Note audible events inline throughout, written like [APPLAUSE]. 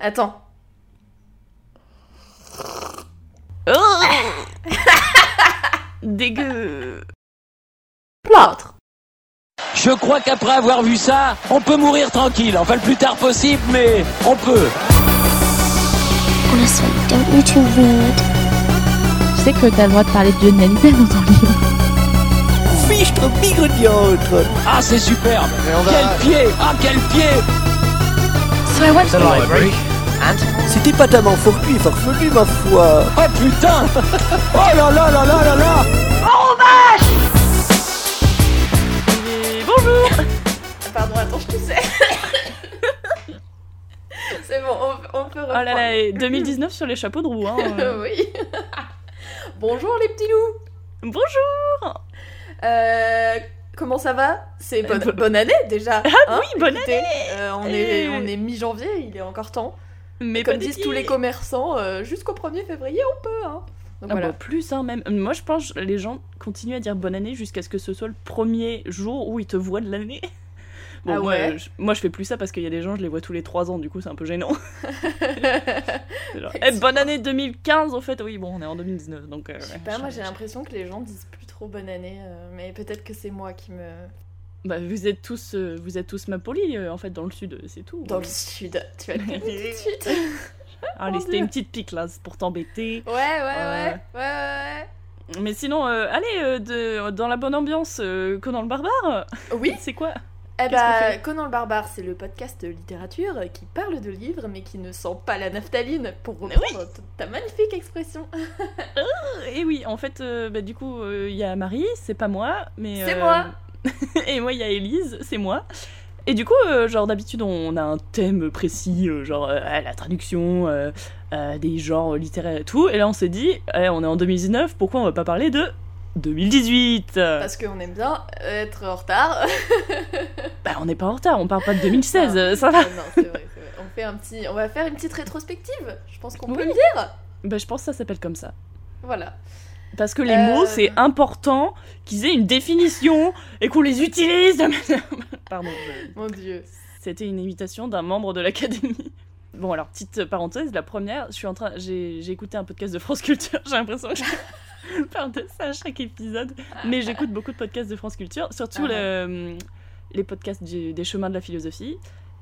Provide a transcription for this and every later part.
Attends. Oh [LAUGHS] Dégueu. Plâtre. Je crois qu'après avoir vu ça, on peut mourir tranquille. Enfin, le plus tard possible, mais on peut. Honestly, don't you two read? Tu sais que t'as le droit de parler de Johnny Hallyday dans ton livre. Fichtre bigre Ah, c'est superbe. Quel pied Ah, quel pied So I went to the library. C'était pas tellement fortuit et farfelu, ma foi. Oh putain [LAUGHS] Oh là là là là là là Et bonjour Pardon, attends, je toussais. [LAUGHS] C'est bon, on, on peut Oh reprendre. là là, et 2019 sur les chapeaux de roue. Hein. euh. [LAUGHS] oui. Bonjour les petits loups. Bonjour Euh, comment ça va? C'est bonne, bonne année déjà. Ah oui, bonne année. on est Eh. on est mi-janvier, il est encore temps. Mais Comme disent tous les commerçants, euh, jusqu'au 1er février, on peut. Hein. Donc Ah voilà. bah, plus hein, même. Moi je pense que les gens continuent à dire bonne année jusqu'à ce que ce soit le premier jour où ils te voient de l'année. Bon, Ah moi, je, moi je fais plus ça parce qu'il y a des gens, je les vois tous les 3 ans, du coup c'est un peu gênant. [LAUGHS] Genre, Eh, bonne année 2015 au fait, oui bon on est en 2019 donc... euh, Je sais ouais, pas, moi j'ai l'impression que les gens disent plus trop bonne année, euh, mais peut-être que c'est moi qui me. Bah vous êtes tous, euh, vous êtes tous ma polie euh, en fait dans le sud, euh, c'est tout. Dans le sud, tu vas le tout de suite. [LAUGHS] Allez c'était une petite pique là, c'est pour t'embêter. Ouais, ouais, ouais, Ouais. ouais, ouais, Mais sinon, euh, allez, euh, de- dans la bonne ambiance, euh, Conan le barbare. Oui, [LAUGHS] c'est quoi? Eh bah, Conan le Barbare, c'est le podcast de littérature qui parle de livres mais qui ne sent pas la naphtaline, pour reprendre t- ta magnifique expression. [LAUGHS] Et oui, en fait, euh, bah, du coup, euh, il y a Marie, c'est pas moi, mais... C'est euh, moi. Et moi, il y a Élise, c'est moi. Et du coup, euh, genre d'habitude, on a un thème précis, euh, genre euh, la traduction, des genres littéraires et tout. Et là, on s'est dit, eh, on est en 2019, pourquoi on va pas parler de 2018 Parce qu'on aime bien être en retard. [LAUGHS] Bah, on n'est pas en retard, on parle pas de 2016, Non. euh, ça va. [LAUGHS] non, c'est vrai, c'est vrai. On, fait un petit... on va faire une petite rétrospective, je pense qu'on peut le dire. Bah, je pense que ça s'appelle comme ça. Voilà. Parce que les Euh. mots, c'est important qu'ils aient une définition et qu'on les utilise de [LAUGHS] manière... Pardon, je- Mon dieu. c'était une imitation d'un membre de l'académie. Bon, alors, petite parenthèse, la première, je suis en train... J'ai écouté un podcast de France Culture, [LAUGHS] j'ai l'impression que je [LAUGHS] parle de ça à chaque épisode. Mais j'écoute beaucoup de podcasts de France Culture, surtout Ah le- les podcasts du- des chemins de la philosophie.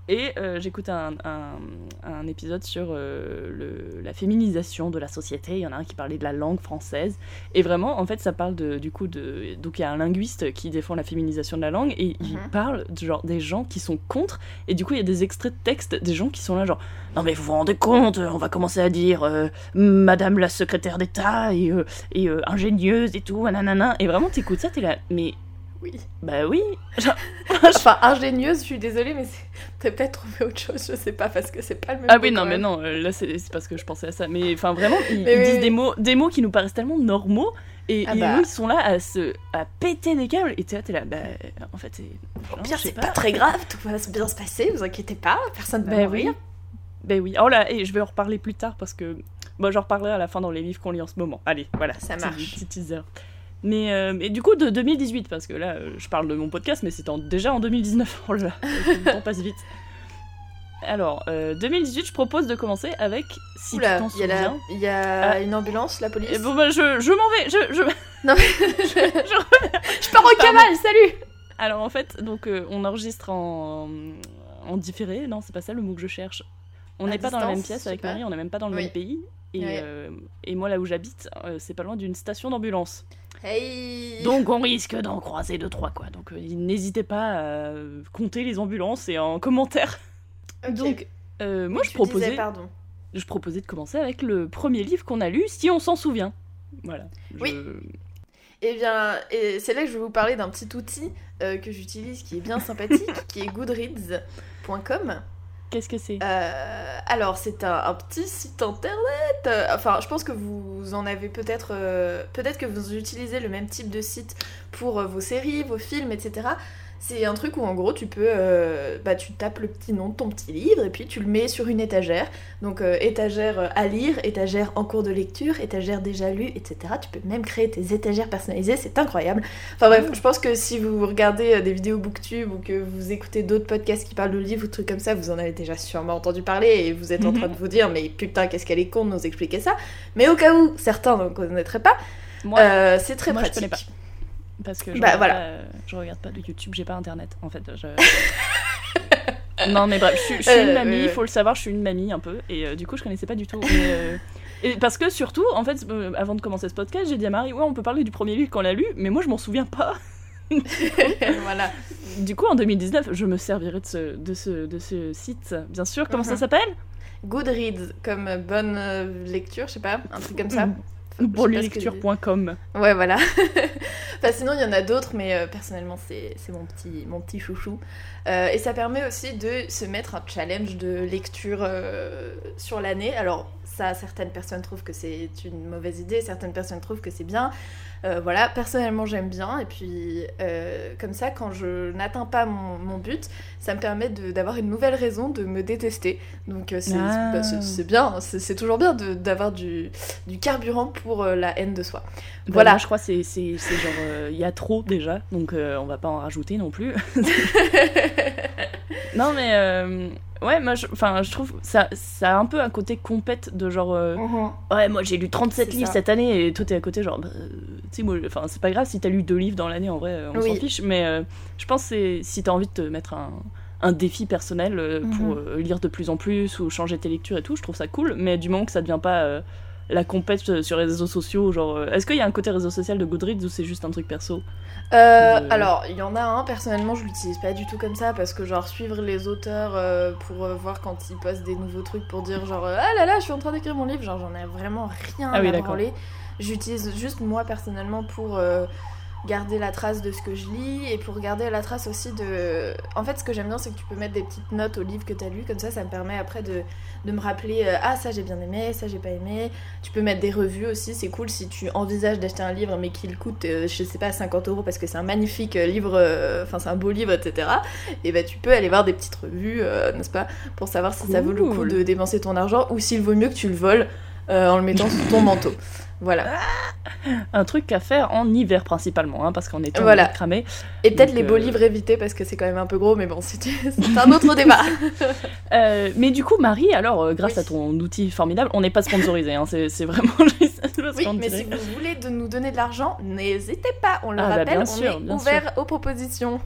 Et euh, j'écoute un, un- un épisode sur euh, le- la féminisation de la société. Il y en a un qui parlait de la langue française. Et vraiment, en fait, ça parle de, du coup de. Donc, il y a un linguiste qui défend la féminisation de la langue et il Mhm. parle de, genre, des gens qui sont contre. Et du coup, il y a des extraits de texte des gens qui sont là, genre Non, mais vous vous rendez compte, on va commencer à dire euh, Madame la secrétaire d'État et, et euh, ingénieuse et tout, nanana. Et vraiment, t'écoutes ça, t'es là, mais Oui. bah oui. Enfin, [LAUGHS] ingénieuse, je suis désolée, mais t'as peut-être trouvé autre chose, je sais pas, parce que c'est pas le même Ah oui, non, mais non, euh, là c'est parce que je pensais à ça. Mais enfin, vraiment, ils, Mais ils oui, disent oui. des mots, des mots qui nous paraissent tellement normaux. Et, Ah et bah. eux, ils sont là à se à péter des câbles. Et t'es là, t'es là, bah, en fait, c'est. Au pire, c'est pas. très grave, tout va bien se passer, vous inquiétez pas, personne va Bah mourir. oui. Ben oui. Oh là, et je vais en reparler plus tard parce que. Bon, j'en reparlerai à la fin dans les livres qu'on lit en ce moment. Allez, voilà. Ça marche. Petit teaser. Mais, euh, du coup, de 2018, parce que là, euh, je parle de mon podcast, mais c'était en- déjà en 2019. [LAUGHS] Oh là là, le temps passe vite. Alors, euh, 2018, je propose de commencer avec, si Oula, tu t'en il y a, la- y a Ah. une ambulance, la police. Eh bon, bah, je, je m'en vais, je, je... [LAUGHS] Non, mais [LAUGHS] je pars au cabal, salut Alors en fait, donc euh, on enregistre en, en différé, non c'est pas ça le mot que je cherche. On n'est pas dans la même pièce je avec. Marie, on n'est même pas dans le Oui. même pays. Et, euh, et moi là où j'habite, euh, c'est pas loin d'une station d'ambulance. Hey Donc on risque d'en croiser deux trois quoi. Donc euh, n'hésitez pas à euh, compter les ambulances et en commentaire. Ok. Donc euh, moi je proposais, disais, pardon. je proposais de commencer avec le premier livre qu'on a lu, si on s'en souvient. Voilà. Je- Oui. Eh bien, et c'est là que je vais vous parler d'un petit outil euh, que j'utilise qui est bien sympathique, [LAUGHS] qui est goodreads.com. Qu'est-ce que c'est? Euh, alors, c'est un, un petit site internet. euh, enfin, je pense que vous en avez peut-être. euh, peut-être que vous utilisez le même type de site pour euh, vos séries, vos films, etc. C'est un truc où en gros tu peux, euh, bah tu tapes le petit nom de ton petit livre et puis tu le mets sur une étagère. Donc euh, étagère à lire, étagère en cours de lecture, étagère déjà lue, etc. Tu peux même créer tes étagères personnalisées, c'est incroyable. Enfin bref, je pense que si vous regardez euh, des vidéos booktube ou que vous écoutez d'autres podcasts qui parlent de livres ou trucs comme ça, vous en avez déjà sûrement entendu parler et vous êtes en Mhm. train de vous dire mais putain qu'est-ce qu'elle est con de nous expliquer ça. Mais au cas où certains ne connaîtraient pas, Moi, euh, c'est très moi, pratique. Parce que je, bah, regarde voilà. pas, je regarde pas de YouTube, j'ai pas internet en fait. je- [LAUGHS] non mais bref, je, suis- je suis une Euh, mamie, ouais. faut le savoir, je suis une mamie un peu, et euh, du coup je connaissais pas du tout. mais, euh, et parce que surtout, en fait, avant de commencer ce podcast, j'ai dit à Marie, ouais, on peut parler du premier livre qu'on l'a lu, mais moi je m'en souviens pas. [LAUGHS] voilà. Du coup, en 2019, je me servirai de ce, de ce, de ce site, bien sûr. Comment ça Mhm. s'appelle? Goodreads comme bonne lecture, je sais pas, un truc comme ça. Bonnelecture.com. Ouais, voilà. [LAUGHS] enfin, sinon, il y en a d'autres, mais euh, personnellement, c'est c'est mon petit, mon petit chouchou. Euh, et ça permet aussi de se mettre un challenge de lecture euh, sur l'année. Alors, ça, certaines personnes trouvent que c'est une mauvaise idée, certaines personnes trouvent que c'est bien. Euh, voilà, personnellement, j'aime bien. Et puis, euh, comme ça, quand je n'atteins pas mon, mon but, ça me permet d'avoir une nouvelle raison de me détester. Donc, euh, c'est Ah. bah, c'est- bien, c'est c'est toujours bien d'avoir du, du carburant pour la haine de soi. Voilà. Voilà. Bah, je crois que c'est genre. Il y a trop déjà, donc on va pas en rajouter non plus. [LAUGHS] non, mais. Ouais, moi, je, enfin, je trouve ça, ça a un peu un côté compète de genre. euh, ouais, moi j'ai lu 37 C'est livres ça. cette année et toi t'es à côté, genre. bah, tu sais, moi, enfin, c'est pas grave si t'as lu deux livres dans l'année, en vrai, euh, on Oui. s'en fiche, mais euh, je pense que si t'as envie de te mettre un un défi personnel euh, pour Mhm. lire de plus en plus ou changer tes lectures et tout, je trouve ça cool, mais du moment que ça devient pas la compète euh, sur les réseaux sociaux, genre, euh, est-ce qu'il y a un côté réseau social de Goodreads ou c'est juste un truc perso? Euh, de- Alors, il y en a un, personnellement, je l'utilise pas du tout comme ça parce que, genre, suivre les auteurs euh, pour euh, voir quand ils postent des nouveaux trucs pour dire, genre, ah là là, je suis en train d'écrire mon livre, genre, j'en ai vraiment rien Ah oui, à branler. J'utilise juste moi, personnellement, pour euh, garder la trace de ce que je lis et pour garder la trace aussi de. En fait, ce que j'aime bien, c'est que tu peux mettre des petites notes au livre que tu as lu, comme ça, ça me permet après de, de me rappeler, euh, ah, ça j'ai bien aimé, ça j'ai pas aimé. Tu peux mettre des revues aussi, c'est cool si tu envisages d'acheter un livre mais qu'il coûte, euh, je sais pas, 50 euros parce que c'est un magnifique euh, livre, euh, enfin c'est un beau livre, etc. Et bah tu peux aller voir des petites revues, n'est-ce pas, pour savoir si ça vaut le coup de dépenser ton argent ou s'il vaut mieux que tu le voles en le mettant sous ton manteau. Voilà. Un truc à faire en hiver principalement, hein, parce qu'en été on Voilà. est cramé. Et peut-être les beaux euh, livres évités parce que c'est quand même un peu gros, mais bon, c'est [LAUGHS] un autre débat. [LAUGHS] Euh, mais du coup, Marie, alors, euh, grâce Oui. à ton outil formidable, on n'est pas sponsorisé, hein, c'est vraiment [LAUGHS] juste Oui, qu'on mais dirait- si vous voulez de nous donner de l'argent, n'hésitez pas, on le Ah bah, rappelle, on est ouvert aux propositions.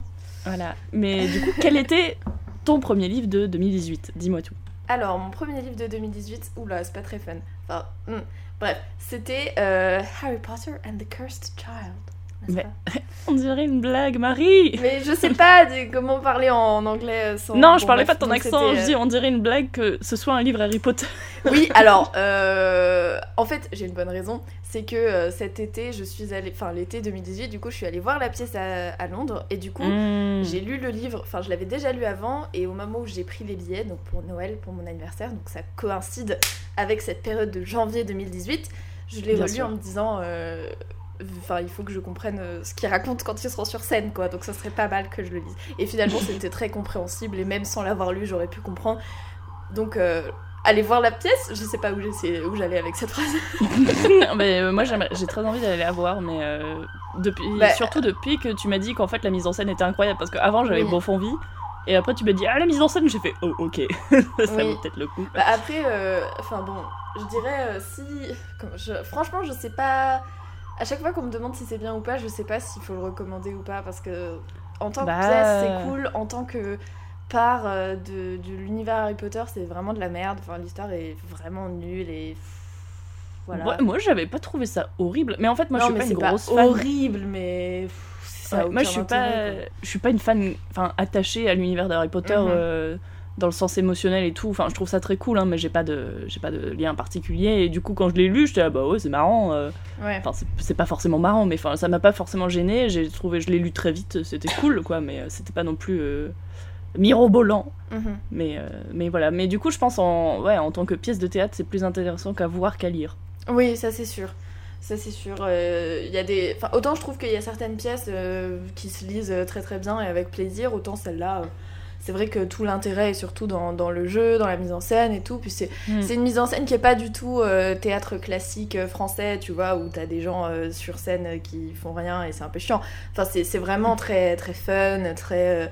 Voilà. Mais du coup, quel était ton premier livre de 2018 Dis-moi tout. Alors, mon premier livre de 2018, oula, c'est pas très fun. Enfin, hmm, bref, c'était euh, Harry Potter and the Cursed Child. Mais- [LAUGHS] On dirait une blague, Marie Mais je sais pas de- comment parler en anglais euh, sans. Non, je parlais bref, pas de ton accent, je dis on dirait une blague que ce soit un livre Harry Potter. euh, Oui, [LAUGHS] alors, euh, en fait, j'ai une bonne raison. C'est que euh, cet été, je suis allée. Enfin, l'été 2018, du coup, je suis allée voir la pièce à, à Londres. Et du coup, Mm. J'ai lu le livre, enfin je l'avais déjà lu avant, et au moment où j'ai pris les billets, donc pour Noël, pour mon anniversaire, donc ça coïncide avec cette période de janvier 2018, je l'ai relu sûr. en me disant, euh, enfin il faut que je comprenne euh, ce qu'il raconte quand ils seront sur scène, quoi, donc ça serait pas mal que je le lise. Et finalement [LAUGHS] c'était très compréhensible, et même sans l'avoir lu, j'aurais pu comprendre. Donc euh, allez voir la pièce, je sais pas où j'allais avec cette phrase. [LAUGHS] mais, euh, moi j'ai très envie d'aller la voir, mais euh, depuis, Bah, surtout depuis que tu m'as dit qu'en fait la mise en scène était incroyable, parce qu'avant j'avais Oui. bof envie, et après tu m'as dit ah la mise en scène, j'ai fait oh ok, [LAUGHS] ça Oui. vaut peut-être le coup. Bah après, euh, enfin bon, je dirais euh, si. comme je- franchement, je sais pas. À chaque fois qu'on me demande si c'est bien ou pas, je sais pas s'il faut le recommander ou pas parce que en tant Bah. que pièce, c'est cool. En tant que part euh, de, de l'univers Harry Potter, c'est vraiment de la merde. Enfin, l'histoire est vraiment nulle et. Voilà. Moi j'avais pas trouvé ça horrible, mais en fait moi non, je suis pas une pas grosse fan. horrible, mais. Ouais, moi je suis pas, quoi. je suis pas une fan, enfin attachée à l'univers d'Harry Potter Mhm. euh, dans le sens émotionnel et tout. Enfin je trouve ça très cool, hein, mais j'ai pas de, j'ai pas de lien particulier. Et du coup quand je l'ai lu, j'étais ah bah ouais c'est marrant. euh. Ouais. Enfin c'est- pas forcément marrant, mais enfin ça m'a pas forcément gêné. J'ai trouvé, je l'ai lu très vite, c'était cool quoi, mais c'était pas non plus euh, mirobolant. Mhm. Mais euh, mais voilà. Mais du coup je pense en, ouais en tant que pièce de théâtre c'est plus intéressant qu'à voir qu'à lire. Oui, ça c'est sûr. Ça c'est sûr. Euh, Il y a des, enfin, autant je trouve qu'il y a certaines pièces euh, qui se lisent euh, très très bien et avec plaisir, autant celle-là, c'est vrai que tout l'intérêt est surtout dans, dans le jeu, dans la mise en scène et tout. Puis c'est Mm. une mise en scène qui est pas du tout euh, théâtre classique français, tu vois, où t'as des gens euh, sur scène qui font rien et c'est un peu chiant. Enfin, c'est vraiment très très fun, très. euh,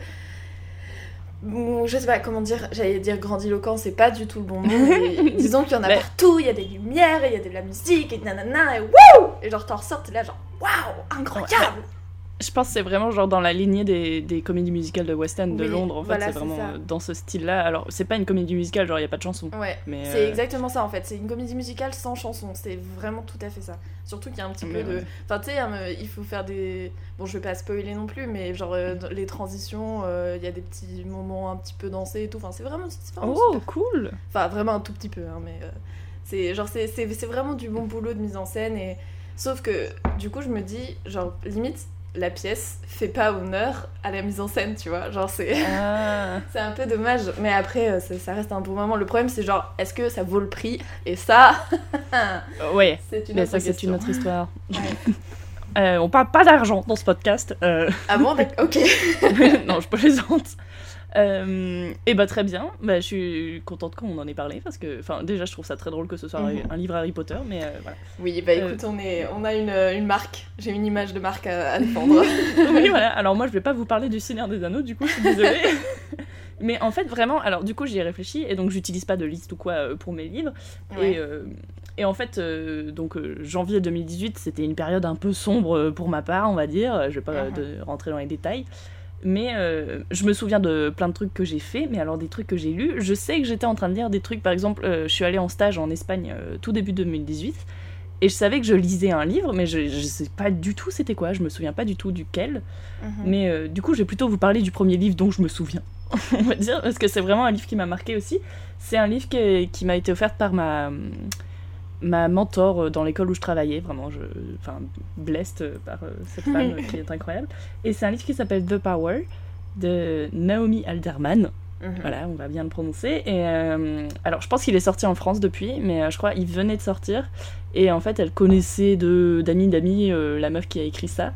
je sais pas comment dire, j'allais dire grandiloquent, c'est pas du tout le bon mot, [LAUGHS] mais disons qu'il y en a Mais- partout, il y a des lumières, il y a de la musique, et nanana, et wouh! Et genre t'en ressors, t'es là genre waouh, incroyable Je pense que c'est vraiment genre dans la lignée des, des comédies musicales de West End de Londres. En fait, voilà, c'est vraiment ça. euh, dans ce style-là. Alors, c'est pas une comédie musicale, genre il y a pas de chanson. Ouais, Mais c'est euh, exactement ça en fait, c'est une comédie musicale sans chanson, c'est vraiment tout à fait ça. Surtout qu'il y a un petit Mais peu de... Enfin tu sais, hein, il faut faire des... Bon je vais pas spoiler non plus, mais genre euh, les transitions, euh, il y a des petits moments un petit peu dansés et tout, enfin c'est vraiment... vraiment Oh, super. cool Enfin vraiment un tout petit peu, hein, mais euh, c'est genre c'est c'est- c'est vraiment du bon boulot de mise en scène et... Sauf que du coup je me dis, genre limite la pièce fait pas honneur à la mise en scène, tu vois, genre c'est... Ah. [LAUGHS] C'est un peu dommage, mais après, euh, ça, ça reste un bon moment. Le problème, c'est genre, est-ce que ça vaut le prix? Et ça, [LAUGHS] Ouais, c'est une mais autre ça, c'est une autre histoire. [LAUGHS] Euh, on parle pas d'argent dans ce podcast. Euh, Ah bon, ok. non, je plaisante. Euh, et bah très bien, bah, je suis contente qu'on en ait parlé parce que, enfin, déjà je trouve ça très drôle que ce soit Mhm. un livre Harry Potter, mais euh, voilà. Oui, bah Euh. écoute, on, est, on a une, une marque. J'ai une image de marque à, à défendre. [LAUGHS] oui, voilà. Alors moi, je vais pas vous parler du Seigneur des Anneaux, du coup, je suis désolée. [LAUGHS] Mais en fait, vraiment, alors du coup, j'y ai réfléchi et donc j'utilise pas de liste ou quoi pour mes livres. Ouais. Et, euh, et en fait, euh, donc euh, janvier 2018, c'était une période un peu sombre pour ma part, on va dire. Je vais pas de rentrer dans les détails. Mais euh, je me souviens de plein de trucs que j'ai fait, mais alors des trucs que j'ai lus, je sais que j'étais en train de lire des trucs, par exemple, euh, je suis allée en stage en Espagne euh, tout début 2018, et je savais que je lisais un livre, mais je, je sais pas du tout c'était quoi, je me souviens pas du tout duquel, Mhm. mais du coup je vais plutôt vous parler du premier livre dont je me souviens, [LAUGHS] on va dire, parce que c'est vraiment un livre qui m'a marqué aussi. C'est un livre qui m'a été offert par ma, ma mentor euh, dans l'école où je travaillais, vraiment, je, enfin, blessed euh, par euh, cette [LAUGHS] femme qui est incroyable. Et c'est un livre qui s'appelle The Power de Naomi Alderman. Mhm. Voilà, on va bien le prononcer. Et euh, alors, je pense qu'il est sorti en France depuis, mais euh, je crois qu'il venait de sortir. Et en fait, elle connaissait de d'amis d'amis euh, la meuf qui a écrit ça.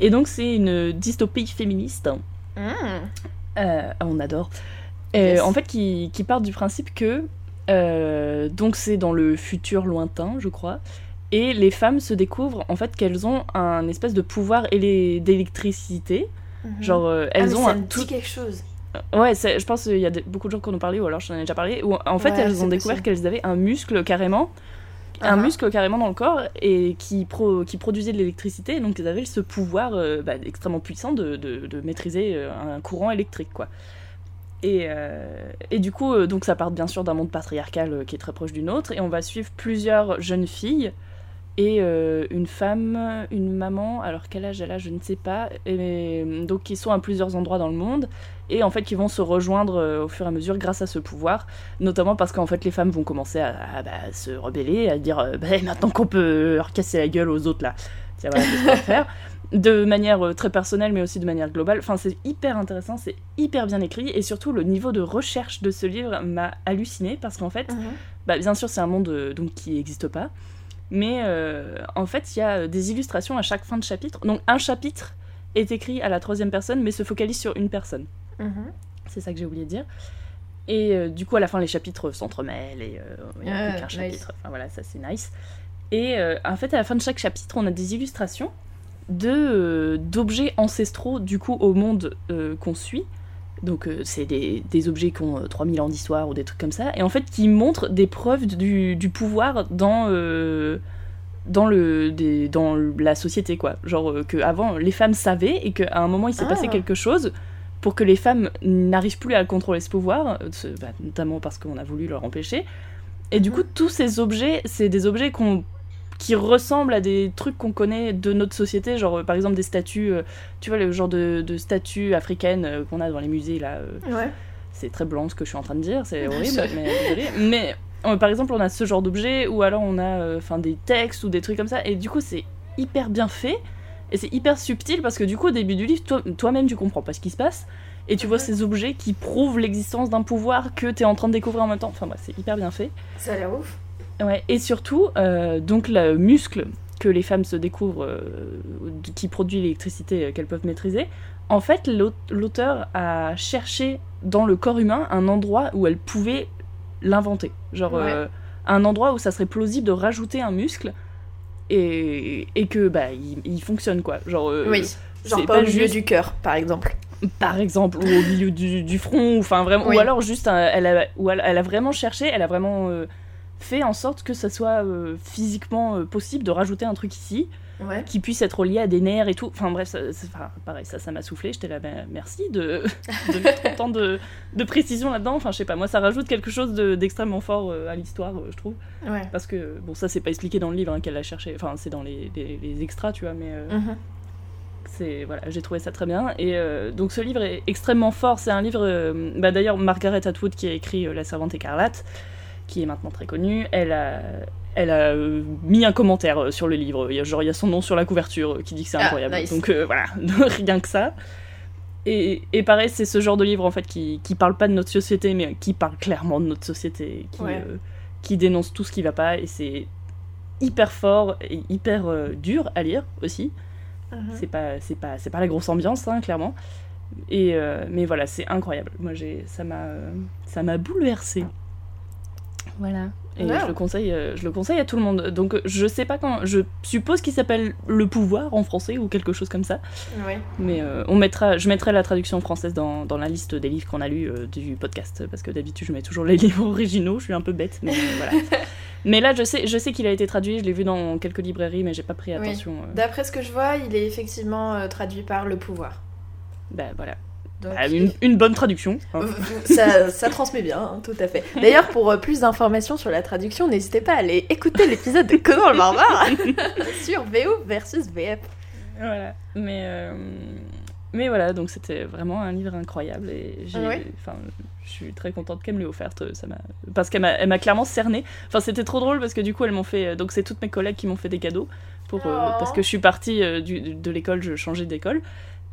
Et donc, c'est une dystopie féministe. Mhm. On adore. Yes. En fait, qui, qui part du principe que euh, donc c'est dans le futur lointain, je crois. Et les femmes se découvrent en fait qu'elles ont un espèce de pouvoir d'électricité. Mhm. Genre, euh, Ah, elles mais ont ça un me tout. dit quelque chose. Ouais, c'est- je pense qu'il y a beaucoup de gens qui en ont parlé, ou alors j'en ai déjà parlé, où en fait Ouais, elles ont découvert qu'elles avaient un muscle carrément, un Uh-huh. muscle carrément dans le corps, et qui, pro- qui produisait de l'électricité, donc elles avaient ce pouvoir euh, bah, extrêmement puissant de, de- de maîtriser euh, un courant électrique, quoi. Et, euh, et du coup, euh, donc ça part bien sûr d'un monde patriarcal euh, qui est très proche d'une autre, et on va suivre plusieurs jeunes filles et une femme, une maman, alors quel âge elle a, je ne sais pas, donc qui sont à plusieurs endroits dans le monde, et en fait qui vont se rejoindre au fur et à mesure grâce à ce pouvoir, notamment parce qu'en fait les femmes vont commencer à, bah, se rebeller, à dire Bah, maintenant qu'on peut leur casser la gueule aux autres là, voilà, qu'est-ce qu'on va faire [LAUGHS] de manière euh, très personnelle mais aussi de manière globale. Enfin, c'est hyper intéressant, c'est hyper bien écrit et surtout le niveau de recherche de ce livre m'a halluciné parce qu'en fait, Mhm. bah, bien sûr, c'est un monde euh, donc qui n'existe pas, mais euh, en fait, il y a des illustrations à chaque fin de chapitre. Donc, un chapitre est écrit à la troisième personne mais se focalise sur une personne. Mhm. C'est ça que j'ai oublié de dire. Et euh, du coup, à la fin, les chapitres s'entremêlent et il n'y a plus qu'un nice. chapitre. Enfin voilà, ça c'est nice. Et en fait, à la fin de chaque chapitre, on a des illustrations d'objets ancestraux du coup au monde euh, qu'on suit. Donc euh, c'est des, des objets qui ont euh, 3000 ans d'histoire ou des trucs comme ça, et en fait qui montrent des preuves du, du pouvoir dans, euh, dans, le, des, dans la société, quoi. Genre euh, que avant les femmes savaient et qu'à un moment il s'est Ah. passé quelque chose pour que les femmes n'arrivent plus à contrôler ce pouvoir, euh, bah, notamment parce qu'on a voulu leur empêcher. Et du Mhm. coup, tous ces objets, c'est des objets qu'on qui ressemblent à des trucs qu'on connaît de notre société, genre euh, par exemple des statues, euh, tu vois le genre de, de statues africaines euh, qu'on a dans les musées là, Ouais. c'est très blanc ce que je suis en train de dire, c'est horrible, mais par exemple, on a ce genre d'objet, ou alors on a euh, des textes ou des trucs comme ça, et du coup, c'est hyper bien fait, et c'est hyper subtil parce que du coup, au début du livre, toi- toi-même, tu comprends pas ce qui se passe, et tu vois ces objets qui prouvent l'existence d'un pouvoir que tu es en train de découvrir en même temps. Enfin bref, c'est hyper bien fait. Ça a l'air ouf. Ouais, et surtout, euh, donc le muscle que les femmes se découvrent, euh, qui produit l'électricité euh, qu'elles peuvent maîtriser, en fait, l'aut- l'auteur a cherché dans le corps humain un endroit où elle pouvait l'inventer. Genre, Ouais. euh, un endroit où ça serait plausible de rajouter un muscle et, et que, bah, il, il fonctionne, quoi. Genre, oui. Genre pas, pas au milieu juste- du cœur, par exemple. par exemple, ou au milieu du, du front, enfin vraiment, Oui. ou alors juste, un- elle, a, ou elle, elle a vraiment cherché, elle a vraiment euh, fait en sorte que ça soit euh, physiquement euh, possible de rajouter un truc ici, Ouais. qui puisse être lié à des nerfs et tout. Enfin bref, ça, enfin, pareil, ça, ça m'a soufflé. J'étais là, ben, merci de, [LAUGHS] de mettre autant de, de précision là-dedans. Enfin, je sais pas, moi ça rajoute quelque chose de- d'extrêmement fort euh, à l'histoire, je trouve. Ouais. Parce que bon, ça c'est pas expliqué dans le livre hein, qu'elle a cherché. Enfin, c'est dans les, les- les extras, tu vois, mais. Mhm. c'est voilà, j'ai trouvé ça très bien. Et euh, donc ce livre est extrêmement fort. C'est un livre, euh, bah, d'ailleurs Margaret Atwood qui a écrit euh, La Servante écarlate, qui est maintenant très connue. Elle a, elle a euh, mis un commentaire euh, sur le livre. Il y a, genre il y a son nom sur la couverture euh, qui dit que c'est Ah, incroyable. nice. Donc euh, voilà, [LAUGHS] rien que ça. Et, et pareil, c'est ce genre de livre en fait qui, qui parle pas de notre société, mais qui parle clairement de notre société, qui, Ouais. qui dénonce tout ce qui va pas. Et c'est hyper fort et hyper dur à lire aussi. Mhm. C'est pas, c'est pas, c'est pas la grosse ambiance, hein, clairement. Et mais voilà, c'est incroyable. Moi, j'ai, ça m'a, ça m'a bouleversé. Voilà. Et Wow. je le conseille, euh, je le conseille à tout le monde. Donc, je sais pas quand. Je suppose qu'il s'appelle Le Pouvoir en français ou quelque chose comme ça. Ouais. Mais euh, on mettra, je mettrai la traduction française dans, dans la liste des livres qu'on a lus euh, du podcast parce que d'habitude je mets toujours les [LAUGHS] livres originaux. Je suis un peu bête, mais euh, voilà. [LAUGHS] mais là, je sais, je sais qu'il a été traduit. Je l'ai vu dans quelques librairies, mais j'ai pas pris attention. D'après ce que je vois, il est effectivement euh, traduit par le pouvoir. bah voilà. Donc, Ah, une, une bonne traduction. hein. Euh, ça, ça transmet bien, hein, tout à fait. D'ailleurs, pour euh, plus d'informations sur la traduction, n'hésitez pas à aller écouter l'épisode de Conan le barbare [LAUGHS] sur VO versus VF. Voilà. Mais, euh, mais voilà, donc c'était vraiment un livre incroyable et j'ai, je suis très contente qu'elle me l'ait offerte. Ça m'a, parce qu'elle m'a, elle m'a clairement cerné. Enfin, c'était trop drôle parce que du coup, elles m'ont fait, donc c'est toutes mes collègues qui m'ont fait des cadeaux pour, euh, Oh. parce que je suis partie euh, du- de l'école, je changeais d'école.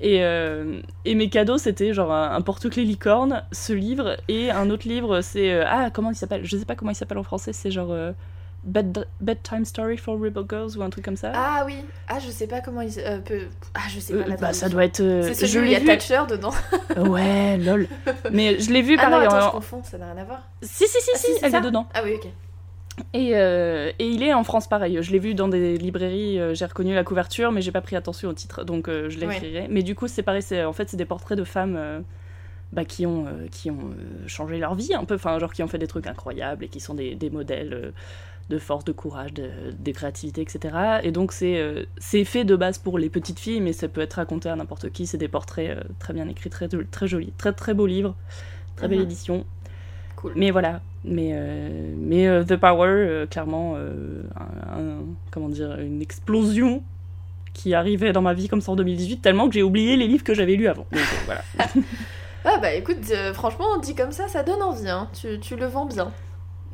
Et, euh, et mes cadeaux, c'était genre un, un porte-clés licorne, ce livre, et un autre livre, c'est. euh, ah, comment il s'appelle? Je sais pas comment il s'appelle en français, c'est genre. euh, Bed- Bedtime Story for Rebel Girls ou un truc comme ça. Ah oui, ah je sais pas comment il peut... Ah je sais pas la bah, ça doit être. C'est je celui où il y l'ai a vu. Thatcher dedans. [LAUGHS] Ouais, lol. Mais je l'ai vu Ah non, pareil. attends, en- je confonds, ça n'a rien à voir. Si, si, si, Ah, si, si, elle est dedans. Ah oui, ok. Et, euh, et il est en France pareil. Je l'ai vu dans des librairies, euh, j'ai reconnu la couverture, mais j'ai pas pris attention au titre, donc euh, je l'écrirai. Mais du coup, c'est pareil, c'est, en fait, c'est des portraits de femmes bah, qui ont, qui ont changé leur vie un peu, enfin, genre qui ont fait des trucs incroyables et qui sont des, des modèles de force, de courage, de, de créativité, etc. Et donc, c'est, c'est fait de base pour les petites filles, mais ça peut être raconté à n'importe qui. C'est des portraits très bien écrits, très, très jolis, très très beau livre, très belle Mhm. édition. Cool. Mais voilà, mais, euh, mais euh, The Power, euh, clairement, un- un- comment dire, une explosion qui arrivait dans ma vie comme ça en 2018, tellement que j'ai oublié les livres que j'avais lus avant. Donc voilà. [LAUGHS] Ah bah écoute, franchement, dit comme ça, ça donne envie, hein. tu, tu le vends bien.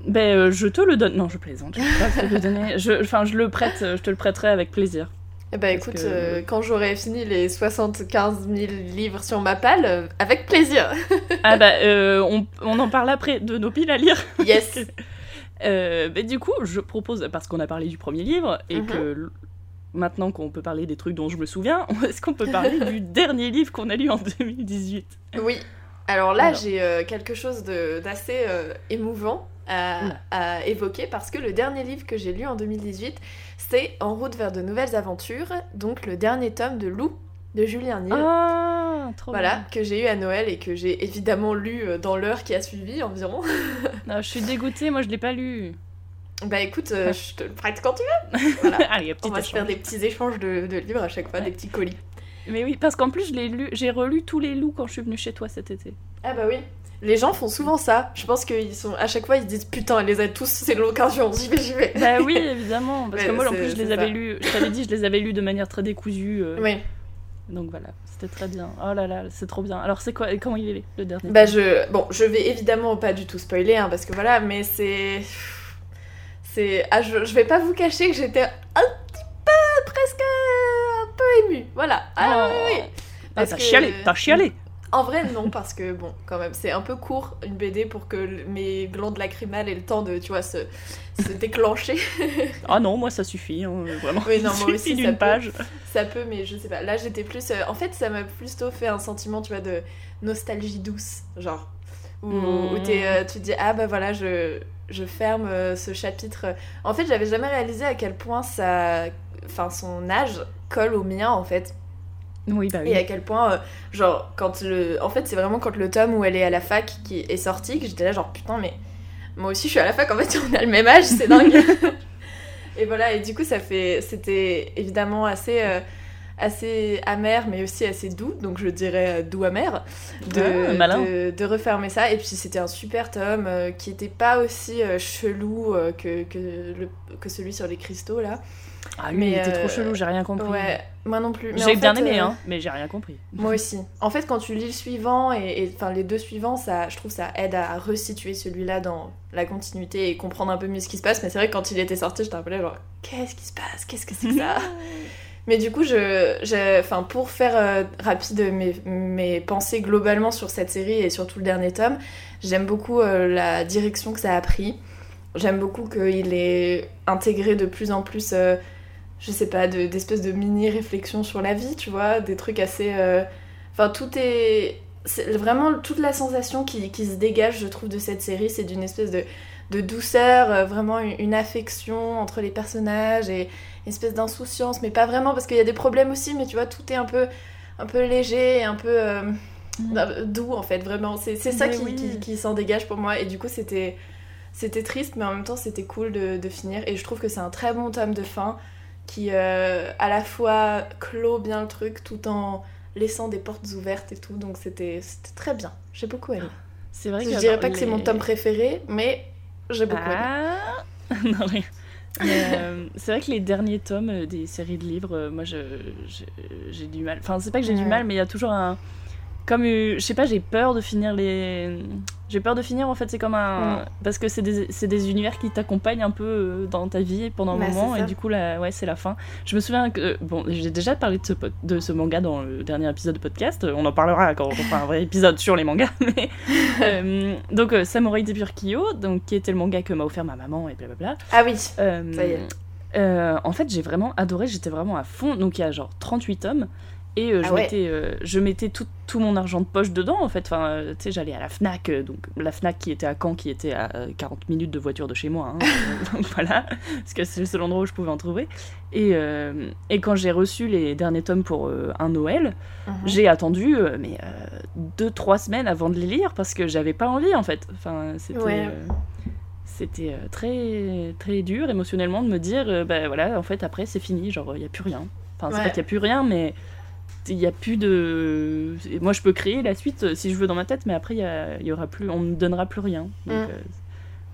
ben, je te le donne. Non, je plaisante. Je peux pas te le donner. Je, enfin, je le prête. Je te le prêterai avec plaisir. Eh bah Parce écoute, que- euh, quand j'aurai fini les 75 000 livres sur ma palle, euh, avec plaisir. [LAUGHS] Ah bah, euh, on, on en parle après de nos piles à lire. Yes. [LAUGHS] Ben, du coup, je propose, parce qu'on a parlé du premier livre, et Mhm. que maintenant qu'on peut parler des trucs dont je me souviens, [LAUGHS] est-ce qu'on peut parler du dernier livre qu'on a lu en 2018 Oui. Alors là, j'ai quelque chose d'assez émouvant à, évoquer parce que le dernier livre que j'ai lu en 2018, c'est En route vers de nouvelles aventures, donc le dernier tome de Lou de Julien Nil. Ah, trop Voilà, bien. que j'ai eu à Noël et que j'ai évidemment lu euh, dans l'heure qui a suivi environ. [LAUGHS] Ah, je suis dégoûtée, moi je l'ai pas lu. bah écoute, euh, je te le prête quand tu veux. [LAUGHS] Voilà. Allez, On va se faire des petits échanges de, de livres à chaque fois, Ouais. des petits colis. Mais oui, parce qu'en plus, j'ai relu tous les loups quand je suis venue chez toi cet été. Ah bah oui. Les gens font souvent ça. Je pense qu'ils sont à chaque fois ils se disent putain, elle les a tous, c'est l'occasion. J'y vais, j'y vais. Bah oui, évidemment, parce Ouais, que moi en plus je les avais lus, je t'avais dit, je les avais lus de manière très décousue. euh, Oui. Donc voilà, c'était très bien. Oh là là, c'est trop bien. Alors c'est quoi, comment il est le dernier Bah je, bon, je vais évidemment pas du tout spoiler, hein, parce que voilà, mais c'est, c'est, ah, je, je vais pas vous cacher que j'étais un petit peu, presque un peu émue, voilà. Ah Oh. oui, oui. Ah, t'as que- chialé, t'as chialé. En vrai, non, parce que bon, quand même, c'est un peu court une BD pour que mes glandes lacrymales aient le temps de, tu vois, se, se déclencher. Ah non, moi ça suffit, hein, vraiment. Oui, non, moi [LAUGHS] suffit aussi, d'une peut. page. Ça peut, mais je sais pas. Là, j'étais plus. euh, en fait, ça m'a plutôt fait un sentiment, tu vois, de nostalgie douce, genre. Où, Mm. où t'es, euh, tu te dis, ah bah voilà, je, je ferme euh, ce chapitre. En fait, j'avais jamais réalisé à quel point ça. Enfin, son âge colle au mien, en fait. Oui, bah oui. Et à quel point, euh, genre, quand le. En fait, c'est vraiment quand le tome où elle est à la fac qui est sorti que j'étais là, genre, putain, mais moi aussi je suis à la fac, en fait, [LAUGHS] on a le même âge, c'est dingue. [LAUGHS] et voilà, et du coup, ça fait. C'était évidemment assez. euh, assez amer mais aussi assez doux donc je dirais euh, doux amer de, Ah, de, de refermer ça et puis c'était un super tome euh, qui était pas aussi chelou que, que, le, que celui sur les cristaux là Ah, lui, mais, il était euh, trop chelou, j'ai rien compris. ouais moi non plus J'ai en bien fait, aimé, euh, hein, mais j'ai rien compris. moi aussi. En fait, quand tu lis le suivant et, enfin les deux suivants, ça, je trouve ça aide à resituer celui-là dans la continuité et comprendre un peu mieux ce qui se passe. Mais c'est vrai que quand il était sorti, j'étais un peu là genre qu'est-ce qui se passe? Qu'est-ce que c'est que ça? [LAUGHS] Mais du coup, je, enfin pour faire euh, rapide mes, mes pensées globalement sur cette série et surtout le dernier tome, j'aime beaucoup euh, la direction que ça a pris. J'aime beaucoup qu'il ait intégré de plus en plus, euh, je sais pas, de- d'espèces de, mini-réflexions sur la vie, tu vois, des trucs assez... euh, Enfin, tout est... Vraiment toute la sensation qui, qui se dégage, je trouve, de cette série, c'est d'une espèce de, de douceur, euh, vraiment une, une affection entre les personnages et une espèce d'insouciance, mais pas vraiment, parce qu'il y a des problèmes aussi, mais tu vois, tout est un peu, un peu léger et un peu euh, euh, doux, en fait, vraiment. C'est ça qui, oui. qui, qui s'en dégage pour moi, et du coup, c'était... C'était triste, mais en même temps, c'était cool de, de finir. Et je trouve que c'est un très bon tome de fin qui, euh, à la fois, clôt bien le truc tout en laissant des portes ouvertes et tout. Donc, c'était très bien. J'ai beaucoup aimé. C'est vrai Je que dirais genre, pas que c'est mon tome préféré, mais j'ai beaucoup aimé. Ah [LAUGHS] Non, rien. Euh, c'est vrai que les derniers tomes euh, des séries de livres, moi je, je- j'ai du mal. Enfin, c'est pas que j'ai du mal, mais il y a toujours un. Comme, je sais pas, j'ai peur de finir les. J'ai peur de finir en fait, c'est comme un. Parce que c'est des, des univers qui t'accompagnent un peu euh, dans ta vie pendant un Bah, moment, et du coup, là, ouais, c'est la fin. Je me souviens que. Bon, j'ai déjà parlé de ce, de ce manga dans le dernier épisode de podcast, on en parlera quand on fera un vrai épisode sur les mangas, [LAUGHS] mais. [LAUGHS] euh, donc, euh, Samurai Deeper Kyo, donc, qui était le manga que m'a offert ma maman, et blablabla. Ah oui, Euh, Ça y est. euh, en fait, j'ai vraiment adoré, j'étais vraiment à fond. Donc, il y a genre 38 tomes. Et euh, je, Ah ouais. mettais, euh, je mettais tout, tout mon argent de poche dedans, en fait. Enfin, euh, tu sais, j'allais à la Fnac, donc la Fnac qui était à Caen, qui était à euh, 40 minutes de voiture de chez moi. hein. donc [LAUGHS] [LAUGHS] voilà, parce que c'est le seul endroit où je pouvais en trouver. Et, et quand j'ai reçu les derniers tomes pour un Noël, Mhm. j'ai attendu mais 2-3 semaines avant de les lire parce que j'avais pas envie en fait. Enfin, c'était Ouais. c'était très très dur émotionnellement de me dire bah voilà en fait après c'est fini genre il y a plus rien. Enfin c'est Ouais. pas qu'il y a plus rien mais il y a plus de moi je peux créer la suite euh, si je veux dans ma tête mais après il y, a- il y aura plus on me donnera plus rien. Donc Mm. euh,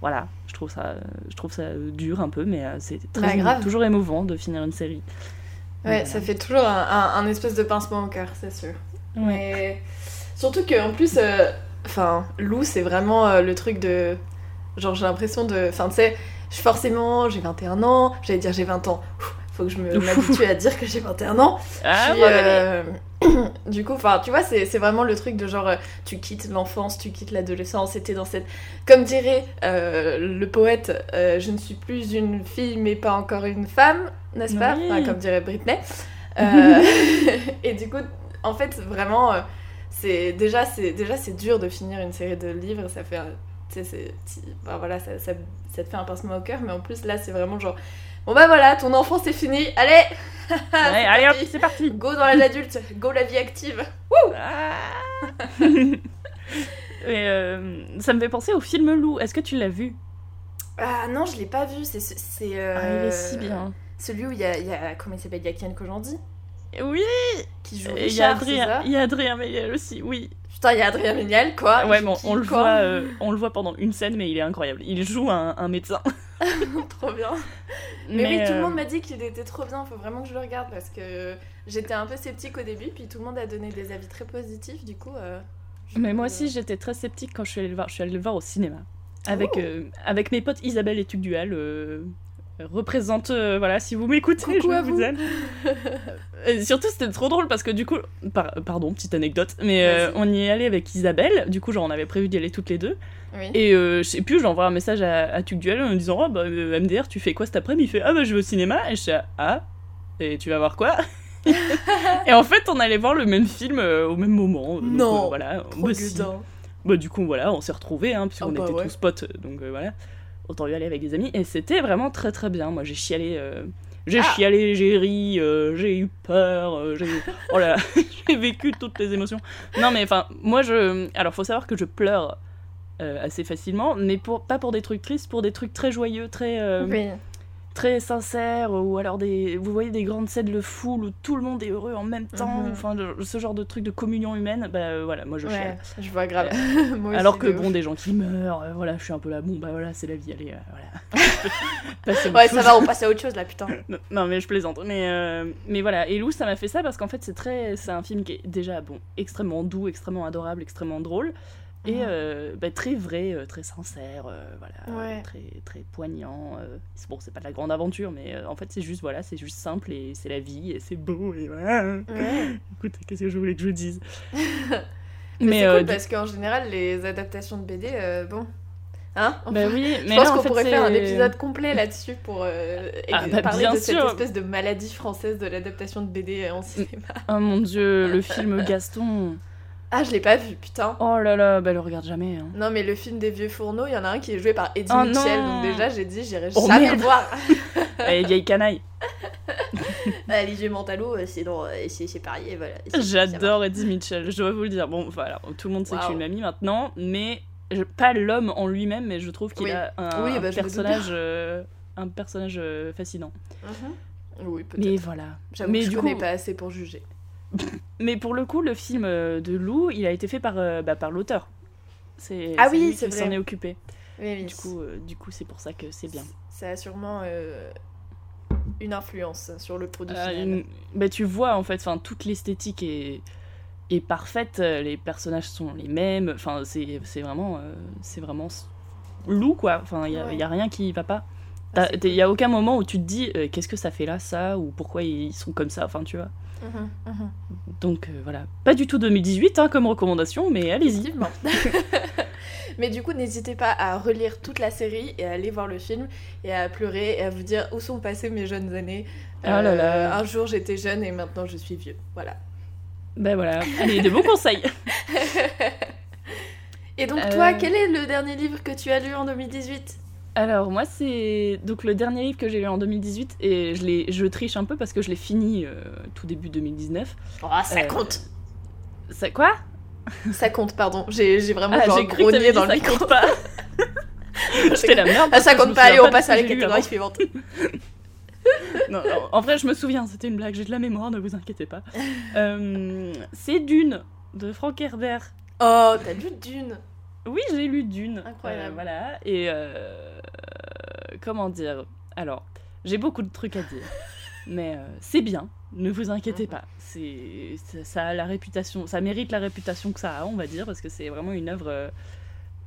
voilà, je trouve ça je trouve ça euh, dur un peu mais c'est Bah, grave. toujours émouvant de finir une série. Ouais, Voilà. ça fait toujours un, un- un espèce de pincement au cœur, c'est sûr. Ouais. Mais surtout qu'en plus, euh, enfin, Lou, c'est vraiment euh, le truc de. Genre, j'ai l'impression de. Enfin, tu sais, forcément, j'ai 21 ans, j'allais dire j'ai 20 ans. Faut que je [LAUGHS] m'habitue à dire que j'ai 21 ans. Ah, Puis, euh, [CLEARS THROAT] du coup, enfin, tu vois, c'est vraiment le truc de genre, euh, tu quittes l'enfance, tu quittes l'adolescence, c'était dans cette... Comme dirait euh, le poète, euh, je ne suis plus une fille, mais pas encore une femme, n'est-ce pas? Oui. Enfin, Comme dirait Britney. [LAUGHS] [LAUGHS] Et du coup, en fait, vraiment, c'est déjà, c'est déjà c'est dur de finir une série de livres, ça fait... Tu sais, enfin, voilà, ça, ça, ça te fait un pincement au cœur, mais en plus, là, c'est vraiment genre... Bon bah voilà, ton enfance est finie, allez [LAUGHS] Ouais, C'est allez hop, c'est parti. Go dans l'âge adulte, go la vie active. Ah. [LAUGHS] Et euh, ça me fait penser au film Lou. Est-ce que tu l'as vu? Ah non, je l'ai pas vu, c'est c'est euh, Ah, Il est si bien. Celui où il y a, il y a comment il s'appelle, il y a Kian Kojandi Oui, qui joue et il y a Richard, c'est Adrien, ça? il y a Adrien aussi, oui. Putain, il y a Adrien Méniel quoi. ouais, Il bon, on le quoi voit, euh, on le voit pendant une scène, mais il est incroyable. Il joue un, un médecin. [LAUGHS] [LAUGHS] Trop bien. Mais, oui, tout le euh, monde m'a dit qu'il était trop bien, faut vraiment que je le regarde parce que j'étais un peu sceptique au début, puis tout le monde a donné des avis très positifs, du coup. euh, Mais moi aussi, j'étais très sceptique quand je suis allée le voir. Je suis allée le voir au cinéma. Avec, Oh. avec mes potes Isabelle et Tugdual. Représente, euh, voilà, si vous m'écoutez, je vous vous. aime. [LAUGHS] Et surtout, c'était trop drôle parce que du coup, par- pardon, petite anecdote, mais euh, on y est allé avec Isabelle. Du coup, genre, on avait prévu d'y aller toutes les deux. Oui. Et euh, je sais plus, j'envoie un message à, à Tugduel en lui disant Oh, bah, MDR, tu fais quoi cet après-midi? Il fait Ah, bah, je vais au cinéma. Et je suis Ah, et tu vas voir quoi? [LAUGHS] Et en fait, on allait voir le même film au même moment. Non, voilà. Bah, si. Bah, du coup, voilà, on s'est retrouvés, hein, puisqu'on Ah bah était ouais. tous potes. Donc voilà. Autant y aller avec des amis. Et c'était vraiment très très bien. Moi, j'ai chialé. euh, J'ai Ah. chialé, j'ai ri, euh, j'ai eu peur, euh, j'ai. [LAUGHS] Oh là là, [LAUGHS] j'ai vécu toutes les émotions. Non, mais enfin, moi je. Alors, faut savoir que je pleure euh, assez facilement, mais pour... pas pour des trucs tristes, pour des trucs très joyeux, très. euh, Oui. Très sincères, ou alors des. Vous voyez des grandes scènes de foule où tout le monde est heureux en même temps, Mhm. enfin, ce genre de truc de communion humaine, bah euh, voilà, moi je. Ouais, je vois grave. [LAUGHS] Moi Alors que de bon, ouf. des gens qui meurent, euh, voilà, je suis un peu là, bon bah voilà, c'est la vie, allez, euh, voilà. [LAUGHS] Ouais, chose. ça va, on passe à autre chose là, putain. [LAUGHS] Non, non, mais je plaisante. Mais, mais voilà, et Lou, ça m'a fait ça parce qu'en fait, c'est très, c'est un film qui est déjà bon, extrêmement doux, extrêmement adorable, extrêmement drôle. Et euh, bah, très vrai, euh, très sincère, euh, voilà, Ouais. très, très poignant. euh. C'est bon, c'est pas de la grande aventure, mais en fait, c'est juste, voilà, c'est juste simple et c'est la vie et c'est beau et voilà. Ouais. [LAUGHS] Écoute, qu'est-ce que je voulais que je dise? [LAUGHS] Mais, c'est euh, cool parce qu'en général, les adaptations de BD, bon. Hein? Bah oui, Je mais pense là, en qu'on pourrait faire un c'est- épisode complet là-dessus pour euh, Ah, bah, parler de cette espèce de maladie française de l'adaptation de BD en cinéma. Oh mon dieu, le [LAUGHS] film Gaston. Ah, je l'ai pas vu, putain. Oh là là, bah le regarde jamais. Hein. Non, mais le film des vieux fourneaux, il y en a un qui est joué par Eddie Oh Mitchell. non. Donc, déjà, j'ai dit, j'irai Oh, jamais merde. le voir. [LAUGHS] Eh, vieille canaille. [LAUGHS] Ah, les vieux Mentalo, euh, c'est dans- euh, c'est voilà. J'adore Eddie Mitchell, je dois vous le dire. Bon, voilà, tout le monde sait que je suis une mamie maintenant, mais je- pas l'homme en lui-même, mais je trouve qu'il Oui. a un, Oui, bah, personnage, euh, un personnage fascinant. Mhm. Oui, peut-être. Mais voilà. J'avoue que je du connais coup- pas assez pour juger. Mais pour le coup, le film euh, de Lou, il a été fait par, euh, bah, par l'auteur. C'est Ah oui, c'est qui s'en vrai. est occupé. Oui, oui. Du coup, euh, du coup, c'est pour ça que c'est bien. Ça a sûrement euh, une influence sur le produit Euh, final. une- bah, tu vois en fait, enfin toute l'esthétique est est parfaite, les personnages sont les mêmes, enfin c'est c'est vraiment c'est vraiment s- Lou quoi. Enfin il y, a- Ouais. y a rien qui va pas. Ah, Il c'est cool. y a aucun moment où tu te dis qu'est-ce que ça fait là ça ou pourquoi ils sont comme ça. Enfin tu vois. Mhm, mhm. Donc euh, voilà, pas du tout 2018 hein, comme recommandation, mais allez-y. [LAUGHS] Mais du coup, n'hésitez pas à relire toute la série et à aller voir le film et à pleurer et à vous dire où sont passées mes jeunes années. Euh, Ah là là. Un jour j'étais jeune et maintenant je suis vieux. Voilà. Ben voilà, allez de bons conseils. [LAUGHS] [LAUGHS] Et donc Euh. toi, quel est le dernier livre que tu as lu en 2018 Alors moi c'est donc le dernier livre que j'ai lu en 2018 et je l'ai je triche un peu parce que je l'ai fini euh, tout début 2019. Oh, ça Euh, compte Ça quoi? Ça compte, pardon. J'ai j'ai vraiment Ah, genre j'ai grogné dans le ça micro. compte pas. [LAUGHS] J'étais la merde. Ah, ça compte pas, allez, on passe à la catégorie suivante. [LAUGHS] Non, non, en vrai, je me souviens, c'était une blague, j'ai de la mémoire, ne vous inquiétez pas. [LAUGHS] Euh, c'est Dune de Frank Herbert. Oh, t'as lu Dune Oui, j'ai lu Dune. Incroyable. Euh, voilà, et euh, comment dire? Alors, j'ai beaucoup de trucs à dire, [LAUGHS] mais euh, c'est bien, ne vous inquiétez pas. C'est ça, ça a la réputation, ça mérite la réputation que ça a, on va dire, parce que c'est vraiment une œuvre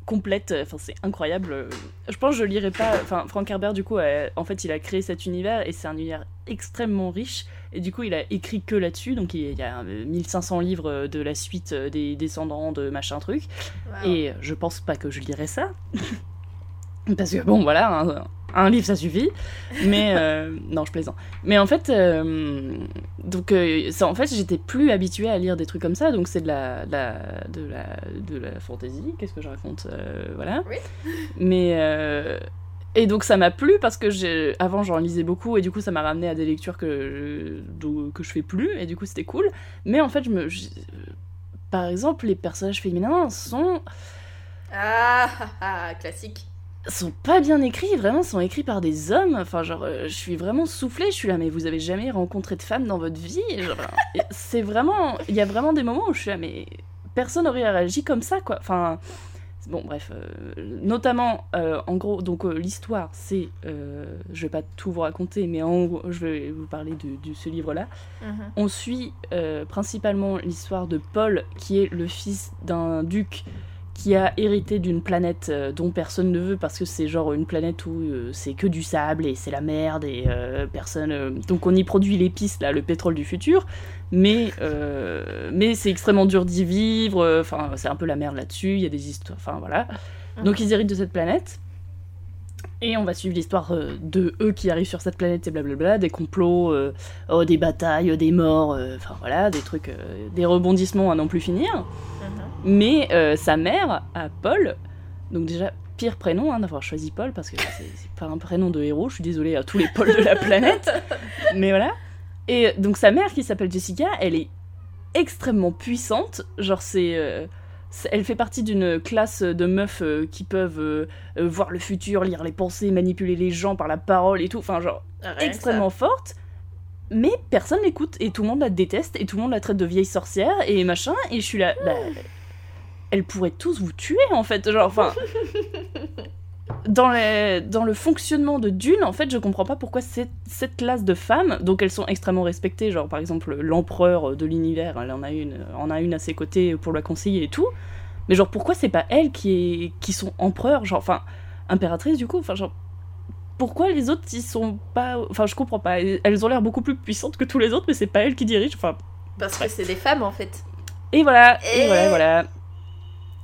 complète. Enfin, c'est incroyable. Je pense que je lirai pas. Enfin, Frank Herbert, du coup, en fait, il a créé cet univers et c'est un univers extrêmement riche. Et du coup, il a écrit que là-dessus. Donc, il y a euh, 1500 livres de la suite euh, des descendants de machin truc. Wow. Et je pense pas que je lirai ça. [LAUGHS] Parce que bon, voilà, un, un livre ça suffit. Mais euh, [LAUGHS] non, je plaisante. Mais en fait, euh, donc euh, ça, en fait, j'étais plus habituée à lire des trucs comme ça. Donc c'est de la, de la, de la, de la fantaisie. Qu'est-ce que je raconte Euh, Voilà. Oui. Mais euh, et donc ça m'a plu parce que j'ai avant j'en lisais beaucoup et du coup ça m'a ramené à des lectures que je, que je fais plus et du coup c'était cool. Mais en fait, je me, je- par exemple, les personnages féminins sont Ah, ah, [LAUGHS] classique. sont pas bien écrits, vraiment, sont écrits par des hommes. Enfin, genre, euh, je suis vraiment soufflée, je suis là, mais vous avez jamais rencontré de femme dans votre vie? C'est vraiment. Il y a vraiment des moments où je suis là, mais personne n'aurait réagi comme ça, quoi. Enfin. Bon, bref, euh, notamment, euh, en gros, donc euh, l'histoire, c'est, je vais pas tout vous raconter, mais en gros, je vais vous parler de, de ce livre-là. Mhm. On suit principalement l'histoire de Paul, qui est le fils d'un duc qui a hérité d'une planète dont personne ne veut parce que c'est genre une planète où c'est que du sable et c'est la merde et personne. donc on y produit l'épice là, le pétrole du futur, mais euh, mais c'est extrêmement dur d'y vivre. euh, Enfin c'est un peu la merde là-dessus. Il y a des histoires. Enfin voilà. Donc ils héritent de cette planète. Et on va suivre l'histoire euh, de eux qui arrivent sur cette planète et blablabla, des complots, euh, oh, des batailles, des morts, euh, enfin voilà, des trucs, euh, des rebondissements à n'en plus finir. Mhm. Mais sa mère, à Paul, donc déjà pire prénom hein, d'avoir choisi Paul parce que c'est c'est pas un prénom de héros, je suis désolée à tous les Pauls de la planète, [LAUGHS] mais voilà. Et donc sa mère qui s'appelle Jessica, elle est extrêmement puissante, genre c'est... euh, elle fait partie d'une classe de meufs euh, qui peuvent euh, euh, voir le futur, lire les pensées, manipuler les gens par la parole et tout, enfin genre Rien extrêmement forte, mais personne l'écoute et tout le monde la déteste et tout le monde la traite de vieille sorcière et machin. Et je suis là, bah, elle pourrait tous vous tuer en fait, genre enfin. [LAUGHS] Dans, les- dans le fonctionnement de Dune, en fait, je comprends pas pourquoi cette, classe de femmes, donc elles sont extrêmement respectées, genre par exemple l'empereur de l'univers, elle en a une, en a une à ses côtés pour la conseiller et tout, mais genre pourquoi c'est pas elles qui, est, qui sont empereurs, genre enfin impératrice du coup, enfin genre pourquoi les autres ils sont pas enfin je comprends pas. Elles ont l'air beaucoup plus puissantes que tous les autres mais c'est pas elles qui dirigent enfin Parce que c'est des femmes en fait. et voilà et, Et- voilà voilà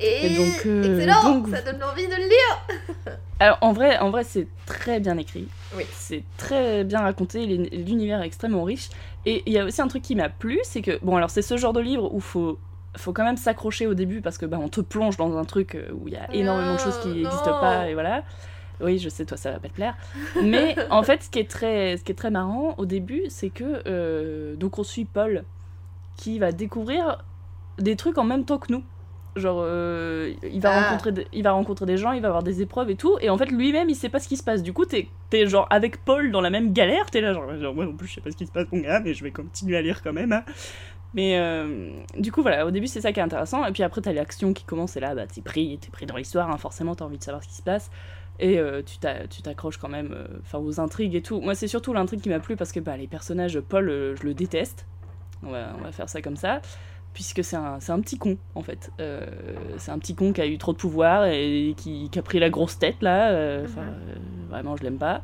Et, Et donc, euh, excellent, donc- ça donne envie de le lire. [LAUGHS] alors en vrai en vrai c'est très bien écrit. Oui. c'est très bien raconté l'uni- l'univers est extrêmement riche. Et il y a aussi un truc qui m'a plu c'est que bon alors c'est ce genre de livre où faut faut quand même s'accrocher au début parce que bah, on te plonge dans un truc euh, où il y a énormément de choses qui Non, n'existent pas et voilà. Oui je sais toi ça va pas te plaire. [LAUGHS] Mais en fait ce qui est très ce qui est très marrant au début c'est que euh, donc on suit Paul qui va découvrir des trucs en même temps que nous genre euh, il va Ah. rencontrer des, il va rencontrer des gens il va avoir des épreuves et tout et en fait lui-même il sait pas ce qui se passe du coup t'es genre avec Paul dans la même galère t'es là genre, genre moi non plus je sais pas ce qui se passe mon gars mais je vais continuer à lire quand même hein. mais euh, du coup voilà au début c'est ça qui est intéressant et puis après t'as l'action qui commence et là bah t'es pris t'es pris dans l'histoire hein, forcément t'as envie de savoir ce qui se passe et euh, tu t'a- tu t'accroches quand même enfin aux intrigues et tout moi c'est surtout l'intrigue qui m'a plu parce que bah les personnages Paul je le déteste on va, on va faire ça comme ça puisque c'est un, un petit con en fait. Euh, c'est un petit con qui a eu trop de pouvoir et qui, qui a pris la grosse tête là. euh, Mhm. euh, vraiment, je l'aime pas.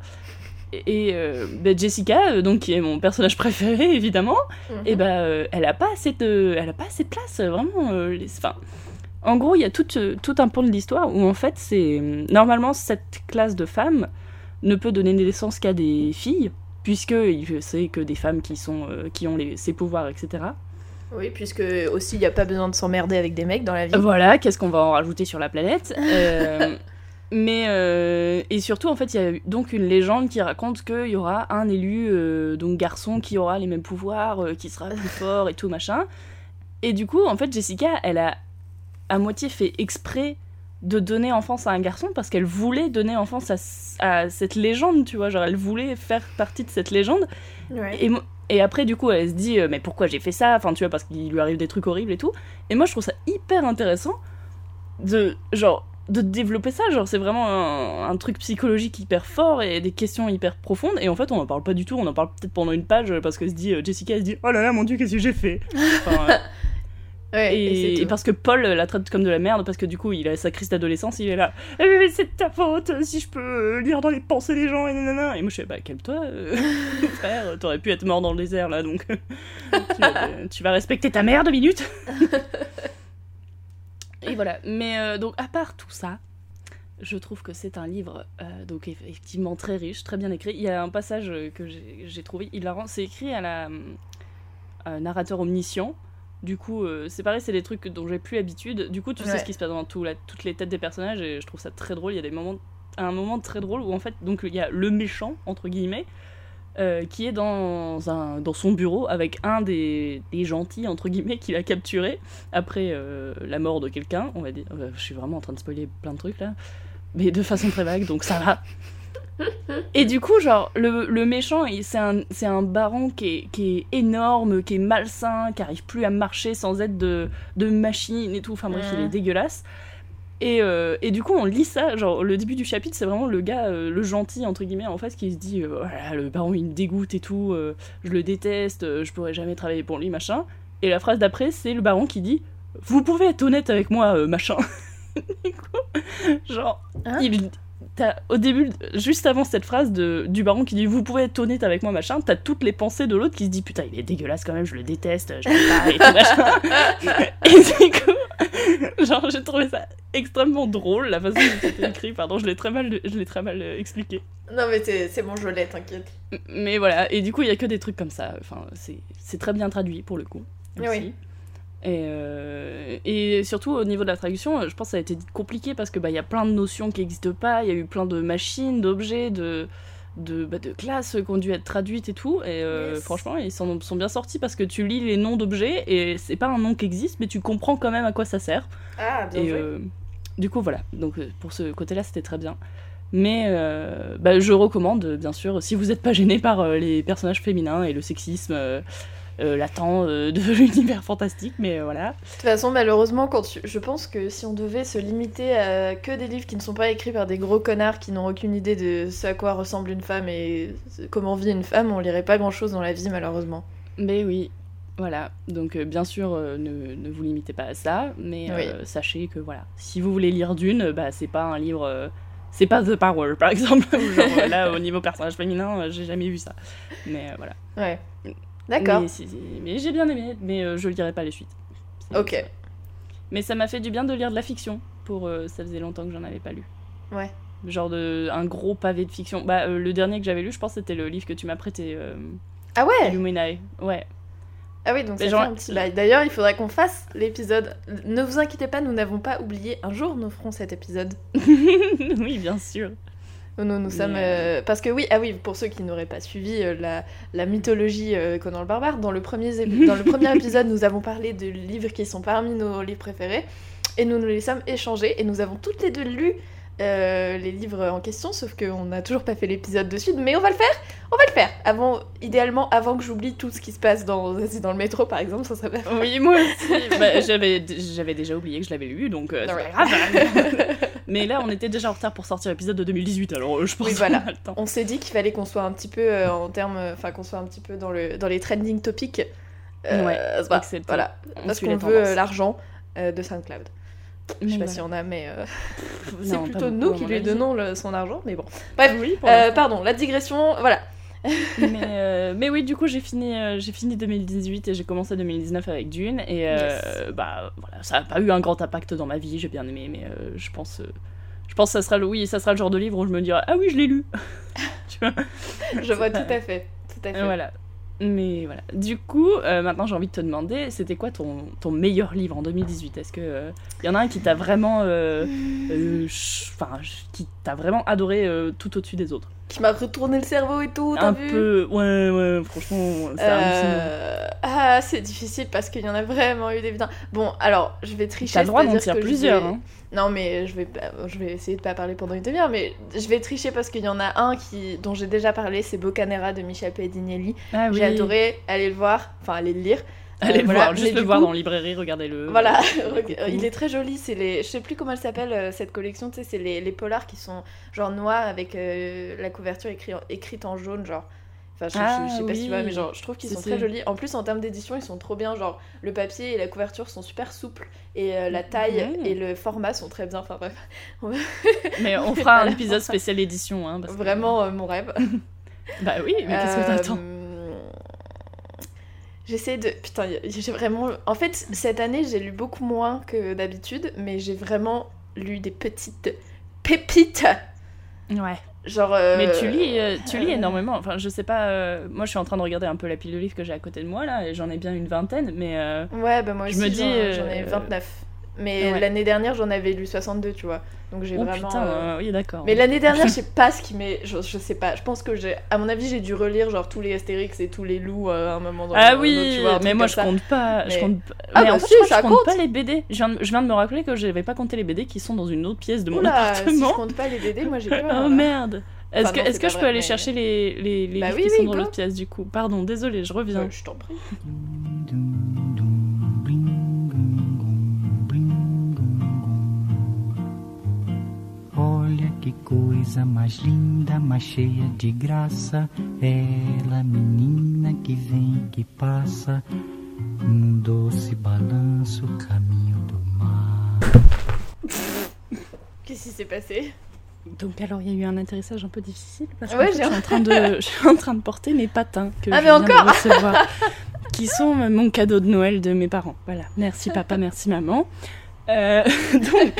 Et, et, bah, Jessica, donc qui est mon personnage préféré évidemment, et bah euh, elle a pas de, elle a pas assez de place vraiment. les- Enfin, en gros, il y a tout, tout un point de l'histoire où en fait c'est normalement cette classe de femmes ne peut donner naissance qu'à des filles puisque c'est que des femmes qui sont qui ont les, ces pouvoirs etc. Oui, puisque aussi il n'y a pas besoin de s'emmerder avec des mecs dans la vie. Voilà, qu'est-ce qu'on va en rajouter sur la planète [LAUGHS] Euh, Mais euh, et surtout en fait il y a donc une légende qui raconte qu'il y aura un élu euh, donc garçon qui aura les mêmes pouvoirs, qui sera plus [LAUGHS] fort et tout machin. Et du coup en fait Jessica elle a à moitié fait exprès de donner enfance à un garçon parce qu'elle voulait donner enfance à, à cette légende tu vois genre elle voulait faire partie de cette légende Ouais. et, et après, du coup, elle se dit, euh, mais pourquoi j'ai fait ça? Enfin, tu vois, parce qu'il lui arrive des trucs horribles et tout. Et moi, je trouve ça hyper intéressant de, genre, de développer ça. Genre, c'est vraiment un, un truc psychologique hyper fort et des questions hyper profondes. Et en fait, on en parle pas du tout. On en parle peut-être pendant une page parce que se dit, euh, Jessica, elle se dit, oh là là, mon dieu, qu'est-ce que j'ai fait? Euh, [LAUGHS] Ouais, et, parce que Paul la traite comme de la merde parce que du coup il a sa crise d'adolescence il est là Eh, mais c'est de ta faute si je peux euh, lire dans les pensées des gens et nanana et moi je suis bah calme-toi euh, [LAUGHS] frère t'aurais pu être mort dans le désert là donc tu, vas, tu vas respecter ta mère deux minutes. [LAUGHS] Et voilà. Mais euh, donc à part tout ça je trouve que c'est un livre euh, donc eff- effectivement très riche très bien écrit. Il y a un passage euh, que j'ai trouvé hilarant. C'est écrit à la narrateur omniscient du coup, euh, c'est pareil, c'est des trucs dont j'ai plus l'habitude. Du coup, tu sais ce qui se passe dans tout la- toutes les têtes des personnages et je trouve ça très drôle. Il y a des moments, un moment très drôle où en fait, donc il y a le méchant entre guillemets euh, qui est dans un dans son bureau avec un des, des gentils entre guillemets qu'il a capturé après euh, la mort de quelqu'un. On va dire, je suis vraiment en train de spoiler plein de trucs là, mais de façon très vague, donc ça va. Et du coup, genre, le, le méchant, c'est un, baron qui est, qui est énorme, qui est malsain, qui arrive plus à marcher sans aide de, de machine et tout. Enfin bref, il est dégueulasse. Et, euh, et du coup, on lit ça, genre, le début du chapitre, c'est vraiment le gars, euh, le gentil, entre guillemets, en face, qui se dit, euh, voilà, le baron, il me dégoûte et tout, je le déteste, je pourrais jamais travailler pour lui, machin. Et la phrase d'après, c'est le baron qui dit, vous pouvez être honnête avec moi, machin. [LAUGHS] du coup, genre, Hein? il, t'as- au début, juste avant cette phrase de, du baron qui dit Vous pouvez être honnête avec moi, machin, t'as toutes les pensées de l'autre qui se dit Putain, il est dégueulasse quand même, je le déteste, je pas, et tout machin. [LAUGHS] et du coup, genre, j'ai trouvé ça extrêmement drôle, la façon dont c'était écrit, pardon, je l'ai très mal, je l'ai très mal euh, expliqué. Non, mais c'est c'est bon, je l'ai, t'inquiète. Mais voilà, et du coup, il y a que des trucs comme ça. Enfin, c'est c'est très bien traduit pour le coup. Oui. Et, euh, et surtout au niveau de la traduction, je pense que ça a été compliqué parce que bah il y a plein de notions qui n'existent pas, il y a eu plein de machines, d'objets, de de, bah, de classes qui ont dû être traduites et tout. Et euh, Yes. franchement, ils sont bien sortis parce que tu lis les noms d'objets et c'est pas un nom qui existe, mais tu comprends quand même à quoi ça sert. Ah, bien Et euh, du coup, voilà. Donc, pour ce côté-là, c'était très bien. Mais bah, je recommande, bien sûr, si vous n'êtes pas gêné par les personnages féminins et le sexisme latent euh, [LAUGHS] de l'univers fantastique. Mais euh, voilà. De toute façon, malheureusement, quand tu- je pense que si on devait se limiter à que des livres qui ne sont pas écrits par des gros connards qui n'ont aucune idée de ce à quoi ressemble une femme et comment vit une femme, on lirait pas grand chose dans la vie, malheureusement. Mais oui. Voilà, donc euh, bien sûr, euh, ne, ne vous limitez pas à ça, mais euh, sachez que voilà, si vous voulez lire Dune, bah c'est pas un livre, euh, c'est pas The Power par [LAUGHS] exemple, genre euh, là au niveau personnage féminin, euh, j'ai jamais vu ça, mais euh, voilà. Ouais. D'accord. Mais, si- si- mais j'ai bien aimé, mais euh, je lirai pas les suites. C'est- Ok. c'est. Mais ça m'a fait du bien de lire de la fiction. Pour euh, ça faisait longtemps que j'en avais pas lu. Ouais. Genre de un gros pavé de fiction. Bah euh, le dernier que j'avais lu, je pense c'était le livre que tu m'as prêté, euh, Ah ouais? Illuminae. Ouais. Ah oui, donc fait genre- un petit bail. D'ailleurs, il faudrait qu'on fasse l'épisode. Ne vous inquiétez pas, nous n'avons pas oublié. Un jour, nous ferons cet épisode. [LAUGHS] oui, bien sûr. Nous, nous, nous sommes. euh, euh, Parce que oui, ah oui, pour ceux qui n'auraient pas suivi euh, la, la mythologie euh, Conan le Barbare, dans le, premier, ép- dans le premier épisode, nous avons parlé de livres qui sont parmi nos livres préférés. Et nous nous les sommes échangés. Et nous avons toutes les deux lu euh, les livres en question, sauf qu'on n'a toujours pas fait l'épisode de suite. Mais on va le faire On va le faire Avant, idéalement, avant que j'oublie tout ce qui se passe dans, [LAUGHS] dans le métro, par exemple, ça serait pas Oui, moi aussi. [LAUGHS] Bah, j'avais, déjà oublié que je l'avais lu, donc euh, c'est Ouais. pas grave. [LAUGHS] Mais là, on était déjà en retard pour sortir l'épisode de 2018, alors euh, je pense Oui, voilà. qu'on a le temps. On s'est dit qu'il fallait qu'on soit un petit peu euh, en termes, enfin qu'on soit un petit peu dans le dans les trending topics. Ouais, excellent. voilà. On parce qu'on veut l'argent de SoundCloud. Je sais pas voilà. si on a, mais euh, c'est plutôt nous qui lui donnons le- son argent, mais bon. Bref, Oui, euh, pardon, la digression, voilà. [LAUGHS] mais, euh, mais oui, du coup, j'ai fini, j'ai fini 2018 et j'ai commencé 2019 avec Dune. Et Yes. bah voilà, ça n'a pas eu un grand impact dans ma vie, j'ai bien aimé, mais je pense. je pense que ça sera le oui, ça sera le genre de livre où je me dirai ah oui je l'ai lu. [LAUGHS] Je vois tout à fait, tout à fait. Voilà. Mais voilà. Du coup, euh, maintenant j'ai envie de te demander, c'était quoi ton, meilleur livre en 2018 Est-ce que euh, y en a un qui t'a vraiment, euh, adoré tout au-dessus des autres? Qui m'a retourné le cerveau et tout, Un vu peu, ouais, ouais. Franchement, c'est. Euh, Ah, c'est difficile parce qu'il y en a vraiment eu des vilains. Bon, alors, je vais tricher. T'as le droit d'en dire plusieurs. vais- hein. Non, mais je vais, pas- je vais essayer de pas parler pendant une demi-heure, mais je vais tricher parce qu'il y en a un qui, dont j'ai déjà parlé, c'est Boccanera de Michel Pedinelli. Ah oui. J'ai adoré aller le voir, enfin aller le lire. Allez Euh, le voilà, voir, juste le voir dans la librairie, regardez-le. Voilà, [LAUGHS] beaucoup. il est très joli. C'est les, je sais plus comment elle s'appelle euh, cette collection. Tu sais, c'est les, les polars qui sont genre noirs avec euh, la couverture écrit, écrite en jaune, genre. Enfin, je, Ah, je- je sais pas si oui. tu vois, mais genre, je trouve qu'ils Si, sont si. très jolis. En plus, en termes d'édition, ils sont trop bien. Genre, le papier et la couverture sont super souples et euh, la taille et le format sont très bien. Enfin bref, [LAUGHS] [LAUGHS] Mais on fera un épisode spécial édition. Hein, parce que- vraiment euh, mon rêve. Bah oui, mais qu'est-ce que t'attends? Euh, J'essaie de. Putain, j'ai vraiment. En fait, cette année, j'ai lu beaucoup moins que d'habitude, mais j'ai vraiment lu des petites pépites. Ouais. Genre. euh, Mais tu lis, euh, tu lis euh, énormément. Enfin, je sais pas. euh, moi, je suis en train de regarder un peu la pile de livres que j'ai à côté de moi là, et j'en ai bien une vingtaine. Mais Ouais, bah moi Je aussi, me dis, j'en ai euh, 29. Mais ouais. l'année dernière, j'en avais lu 62, tu vois. Donc j'ai oh vraiment. putain, euh, oui d'accord. Mais l'année dernière, [LAUGHS] je sais pas ce qui m'est. Je, je sais pas. Je pense que j'ai. À mon avis, j'ai dû relire genre tous les Astérix et tous les loups euh, à un moment dans Ah oui, tu vois, mais moi je compte pas. Je compte pas- Ah mais bah en fait, si, je crois compte compte. pas les BD. Je viens, de, je viens de me rappeler que j'avais pas compté les BD qui sont dans une autre pièce de mon Oula, si je appartement. compte pas les BD, moi j'ai [LAUGHS] peur. oh merde. Est-ce Enfin, que, je peux aller mais- chercher les, les, les Bah livres oui, qui oui, sont dans l'autre pièce du coup? Pardon, désolé, je reviens. Euh, je t'en prie. Olha que coisa mais linda, mais cheia de graça. Ela, menina que vem, que passa, num doce balanço, caminho do mar. [LAUGHS] Qu'est-ce qui s'est passé? Donc alors il y a eu un atterrissage un peu difficile parce que Ouais, je, suis en train de, je suis en train de porter mes patins que Ah, je mais viens de recevoir, qui sont mon cadeau de Noël de mes parents. Voilà, merci papa, [LAUGHS] merci maman. Euh, [LAUGHS] donc,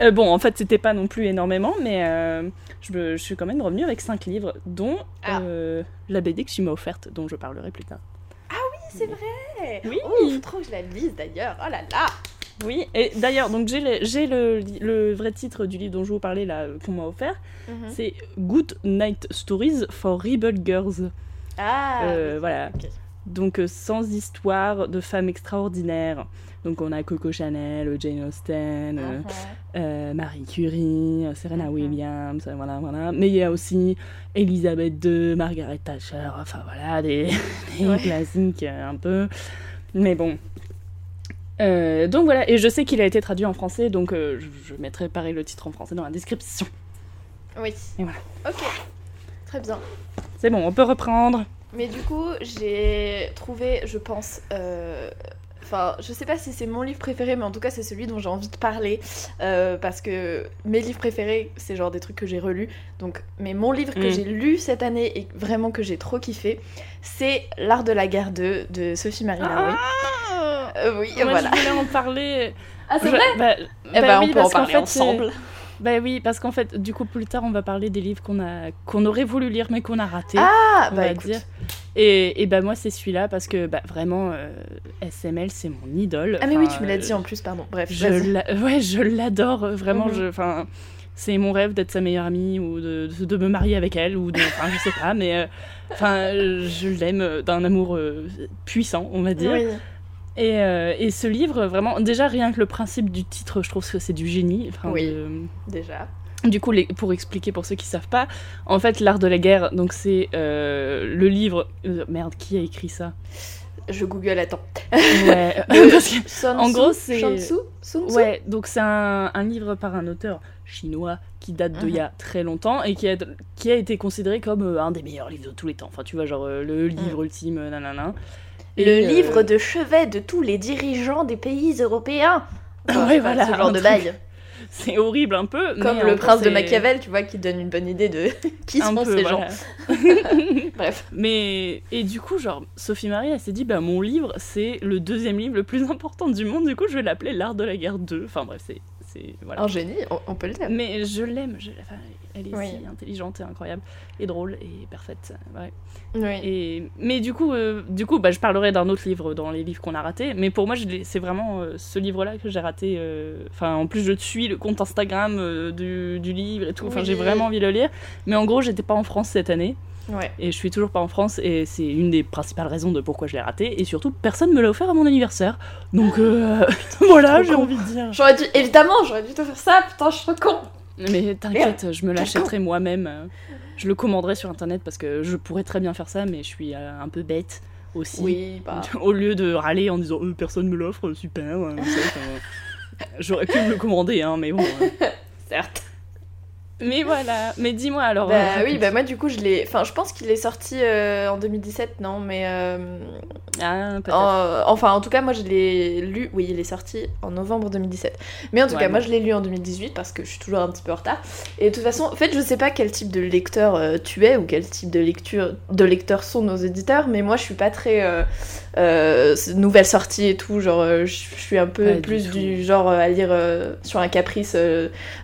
euh, bon, en fait, c'était pas non plus énormément, mais euh, je, me- je suis quand même revenue avec cinq livres, dont Ah. la BD que tu m'as offerte, dont je parlerai plus tard. C'est vrai Oui. Oh, faut trop que je la lise d'ailleurs. Oh là là Oui, et d'ailleurs, donc j'ai le, j'ai le, le vrai titre du livre dont je vous parlais là, qu'on m'a offert, Mhm. c'est Good Night Stories for Rebel Girls. Ah oui. voilà. Donc sans histoire de femmes extraordinaires. Donc on a Coco Chanel, Jane Austen, euh, Mhm. euh, Marie Curie, euh, Serena Mhm. Williams, voilà, voilà. Mais il y a aussi Elisabeth II, Margaret Thatcher, enfin voilà, des, [LAUGHS] des Ouais. classiques un peu. Mais bon. Euh, donc voilà, et je sais qu'il a été traduit en français, donc euh, je, je mettrai pareil le titre en français dans la description. Oui. Et voilà. Ok. Très bien. C'est bon, on peut reprendre. Mais du coup, j'ai trouvé, je pense, euh, enfin, je sais pas si c'est mon livre préféré, mais en tout cas, c'est celui dont j'ai envie de parler. euh, parce que mes livres préférés, c'est genre des trucs que j'ai relus. Donc, mais mon livre que Mm. j'ai lu cette année et vraiment que j'ai trop kiffé, c'est L'Art de la guerre 2 de Sophie Marie Laroui. Euh, oui, Moi, voilà. je voulais en parler. Ah, c'est vrai bah, Eh bah ben, oui, on peut en parler fait, ensemble. Bah oui, parce qu'en fait, du coup, plus tard, on va parler des livres qu'on a, qu'on aurait voulu lire mais qu'on a ratés. Ah, on bah va écoute. dire. Et, et bah moi, c'est celui-là parce que bah, vraiment, euh, SML, c'est mon idole. Ah, mais oui, tu me l'as euh, dit en plus, pardon. Bref, Je [LAUGHS] ouais, je l'adore euh, vraiment. Mhm. je- Enfin, c'est mon rêve d'être sa meilleure amie ou de, de, de me marier avec elle ou de, enfin, je sais pas, mais euh, enfin, euh, je l'aime euh, d'un amour euh, puissant, on va dire. Oui. Et, euh, et ce livre, vraiment, déjà rien que le principe du titre, je trouve que c'est du génie. Enfin, Oui. de- Déjà. du coup, les- pour expliquer pour ceux qui savent pas, en fait, l'art de la guerre, donc c'est euh, le livre. euh, merde, qui a écrit ça? Je google, attends. Ouais, [LAUGHS] [LAUGHS] parce que- Sun en gros, c'est- ouais, donc c'est un, un livre par un auteur chinois qui date de il y a très longtemps et qui a, qui a été considéré comme un des meilleurs livres de tous les temps. Enfin, tu vois, genre le livre ultime, euh, nanana. Le euh, livre de chevet de tous les dirigeants des pays européens. Enfin, Ouais, sais pas, voilà, Ce genre de bail. [LAUGHS] C'est horrible un peu. Comme mais le prince de Machiavel, tu vois, qui donne une bonne idée de [LAUGHS] qui un sont peu, ces voilà. gens. [LAUGHS] Bref. Mais et du coup, genre Sophie Marie, elle s'est dit bah mon livre c'est le deuxième livre le plus important du monde. Du coup, je vais l'appeler l'art de la guerre 2. Enfin bref, c'est c'est voilà. Un génie, on, peut le dire. Mais je l'aime. je- enfin, elle est Oui. si intelligente et incroyable et drôle et parfaite. Ouais. Oui. Et mais du coup, euh, du coup, bah, je parlerai d'un autre livre dans les livres qu'on a ratés. Mais pour moi, c'est vraiment euh, ce livre-là que j'ai raté. euh, Enfin, en plus, je suis le compte Instagram du, du livre et tout. Enfin, Oui. j'ai vraiment envie de le lire. Mais en gros, j'étais pas en France cette année Ouais. et je suis toujours pas en France et c'est une des principales raisons de pourquoi je l'ai raté et surtout personne me l'a offert à mon anniversaire donc euh, [LAUGHS] [LAUGHS] voilà j'ai envie de dire J'aurais dû, évidemment, j'aurais dû te faire ça, putain, je suis con. mais t'inquiète je me l'achèterai moi-même euh, je le commanderai sur internet parce que je pourrais très bien faire ça mais je suis euh, un peu bête aussi Oui, bah. [LAUGHS] au lieu de râler en disant Euh, personne me l'offre super ouais, ça, enfin, j'aurais pu me le commander hein mais bon euh. Certes. Mais voilà mais dis-moi alors Bah euh, oui, bah moi du coup je l'ai. Enfin, je pense qu'il est sorti euh, en 2017, non, mais. euh, ah, en- Enfin, en tout cas, moi je l'ai lu. Oui, il est sorti en novembre 2017. Mais en tout Ouais, cas, bon. moi je l'ai lu en 2018 parce que je suis toujours un petit peu en retard. Et de toute façon, en fait, je sais pas quel type de lecteur euh, tu es ou quel type de lecture de lecteurs sont nos éditeurs, mais moi je suis pas très nouvelle sortie et tout. Genre, je suis un peu du plus tout. du genre à lire sur un caprice.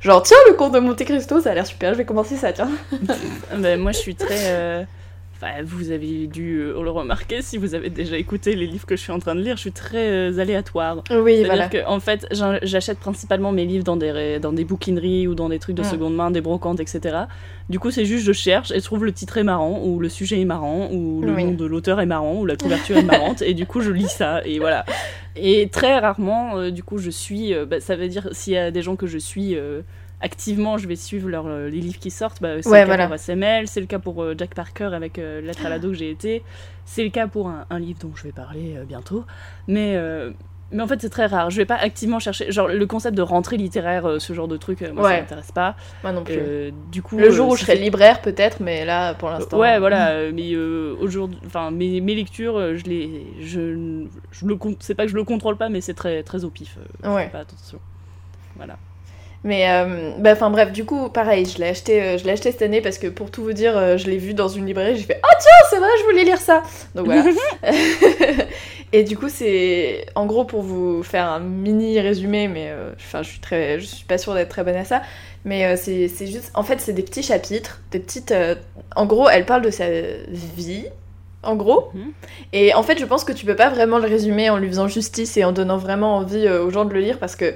genre, tiens, le conte de Monte Cristo, ça a l'air super. Je vais commencer ça, tiens. [LAUGHS] Ben, moi, je suis très. euh, Enfin, vous avez dû euh, le remarquer si vous avez déjà écouté les livres que je suis en train de lire. Je suis très euh, aléatoire. Oui, voilà. que, en fait, j'achète principalement mes livres dans des, dans des bouquineries ou dans des trucs de Mm. seconde main, des brocantes, etc. Du coup, c'est juste je cherche et je trouve le titre est marrant, ou le sujet est marrant, ou le Oui. nom de l'auteur est marrant, ou la couverture est marrante, et du coup, je lis ça, et voilà. Et très rarement, euh, du coup, je suis. bah, ça veut dire, s'il y a des gens que je suis. Activement, je vais suivre leur, euh, les livres qui sortent. Bah, c'est Ouais, le cas voilà. pour SML, c'est le cas pour euh, Jack Parker avec euh, Lettre à l'ado que j'ai été, c'est le cas pour un, un livre dont je vais parler euh, bientôt. Mais, euh, mais en fait, c'est très rare. Je vais pas activement chercher. Genre, le concept de rentrée littéraire, ce genre de truc, moi, ça Ouais. m'intéresse pas. Moi non plus. Du coup. le jour où je serai libraire, peut-être, mais là, pour l'instant. Ouais, voilà, [LAUGHS] mais aujourd'hui, enfin, mes, mes lectures, je les, je, je le, c'est pas que je le contrôle pas, mais c'est très, très au pif. Ouais. pas attention. Voilà. Mais euh, bah, enfin bref, du coup, pareil, je l'ai acheté, euh, je l'ai acheté cette année parce que pour tout vous dire, euh, je l'ai vu dans une librairie, j'ai fait oh tiens, c'est vrai, je voulais lire ça. Donc voilà. [LAUGHS] [LAUGHS] et du coup, c'est en gros pour vous faire un mini résumé, mais enfin, je suis très, je suis pas sûre d'être très bonne à ça. Mais c'est juste, en fait, c'est des petits chapitres, des petites. en gros, elle parle de sa vie. En gros, Mhm. et en fait, je pense que tu peux pas vraiment le résumer en lui faisant justice et en donnant vraiment envie aux gens de le lire parce que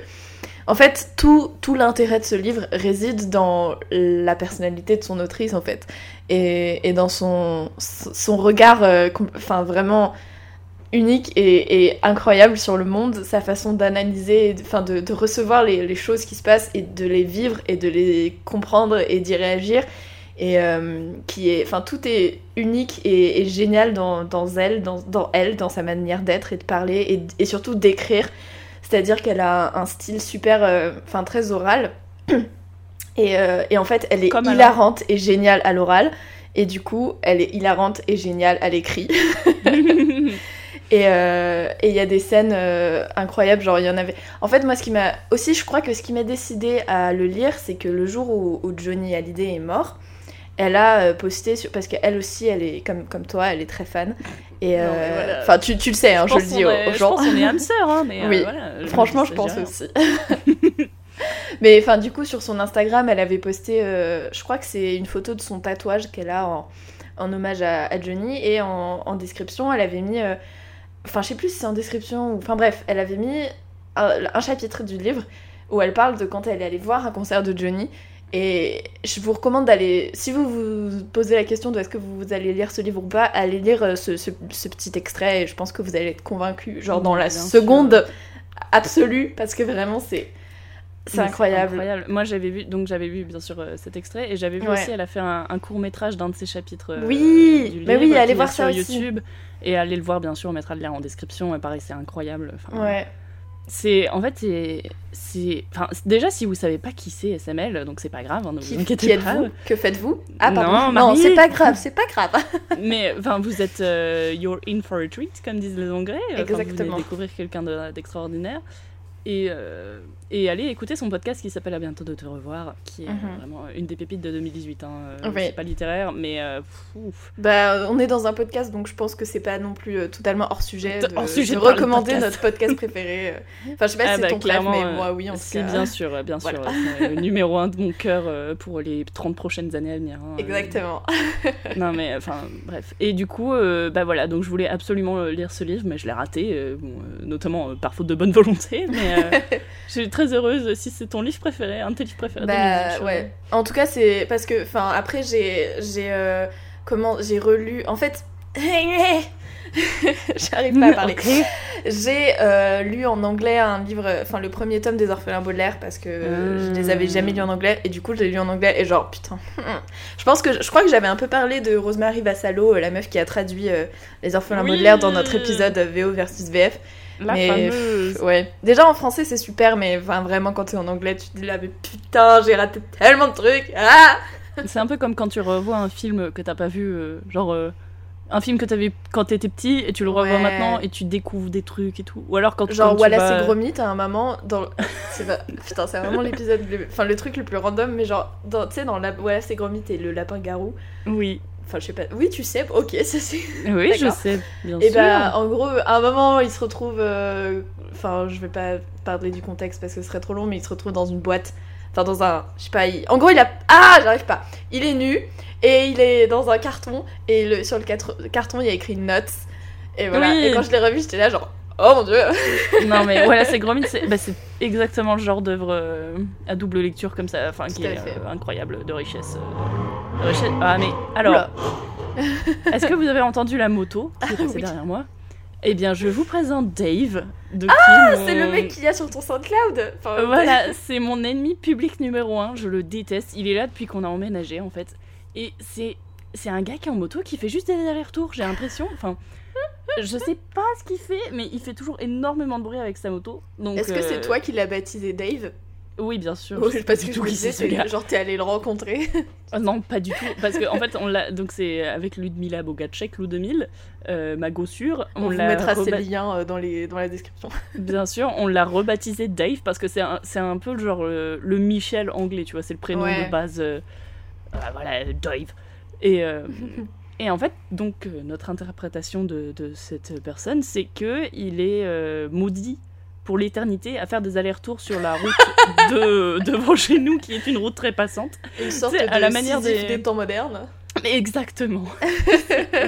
en fait, tout, tout l'intérêt de ce livre réside dans la personnalité de son autrice, en fait. Et, et dans son, son regard, euh, vraiment unique et, incroyable sur le monde, sa façon d'analyser, de- de, recevoir les, les choses qui se passent et de les vivre et de les comprendre et d'y réagir. Et euh, qui est, enfin, tout est unique et, génial dans, dans elle, dans, dans elle, dans sa manière d'être et de parler et surtout d'écrire. C'est-à-dire qu'elle a un style super, euh, enfin très oral. [CLEARS THROAT] Et, euh, et en fait, elle est Comme hilarante et géniale à l'oral. Et du coup, elle est hilarante et géniale à l'écrit. [LAUGHS] Et euh, et il y a des scènes euh, incroyables, genre il y en avait... En fait, moi, ce qui m'a... Aussi, je crois que ce qui m'a décidé à le lire, c'est que le jour où, où Johnny Hallyday est mort, elle a euh, posté, sur... parce qu'elle aussi, elle est comme, comme toi, elle est très fan. Et euh, voilà. enfin, tu, tu le sais, hein, je, le dis aux, aux Je gens. pense qu'on est [LAUGHS] âme sœur, hein, mais euh, voilà, Franchement, je pense aussi. [LAUGHS] Mais enfin, du coup, sur son Instagram, elle avait posté, euh, je crois que c'est une photo de son tatouage qu'elle a en, en hommage à, à Johnny. Et en, en description, elle avait mis. Enfin, je sais plus si c'est en description ou. Enfin, bref, elle avait mis un, un chapitre du livre où elle parle de quand elle est allée voir un concert de Johnny. Et je vous recommande d'aller, si vous vous posez la question de est-ce que vous allez lire ce livre ou pas, allez lire euh, ce, ce- ce petit extrait et je pense que vous allez être convaincu, genre dans la sûr. seconde absolue, parce que vraiment c'est c'est Mais incroyable. Moi, j'avais vu, donc j'avais vu bien sûr euh, cet extrait et j'avais vu Ouais. aussi, elle a fait un, court métrage d'un de ses chapitres. euh, Oui, du bah oui, livre allez voir sur ça aussi. YouTube et allez le voir bien sûr, on mettra le lien en description. Et pareil, c'est incroyable. Enfin, Ouais. C'est en fait c'est c'est enfin déjà si vous savez pas qui c'est SML donc c'est pas grave hein, ne vous Qui, inquiétez qui pas Que faites-vous Ah pardon. Non, Non, c'est pas grave, c'est pas grave. [LAUGHS] mais enfin vous êtes euh, you're in for a treat comme disent les Anglais vous Exactement. de découvrir quelqu'un de- d'extraordinaire et euh, et allez écouter son podcast qui s'appelle À bientôt de te revoir qui est euh, Mhm. vraiment une des pépites de 2018 hein. Euh, c'est pas littéraire mais euh. Bah, on est dans un podcast, donc je pense que c'est pas non plus totalement hors sujet de, Hors sujet de de recommander podcast. notre podcast préféré. [LAUGHS] Enfin, je sais pas Ah si c'est bah, ton clairement, mais moi oui en tout cas. bien sûr bien sûr Voilà. c'est le numéro un de mon cœur pour les 30 prochaines années à venir hein. Exactement. [LAUGHS] Non mais enfin bref. Et du coup, euh, bah voilà, donc je voulais absolument lire ce livre, mais je l'ai raté, euh, bon, notamment par faute de bonne [LAUGHS] volonté. Mais je suis très heureuse si c'est ton livre préféré, un de tes livres préférés. Bah 2018, je- ouais. En tout cas, c'est parce que, enfin, après j'ai, j'ai, euh, comment, j'ai relu. En fait, [LAUGHS] j'arrive pas à parler. J'ai euh, lu en anglais un livre, enfin le premier tome des Orphelins Baudelaire parce que je les avais jamais lus en anglais et du coup je l'ai lu en anglais et genre putain. [LAUGHS] je pense que je crois que j'avais un peu parlé de Rosemary Vassallo, euh, la meuf qui a traduit euh, les Orphelins Oui. Baudelaire dans notre épisode euh, VO versus VF. La mais fameuse. pff, ouais. Déjà en français c'est super mais vraiment quand t'es en anglais tu te dis là mais putain j'ai raté tellement de trucs. Ah C'est un peu comme quand tu revois un film que t'as pas vu, euh, genre euh, un film que t'avais vu quand t'étais petit et tu le revois Ouais. maintenant et tu découvres des trucs et tout. Ou alors quand Genre quand tu Wallace vas- et Gromit à un moment dans [LAUGHS] c'est pas... putain c'est vraiment l'épisode le- enfin le truc le plus random mais genre tu sais dans la... Wallace et Gromit et le lapin garou Oui, enfin je sais pas. Oui tu sais. Ok [LAUGHS] ça c'est oui, je sais, bien et sûr. bah en gros à un moment il se retrouve euh, enfin je vais pas parler du contexte parce que ce serait trop long mais il se retrouve dans une boîte. Enfin dans un je sais pas il- en gros il a ah j'arrive pas. Il est nu et il est dans un carton et le... sur le quatre- carton il y a écrit notes. Et voilà. Oui. et quand je l'ai revu j'étais là genre oh mon dieu [LAUGHS] non mais voilà, c'est Gromit, c'est bah, c'est exactement le genre d'œuvre euh, à double lecture comme ça, enfin qui est euh, incroyable de richesse. euh, de richesse. Ah mais alors, [LAUGHS] est-ce que vous avez entendu la moto qui est passée Oui. derrière moi? Eh bien, je vous présente Dave. De Ah, c'est mon- le mec qu'il y a sur ton SoundCloud enfin, Voilà, c'est mon ennemi public numéro un. Je le déteste. Il est là depuis qu'on a emménagé en fait, et c'est c'est un gars qui est en moto qui fait juste des allers-retours. J'ai l'impression. Enfin, je sais pas ce qu'il fait, mais il fait toujours énormément de bruit avec sa moto. Donc Est-ce que euh, c'est toi qui l'as baptisé Dave? Oui, bien sûr. Oui, je sais parce pas que du tout qui c'est ce gars. genre t'es allé le rencontrer. Ah Non, pas du tout. Parce qu'en en fait, on l'a. Donc, c'est avec Ludmila Bogacek, Lou 2000, euh, ma gossure. On, On, vous l'a mettra reba- liens euh, dans, les, dans la description. Bien sûr, on l'a rebaptisé Dave parce que c'est un, un peu le genre euh, le Michel anglais, tu vois, c'est le prénom Ouais. de base. euh, voilà, Dave. Et, euh, [LAUGHS] et en fait, donc, euh, notre interprétation de, de cette personne, c'est que il est euh, maudit pour l'éternité à faire des allers-retours sur la route [LAUGHS] de, devant chez nous, qui est une route très passante. Une sorte C'est de à la manière des- des temps modernes. Exactement. [LAUGHS]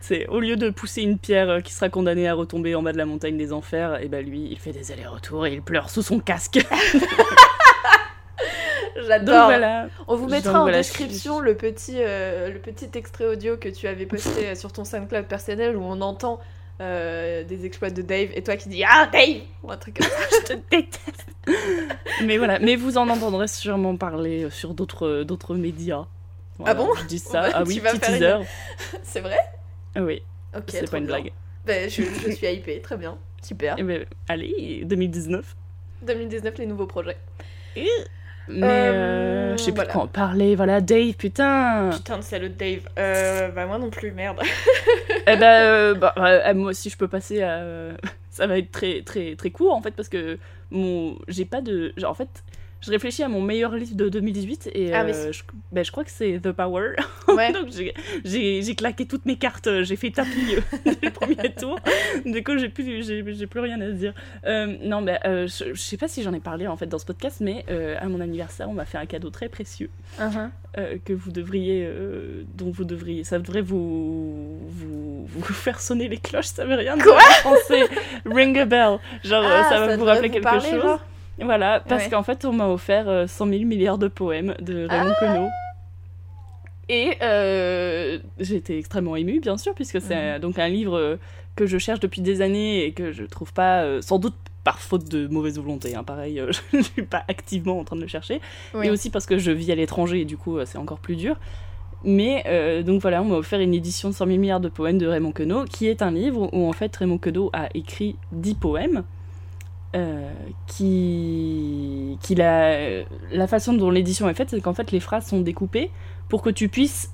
C'est au lieu de pousser une pierre qui sera condamnée à retomber en bas de la montagne des enfers, et ben lui, il fait des allers-retours et il pleure sous son casque. J'adore. voilà. On vous mettra Donc en voilà, description le petit, euh, le petit extrait audio que tu avais posté [LAUGHS] sur ton SoundCloud personnel où on entend euh, des exploits de Dave et toi qui dis Ah Dave ou un truc comme ça. [LAUGHS] Je te déteste. Mais voilà, mais vous en entendrez sûrement parler euh, sur d'autres d'autres médias. Voilà, Ah bon Je dis ça. Ah oui, petit une-. [LAUGHS] C'est vrai oui, Ok. c'est pas une bien. blague. Ben, je, je suis hypée, très bien. Super. Eh ben, allez, 2019. 2019, les nouveaux projets. Mais Euh, euh, je sais plus voilà. de quoi en parler. Voilà, Dave, putain. Putain de salaud Dave. Euh, bah moi non plus, merde. Eh ben, euh, bah, euh, moi aussi, je peux passer à. [LAUGHS] Ça va être très, très, très court en fait, parce que mon, j'ai pas de. genre, en fait, je réfléchis à mon meilleur livre de 2018 et Ah, euh, je, ben, je crois que c'est The Power. [LAUGHS] Ouais. Donc j'ai- claqué toutes mes cartes, euh, j'ai fait tapis euh, [LAUGHS] le premier tour. Du coup, j'ai plus, plus rien à dire. Euh, non, mais euh, je, je sais pas si j'en ai parlé en fait dans ce podcast, mais à mon anniversaire, on m'a fait un cadeau très précieux Uh-huh. que vous devriez, dont vous devriez, ça devrait vous, vous, vous [LAUGHS] faire sonner les cloches, ça veut rien dire Quoi en français. Ring a bell, genre Ah, ça va ça vous rappeler vous quelque parler, chose. genre Voilà, parce Ouais. qu'en fait on m'a offert euh, 100 000 milliards de poèmes de Raymond Ah. Queneau. Et euh, j'ai été extrêmement émue, bien sûr, puisque c'est Mhm. euh, donc un livre euh, que je cherche depuis des années et que je trouve pas, euh, sans doute par faute de mauvaise volonté, hein, pareil, euh, [LAUGHS] je ne suis pas activement en train de le chercher, Oui. et aussi parce que je vis à l'étranger et du coup euh, c'est encore plus dur. Mais euh, donc voilà, on m'a offert une édition de 100 000 milliards de poèmes de Raymond Queneau, qui est un livre où en fait Raymond Queneau a écrit 10 poèmes. Euh, qui, la, façon dont l'édition est faite, c'est qu'en fait les phrases sont découpées pour que tu puisses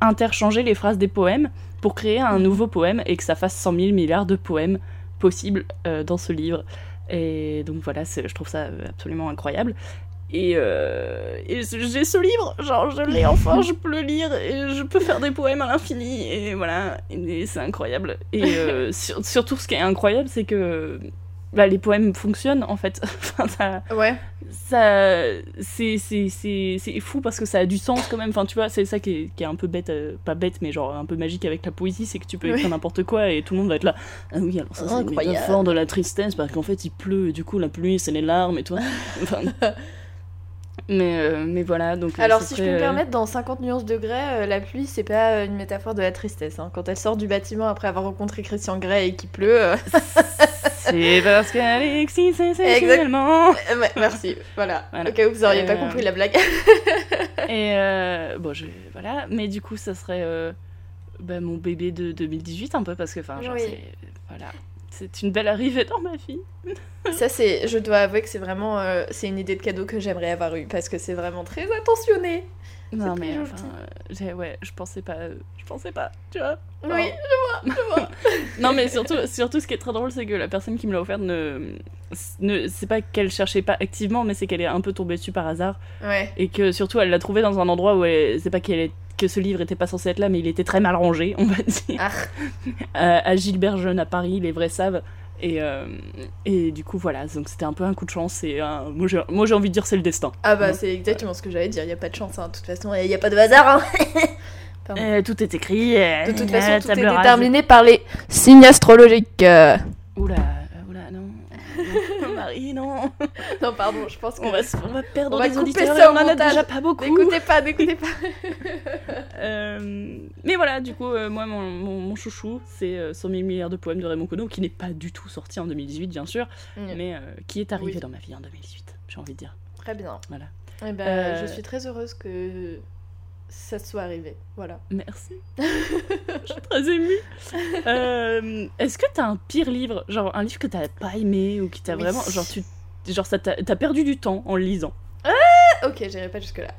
interchanger les phrases des poèmes pour créer un nouveau poème et que ça fasse 100 000 milliards de poèmes possibles euh, dans ce livre. Et donc voilà, je trouve ça euh, absolument incroyable. Et, j'ai ce livre, genre je l'ai enfin, je peux le lire et je peux faire des poèmes à l'infini. Et voilà, et, c'est incroyable. Et sur- surtout, ce qui est incroyable, c'est que bah, les poèmes fonctionnent en fait. [LAUGHS] Enfin, ça, Ouais. ça c'est fou parce que ça a du sens quand même enfin tu vois c'est ça qui est, qui est un peu bête euh, pas bête mais genre un peu magique avec la poésie c'est que tu peux écrire n'importe quoi et tout le monde va être là ah oui alors ça c'est une métaphore de la tristesse parce qu'en fait il pleut et du coup la pluie c'est les larmes et toi [LAUGHS] enfin, mais euh, mais voilà donc euh, Alors, si je peux me euh, permettre, dans 50 nuances degrés, euh, la pluie, c'est pas une métaphore de la tristesse. hein. Quand elle sort du bâtiment après avoir rencontré Christian Grey et qu'il pleut. [LAUGHS] c'est parce qu'Alexis c'est [LAUGHS] sexuellement ouais, merci, voilà. Voilà. Au cas où vous auriez pas compris la blague. [LAUGHS] Et bon, je, voilà, mais du coup, ça serait bah, mon bébé de 2018 un peu parce que, enfin, genre, Oui. c'est voilà, c'est une belle arrivée dans ma vie. Ça, c'est. Je dois avouer que c'est vraiment. euh, c'est une idée de cadeau que j'aimerais avoir eu parce que c'est vraiment très attentionné. Non, très mais enfin, euh, ouais, je pensais pas, je pensais pas, tu vois. Oui, [LAUGHS] Non, mais surtout, surtout, ce qui est très drôle, c'est que la personne qui me l'a offert ne, ne c'est pas qu'elle cherchait pas activement, mais c'est qu'elle est un peu tombée dessus par hasard ouais. et que surtout, elle l'a trouvé dans un endroit où elle- c'est pas qu'elle est que ce livre était pas censé être là, mais il était très mal rangé, on va dire. Ah. Euh, à Gilbert Jeune à Paris, les vrais savent. Et, euh, et du coup, voilà, donc c'était un peu un coup de chance. Et un- moi, j'ai moi, j'ai envie de dire c'est le destin. Ah bah Ouais. c'est exactement ce que j'allais dire, il y a pas de chance, hein. de toute façon, il y a pas de hasard. Hein. [LAUGHS] Euh, tout est écrit. De toute façon, tout est déterminé par les signes astrologiques. Oula, euh, oula, non. Non, Marie, non. [LAUGHS] Non, pardon, je pense que... On va, on va perdre On va des auditeurs ça on en a déjà pas beaucoup. N'écoutez pas, n'écoutez pas. [LAUGHS] Euh, mais voilà, du coup, euh, moi, mon, mon, mon chouchou, c'est euh, 100 000 milliards de poèmes de Raymond Queneau, qui n'est pas du tout sorti en 2018, bien sûr, mais euh, qui est arrivé Oui. dans ma vie en 2018, j'ai envie de dire. Très bien. Voilà. Eh ben, je suis très heureuse que ça soit arrivé. Voilà. Merci. [LAUGHS] Je suis très émue. Euh, Est-ce que t'as un pire livre, genre un livre que t'as pas aimé ou qui t'a vraiment, genre tu genre ça t'a t'as perdu du temps en le lisant? Ah, Ok, j'irai pas jusque là.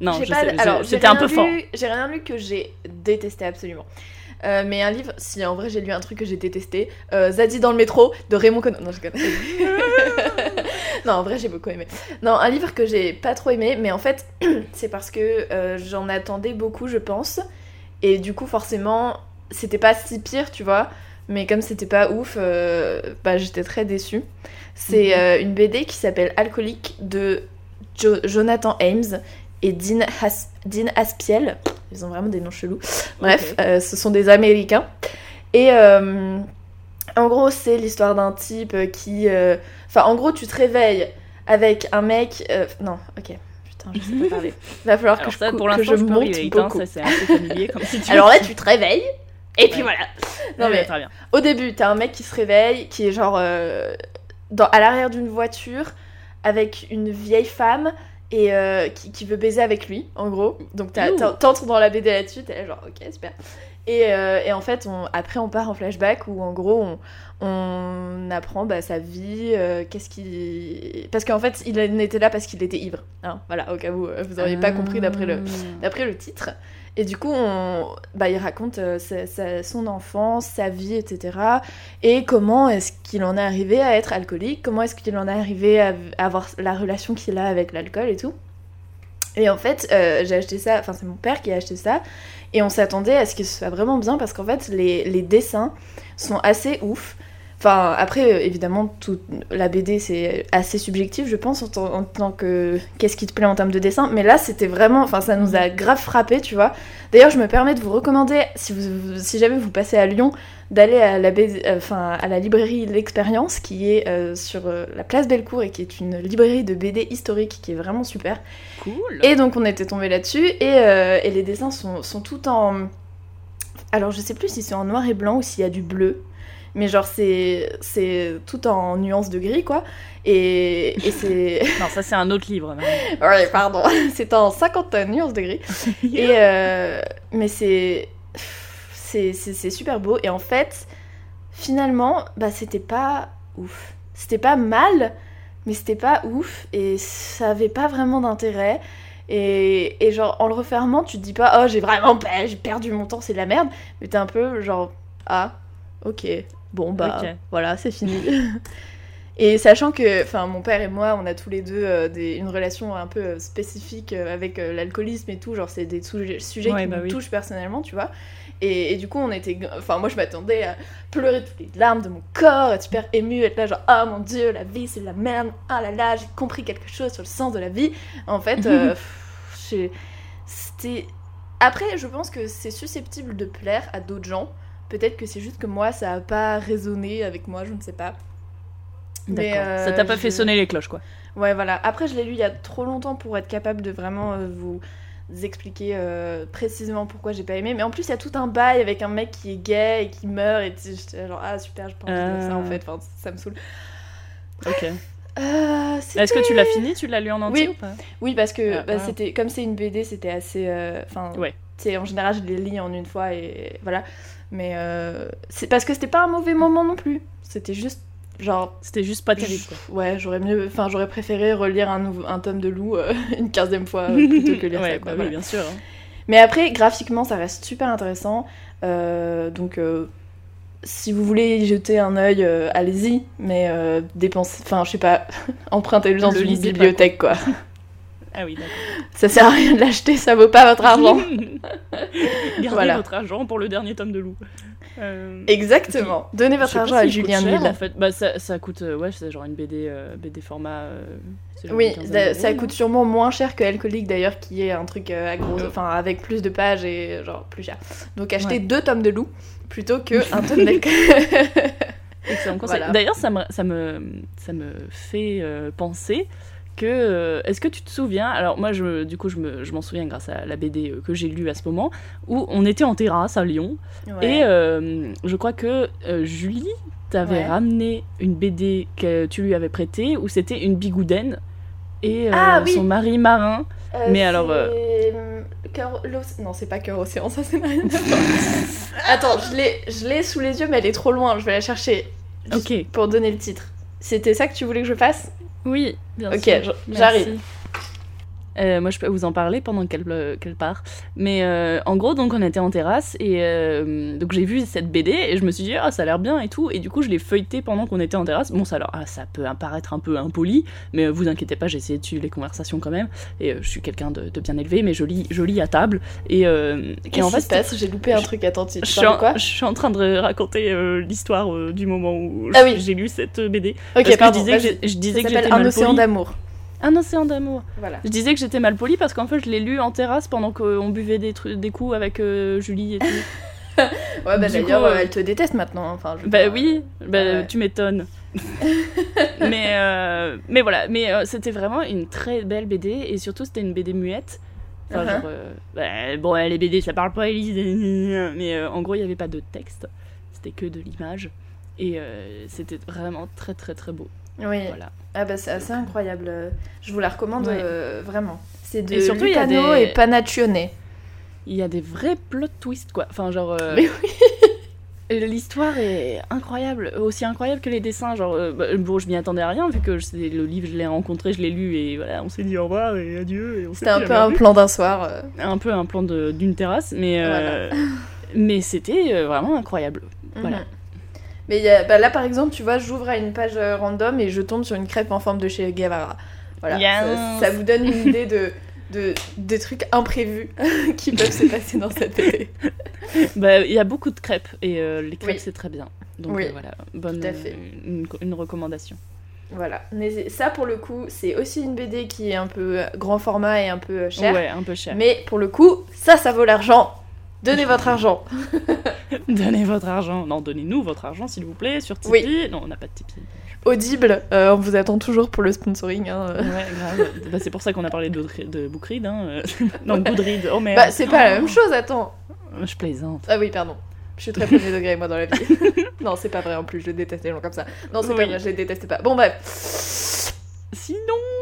Non, je pas- sais, alors, c'était un peu lu- fort. J'ai rien lu que j'ai détesté absolument. Euh, mais un livre, si en vrai j'ai lu un truc que j'ai détesté, euh, Zadie dans le métro de Raymond Queneau. Non, je connais. [LAUGHS] non, en vrai j'ai beaucoup aimé. Non, un livre que j'ai pas trop aimé, mais en fait [CLEARS THROAT] c'est parce que euh, j'en attendais beaucoup, je pense. Et du coup, forcément, c'était pas si pire, tu vois. Mais comme c'était pas ouf, euh, bah j'étais très déçue. C'est Mhm. euh, une BD qui s'appelle Alcoolique de Jo- Jonathan Ames et Dean, Has- Dean Aspiel. Ils ont vraiment des noms chelous. Bref, euh, ce sont des Américains. Et en gros, c'est l'histoire d'un type qui... Enfin, en gros, tu te réveilles avec un mec... euh, Non, ok. Putain, je sais pas parler. [LAUGHS] Va falloir que Alors je, ça, cou- pour que je je hein, ça assez familier comme [LAUGHS] situation. Alors là, tu te réveilles, et puis voilà. Non Ouais, mais, très bien. au début, t'as un mec qui se réveille, qui est genre euh, dans, à l'arrière d'une voiture avec une vieille femme et euh, qui, qui veut baiser avec lui, en gros. Donc t'entres dans la BD là-dessus, t'es là genre ok super. Et, euh, et en fait, on, après on part en flashback où en gros on, on apprend bah, sa vie, euh, qu'est-ce qu'il... Parce qu'en fait, il était là parce qu'il était ivre. hein. voilà, au cas où euh, vous n'auriez pas compris d'après le, le titre. Et du coup, on, bah, il raconte euh, sa- sa- son enfance, sa vie, etc. Et comment est-ce qu'il en est arrivé à être alcoolique, comment est-ce qu'il en est arrivé à, à avoir la relation qu'il a avec l'alcool et tout. Et en fait, euh, j'ai acheté ça, enfin c'est mon père qui a acheté ça, et on s'attendait à ce que ce soit vraiment bien parce qu'en fait, les, les dessins sont assez ouf. Enfin, après, évidemment, toute la BD, c'est assez subjectif, je pense, en, tant- en tant que qu'est-ce qui te plaît en termes de dessin. Mais là, c'était vraiment, enfin, ça nous a grave frappé, tu vois. D'ailleurs, je me permets de vous recommander, si, vous, si jamais vous passez à Lyon, d'aller à la, BD euh, enfin, à la librairie L'Expérience, qui est euh, sur euh, la place Bellecour et qui est une librairie de BD historique qui est vraiment super. Cool. Et donc on était tombé là-dessus et, euh, et les dessins sont, sont tout en... Alors je sais plus si c'est en noir et blanc ou s'il y a du bleu. Mais genre c'est c'est tout en nuances de gris quoi. Et, et c'est... [LAUGHS] Non, ça c'est un autre livre. [LAUGHS] ouais pardon. [LAUGHS] c'est en 50 nuances de gris. Et euh, mais c'est c'est super beau et en fait finalement bah c'était pas ouf. C'était pas mal mais c'était pas ouf et ça avait pas vraiment d'intérêt. Et, et genre en le refermant tu te dis pas oh j'ai vraiment pas j'ai perdu mon temps c'est de la merde mais t'es un peu genre ah ok bon bah voilà c'est fini. [LAUGHS] Et sachant que enfin mon père et moi on a tous les deux euh, des- une relation un peu euh, spécifique euh, avec l'alcoolisme et tout genre c'est des sujets, sujets Ouais, qui bah me oui. touchent personnellement tu vois. Et, et du coup on était enfin moi je m'attendais à pleurer toutes les larmes de mon corps être super émue être là genre oh mon dieu la vie c'est de la merde. Ah là là j'ai compris quelque chose sur le sens de la vie en fait [LAUGHS] euh, c'était après je pense que c'est susceptible de plaire à d'autres gens peut-être que c'est juste que moi ça a pas résonné avec moi je ne sais pas Mais, D'accord. euh, ça t'a pas je- fait sonner les cloches quoi. Ouais, voilà. Après, je l'ai lu il y a trop longtemps pour être capable de vraiment euh, vous expliquer euh, précisément pourquoi j'ai pas aimé. Mais en plus, il y a tout un bail avec un mec qui est gay et qui meurt. Et tu- j'étais genre, ah super, je pense que ça en Euh. fait. Enfin, ça me saoule. Ok. Euh, c'était- Est-ce que tu l'as fini? Tu l'as lu en entier Oui. ou pas? Oui, parce que Ah, bah, ah. c'était comme c'est une BD, c'était assez. euh, Enfin, Ouais. c'est en général, je les lis en une fois et voilà. Mais euh, c'est parce que c'était pas un mauvais moment non plus. C'était juste genre C'était juste pas terrible quoi. Ouais, j'aurais mieux, enfin j'aurais préféré relire un, nouveau, un tome de loup euh, [LAUGHS] une quinzième fois euh, plutôt que lire ouais, ça. Quoi, bah oui, voilà. bien sûr. hein. Mais après, graphiquement, ça reste super intéressant. Euh, donc, si vous voulez y jeter un œil, allez-y. Mais dépensez, enfin je sais pas, [LAUGHS] empruntez-le dans une pas, bibliothèque quoi. [LAUGHS] Ah oui, d'accord. Ça sert à rien de l'acheter, ça vaut pas votre argent. [LAUGHS] Gardez Voilà. votre argent pour le dernier tome de Loup. Euh, Exactement. Donnez votre argent à Julien Mille. En fait, bah, ça, ça coûte, euh, ouais, c'est genre une BD, euh, BD format. Oui, ça, coûte sûrement moins cher que Alcoolique d'ailleurs, qui est un truc à gros, enfin avec plus de pages et genre plus cher. Donc achetez Ouais. deux tomes de loup plutôt que [LAUGHS] un tome d'alcool. Excellent conseil. Voilà. D'ailleurs, ça me, ça, me, ça me fait penser que. euh, Est-ce que tu te souviens Alors, moi, je, du coup, je me- je m'en souviens grâce à la BD euh, que j'ai lue à ce moment, où on était en terrasse à Lyon, Ouais. et euh, je crois que euh, Julie t'avait Ouais. ramené une BD que tu lui avais prêtée, où c'était une bigoudaine et Ah, oui. son mari marin. Mais alors, Cœur- Non, c'est pas cœur océan, ça c'est voir. [LAUGHS] Attends, je l'ai, je l'ai sous les yeux, mais elle est trop loin. Je vais la chercher. Ok. Pour donner le titre. C'était ça que tu voulais que je fasse? Oui, bien Ok, sûr. Merci. j'arrive. Euh, moi, je peux vous en parler pendant qu'elle euh, part. Mais euh, en gros, donc, on était en terrasse et euh, donc j'ai vu cette BD et je me suis dit, ah, ça a l'air bien et tout. Et du coup, je l'ai feuilleté pendant qu'on était en terrasse. Bon, ça, alors, ah, ça peut paraître un peu impoli, mais vous inquiétez pas, j'ai essayé de suivre les conversations quand même. Et je suis quelqu'un de, de bien élevé, mais je lis, je lis à table. Et, en qui fait, se passe? J'ai loupé un truc, attends, tu je suis, en, quoi? je suis en train de raconter l'histoire du moment où Ah oui. j'ai lu cette BD. Ok, Parce que je disais que je disais que j'étais Un océan d'amour. Un océan d'amour. Voilà. Je disais que j'étais mal polie parce qu'en fait je l'ai lu en terrasse pendant qu'on buvait des, coups avec euh, Julie et tout. [LAUGHS] Ouais, bah d'ailleurs, euh, euh, elle te déteste maintenant. Enfin, je bah oui, bah, ouais. tu m'étonnes. [LAUGHS] mais, euh, mais voilà, mais c'était vraiment une très belle BD et surtout c'était une BD muette. Enfin, Uh-huh. genre, bah, bon, les BD ça parle pas, Elise, mais en gros il n'y avait pas de texte, c'était que de l'image. Et c'était vraiment très très très beau. Oui. Voilà. Ah bah c'est assez incroyable. euh, Je vous la recommande Ouais. euh, vraiment. C'est de Et surtout, il y a des- et Panaccione. Il y a des vrais plot twists quoi. Enfin genre. euh, Mais Et [LAUGHS] L'histoire est incroyable, aussi incroyable que les dessins. Genre, euh, bah, bon, je m'y attendais à rien vu que c'est le livre, je l'ai rencontré, je l'ai lu et voilà, on s'est dit au revoir et adieu. C'était un peu un plan d'un soir. un peu un plan de- d'une terrasse, mais [LAUGHS] mais c'était vraiment incroyable. Voilà. Mhm. Mais il y a- bah là, par exemple, tu vois, j'ouvre à une page euh, random et je tombe sur une crêpe en forme de chez Guevara. Voilà. Yes. Ça, ça vous donne une idée de, de, des trucs imprévus [LAUGHS] qui peuvent se passer dans cette [LAUGHS] BD. Bah, il y a beaucoup de crêpes et euh, les crêpes Oui. c'est très bien. Donc Oui, euh, voilà, bonne tout à fait. une, une recommandation. Voilà. Mais ça, pour le coup, c'est aussi une BD qui est un peu euh, grand format et un peu cher. Ouais, un peu cher. Mais pour le coup, ça, ça vaut l'argent. Donnez votre argent. [LAUGHS] Donnez votre argent. Non, donnez-nous votre argent s'il vous plaît sur Tipeee. Oui. Non, on n'a pas de Tipeee. Audible, euh, on vous attend toujours pour le sponsoring. hein. Ouais, grave. Bah, c'est pour ça qu'on a parlé de, de hein. [LAUGHS] non, Goodread. Oh merde. Bah, c'est pas la même chose, attends. Je plaisante. Ah oui, pardon. Je suis très premier degré, moi, dans la vie. [LAUGHS] non, c'est pas vrai en plus, je déteste les gens comme ça. Non, c'est pas vrai, je les déteste pas. Bon, bref. Sinon,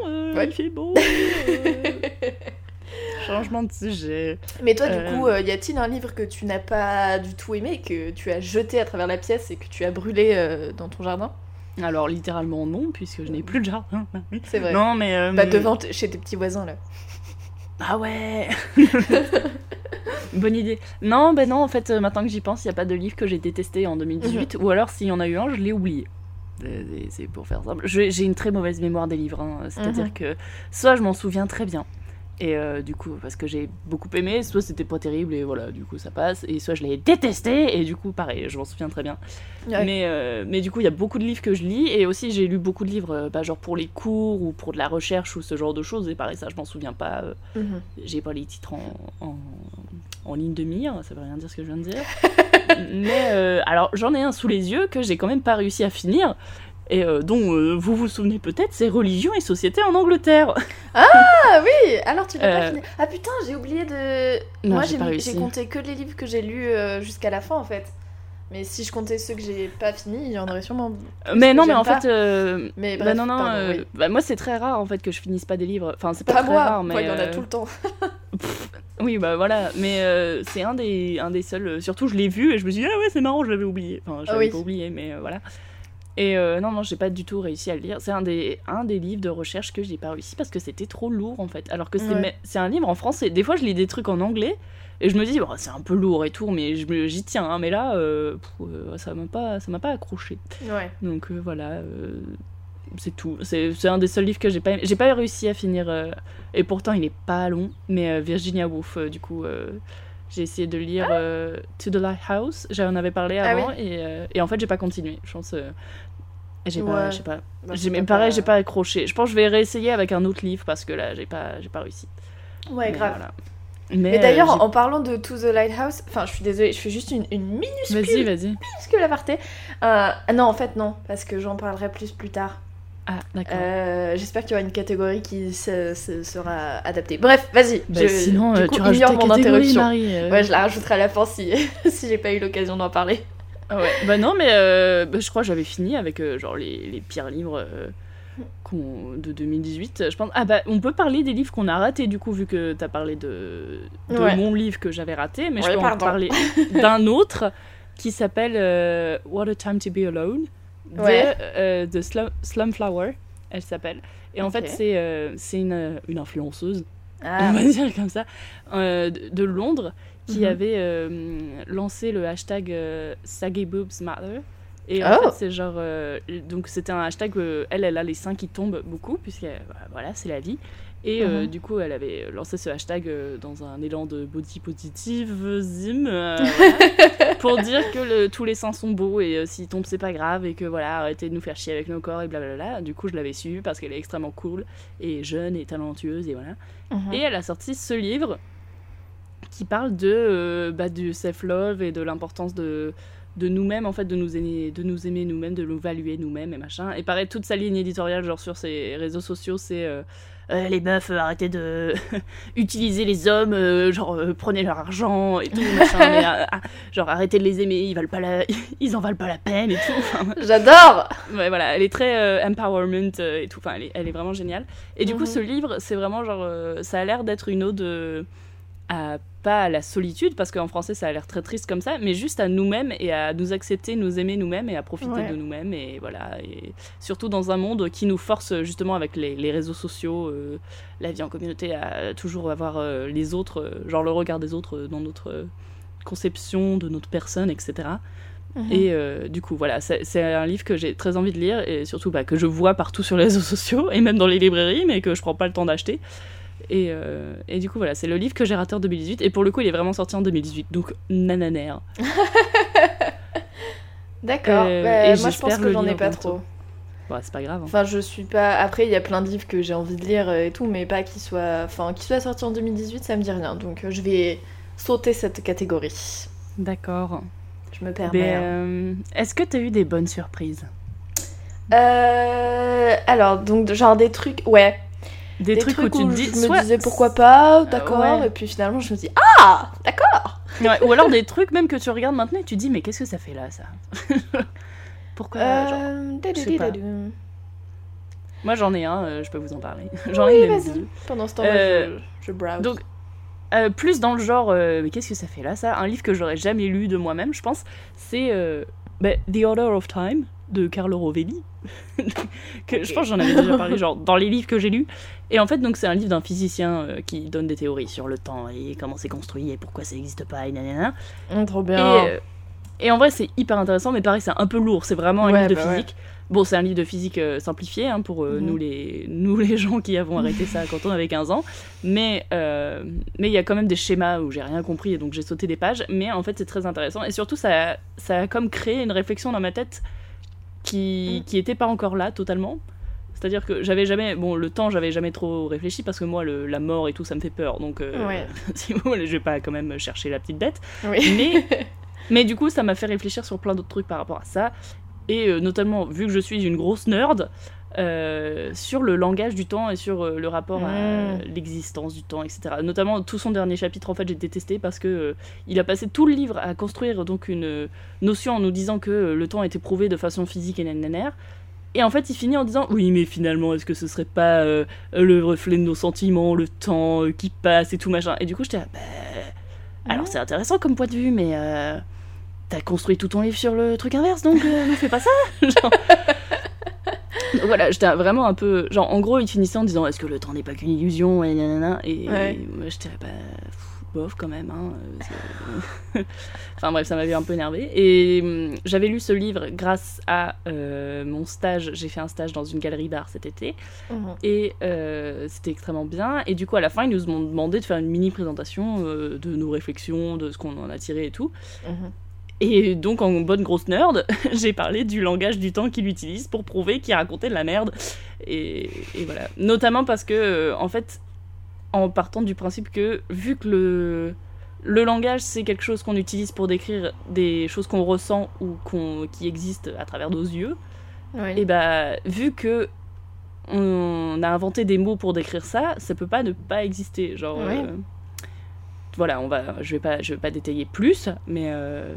euh, Ouais. il fait beau. euh, Changement de sujet. Mais toi, Euh. du coup, euh, y a-t-il un livre que tu n'as pas du tout aimé, que tu as jeté à travers la pièce et que tu as brûlé euh, dans ton jardin? Alors, littéralement, non, puisque je n'ai plus de jardin. [LAUGHS] C'est vrai. Non, mais. euh, Bah, devant, chez tes petits voisins, là. Ah ouais [LAUGHS] Bonne idée. Non, ben non, en fait, euh, maintenant que j'y pense, il n'y a pas de livre que j'ai détesté en 2018, Mhm. ou alors s'il y en a eu un, je l'ai oublié. Euh, C'est pour faire simple. J'ai une très mauvaise mémoire des livres, hein. c'est-à-dire Mhm. que soit je m'en souviens très bien, et euh, du coup, parce que j'ai beaucoup aimé, soit c'était pas terrible, et voilà, du coup ça passe, et soit je l'ai détesté, et du coup, pareil, je m'en souviens très bien. Ouais. Mais, euh, mais du coup, il y a beaucoup de livres que je lis, et aussi j'ai lu beaucoup de livres, euh, bah, genre pour les cours, ou pour de la recherche, ou ce genre de choses, et pareil, ça je m'en souviens pas. euh, Mhm. j'ai pas les titres en, en, en ligne de mire, ça veut rien dire ce que je viens de dire. [LAUGHS] Mais alors j'en ai un sous les yeux que j'ai quand même pas réussi à finir. Et euh, dont euh, vous vous souvenez peut-être, c'est Religion et Société en Angleterre. [LAUGHS] Ah oui Alors, tu l'as pas Euh, fini. Ah putain, j'ai oublié de. Non, Moi, j'ai pas compté que les livres que j'ai lus euh, jusqu'à la fin, en fait. Mais si je comptais ceux que j'ai pas finis, il y en aurait sûrement. Mais non, mais en pas. fait, euh, Mais bah bref, non, non, pardon, euh, oui. bah, moi c'est très rare en fait que je finisse pas des livres. Enfin, c'est pas, Pas très moi, rare, mais moi, il y en a tout le temps. [LAUGHS] Oui, bah voilà, mais euh, c'est un des, un des seuls. Surtout, je l'ai vu et je me suis dit, ah ouais, c'est marrant, je l'avais oublié. Enfin, je Ah l'avais oui. pas oublié, mais voilà. Et euh, non, non, j'ai pas du tout réussi à le lire. C'est un des, un des livres de recherche que j'ai pas réussi parce que c'était trop lourd en fait. Alors que c'est, Ouais. un livre en français. Des fois, je lis des trucs en anglais et je me dis, oh, c'est un peu lourd et tout, mais j'y tiens. hein. mais là, euh, pff, euh, ça m'a pas, ça m'a pas accroché. Ouais. Donc euh, voilà, euh, c'est tout. C'est un des seuls livres que j'ai pas pas réussi à finir, et pourtant il est pas long, mais Virginia Woolf, du coup, j'ai essayé de lire euh, To the Lighthouse, j'en avais parlé Ah avant, oui. et, euh, et en fait j'ai pas continué. Je pense. euh, j'ai pas, Ouais. je sais pas. Bah, j'ai mais pas- pareil, j'ai pas accroché. Je pense que je vais réessayer avec un autre livre parce que là j'ai pas, j'ai pas réussi. Ouais, Mais grave. voilà. Mais, Mais, d'ailleurs, en parlant de To the Lighthouse, enfin, je suis désolée, je fais juste une, une j'ai- vas-y, minuscule, vas-y. minuscule aparté. Euh, non, en fait, non, parce que j'en parlerai plus plus tard. Ah, d'accord. Euh, J'espère qu'il y aura une catégorie qui se- se- sera adaptée. Bref, vas-y. Bah, je- sinon, du euh, coup, tu rajoutes mon interruption. Marie. euh. Ouais, je la rajouterai à la fin si, [LAUGHS] si j'ai pas eu l'occasion d'en parler. Ah ouais. Bah non, mais euh, bah, je crois que j'avais fini avec genre les, les pires livres de 2018. Je pense. Ah bah on peut parler des livres qu'on a ratés du coup vu que t'as parlé de, de Ouais. mon livre que j'avais raté, mais je Ouais, peux en pardon. parler [LAUGHS] d'un autre qui s'appelle What a Time to Be Alone de, Ouais. euh, de Slum, Slumflower. elle s'appelle. Et en fait, c'est euh, une, une influenceuse, Ah, on va [LAUGHS] dire comme ça, euh, de, de Londres, qui Mhm. avait euh, lancé le hashtag Saggy Boobs Matter. Et en Oh. fait, c'est genre. donc, c'était un hashtag. elle, elle a les seins qui tombent beaucoup, puisque euh, voilà, c'est la vie. Et euh, Mhm. du coup, elle avait lancé ce hashtag euh, dans un élan de body positivisme euh, voilà, [LAUGHS] pour dire que le- tous les seins sont beaux et euh, s'ils tombent, c'est pas grave et que voilà, arrêtez de nous faire chier avec nos corps et blablabla. Du coup, je l'avais suivie parce qu'elle est extrêmement cool et jeune et talentueuse et voilà. mhm. Et elle a sorti ce livre qui parle de euh, bah, du self-love et de l'importance de, de nous-mêmes, en fait, de nous aimer, de nous aimer nous-mêmes, de nous valuer nous-mêmes et machin. Et pareil, toute sa ligne éditoriale, genre sur ses réseaux sociaux, c'est euh, les meufs, euh, arrêtez de [LAUGHS] utiliser les hommes, euh, genre euh, prenez leur argent et tout, [LAUGHS] machin, mais, ah, genre arrêtez de les aimer, ils valent pas la, [LAUGHS] ils en valent pas la peine et tout. Enfin, J'adore Ouais, voilà, elle est très empowerment et tout. Enfin, elle est, elle est vraiment géniale. Et du coup, Mhm. ce livre, c'est vraiment genre. ça a l'air d'être une ode à. Pas à la solitude, parce qu'en français, ça a l'air très triste comme ça, mais juste à nous-mêmes et à nous accepter, nous aimer nous-mêmes et à profiter Ouais. de nous-mêmes. Et voilà. Et surtout dans un monde qui nous force, justement, avec les, les réseaux sociaux, euh, la vie en communauté, à toujours avoir euh, les autres, euh, genre le regard des autres dans notre conception de notre personne, etc. Mhm. Et euh, du coup, voilà, c'est c'est un livre que j'ai très envie de lire et surtout bah, que je vois partout sur les réseaux [LAUGHS] sociaux et même dans les librairies, mais que je prends pas le temps d'acheter. Et, euh, et du coup, voilà, c'est le livre que j'ai raté en 2018 et pour le coup, il est vraiment sorti en 2018, donc nananaire. [LAUGHS] D'accord. Euh, Bah, moi, je pense que j'en ai pas bientôt. trop. Bon, c'est pas grave. hein. Enfin, je suis pas. Après, il y a plein de livres que j'ai envie de lire euh, et tout, mais pas qu'ils soient. Enfin, qu'ils soient sortis en 2018, ça me dit rien. Donc, euh, je vais sauter cette catégorie. D'accord. Je me permets. Mais, hein. euh, Est-ce que t'as eu des bonnes surprises? Euh, Alors, donc, genre des trucs. Ouais. Des, trucs, où tu te dis. je me soit- disais pourquoi pas, d'accord. ouais. Et puis finalement, je me dis Ah D'accord Ouais, ou alors des trucs même que tu regardes maintenant et tu te dis, mais qu'est-ce que ça fait là, ça [LAUGHS] Pourquoi genre, Euh, pas. Moi j'en ai un, euh, je peux vous en parler. [LAUGHS] j'en Oui, ai vas-y. deux. Pendant ce temps-là, Euh, je, je browse. Donc, euh, plus dans le genre, mais qu'est-ce que ça fait là, ça? Un livre que j'aurais jamais lu de moi-même, je pense, c'est bah, The Order of Time de Carlo Rovelli. [LAUGHS] que je pense que j'en avais déjà parlé, [LAUGHS] genre dans les livres que j'ai lus. Et en fait, donc c'est un livre d'un physicien euh, qui donne des théories sur le temps et comment c'est construit et pourquoi ça n'existe pas et nanana. Hum, trop Et, bien. euh, et en vrai, c'est hyper intéressant, mais pareil, c'est un peu lourd. C'est vraiment un Ouais, livre de bah ouais. physique. Bon, c'est un livre de physique euh, simplifié hein, pour euh, Mhm. nous, les, nous les gens qui avons arrêté ça quand on avait 15 ans. Mais euh, mais il y a quand même des schémas où j'ai rien compris et donc j'ai sauté des pages. Mais en fait, c'est très intéressant. Et surtout, ça, ça a comme créé une réflexion dans ma tête qui Mhm. qui était pas encore là totalement. C'est-à-dire que j'avais jamais, bon, le temps, j'avais jamais trop réfléchi parce que moi, le- la mort et tout, ça me fait peur. Donc, euh, Ouais. [LAUGHS] si vous voulez, je vais pas quand même chercher la petite bête. Oui. Mais, [LAUGHS] mais du coup, ça m'a fait réfléchir sur plein d'autres trucs par rapport à ça. Et euh, notamment, vu que je suis une grosse nerd, euh, sur le langage du temps et sur euh, le rapport à Mm. l'existence du temps, etc. Notamment, tout son dernier chapitre, en fait, j'ai détesté parce que euh, il a passé tout le livre à construire donc une notion en nous disant que le temps était prouvé de façon physique et nananaire. Et en fait, il finit en disant Oui, mais finalement, est-ce que ce serait pas le reflet de nos sentiments, le temps qui passe et tout machin? Et du coup, j'étais là, bah, alors c'est intéressant comme point de vue, mais t'as construit tout ton livre sur le truc inverse, donc ne fais pas ça. [LAUGHS] Genre. Donc [LAUGHS] voilà, j'étais vraiment un peu. Genre, en gros, il finissait en disant Est-ce que le temps n'est pas qu'une illusion Et nanana. Et, Ouais. moi, j'étais bah, bof quand même. Hein, [LAUGHS] enfin bref, ça m'avait un peu énervé. Et hum, j'avais lu ce livre grâce à euh, mon stage. J'ai fait un stage dans une galerie d'art cet été. Mhm. Et euh, c'était extrêmement bien. Et du coup, à la fin, ils nous ont demandé de faire une mini présentation euh, de nos réflexions, de ce qu'on en a tiré et tout. Mhm. Et donc, en bonne grosse nerd, [LAUGHS] j'ai parlé du langage du temps qu'il utilise pour prouver qu'il racontait de la merde. Et, et voilà. Notamment parce que, euh, en fait, en partant du principe que, vu que le, le langage, c'est quelque chose qu'on utilise pour décrire des choses qu'on ressent ou qu'on, qui existent à travers nos yeux, et bah, vu que on a inventé des mots pour décrire ça, ça peut pas ne pas exister. Genre, Ouais. euh, voilà, on va, je vais pas, je vais pas détailler plus, mais euh,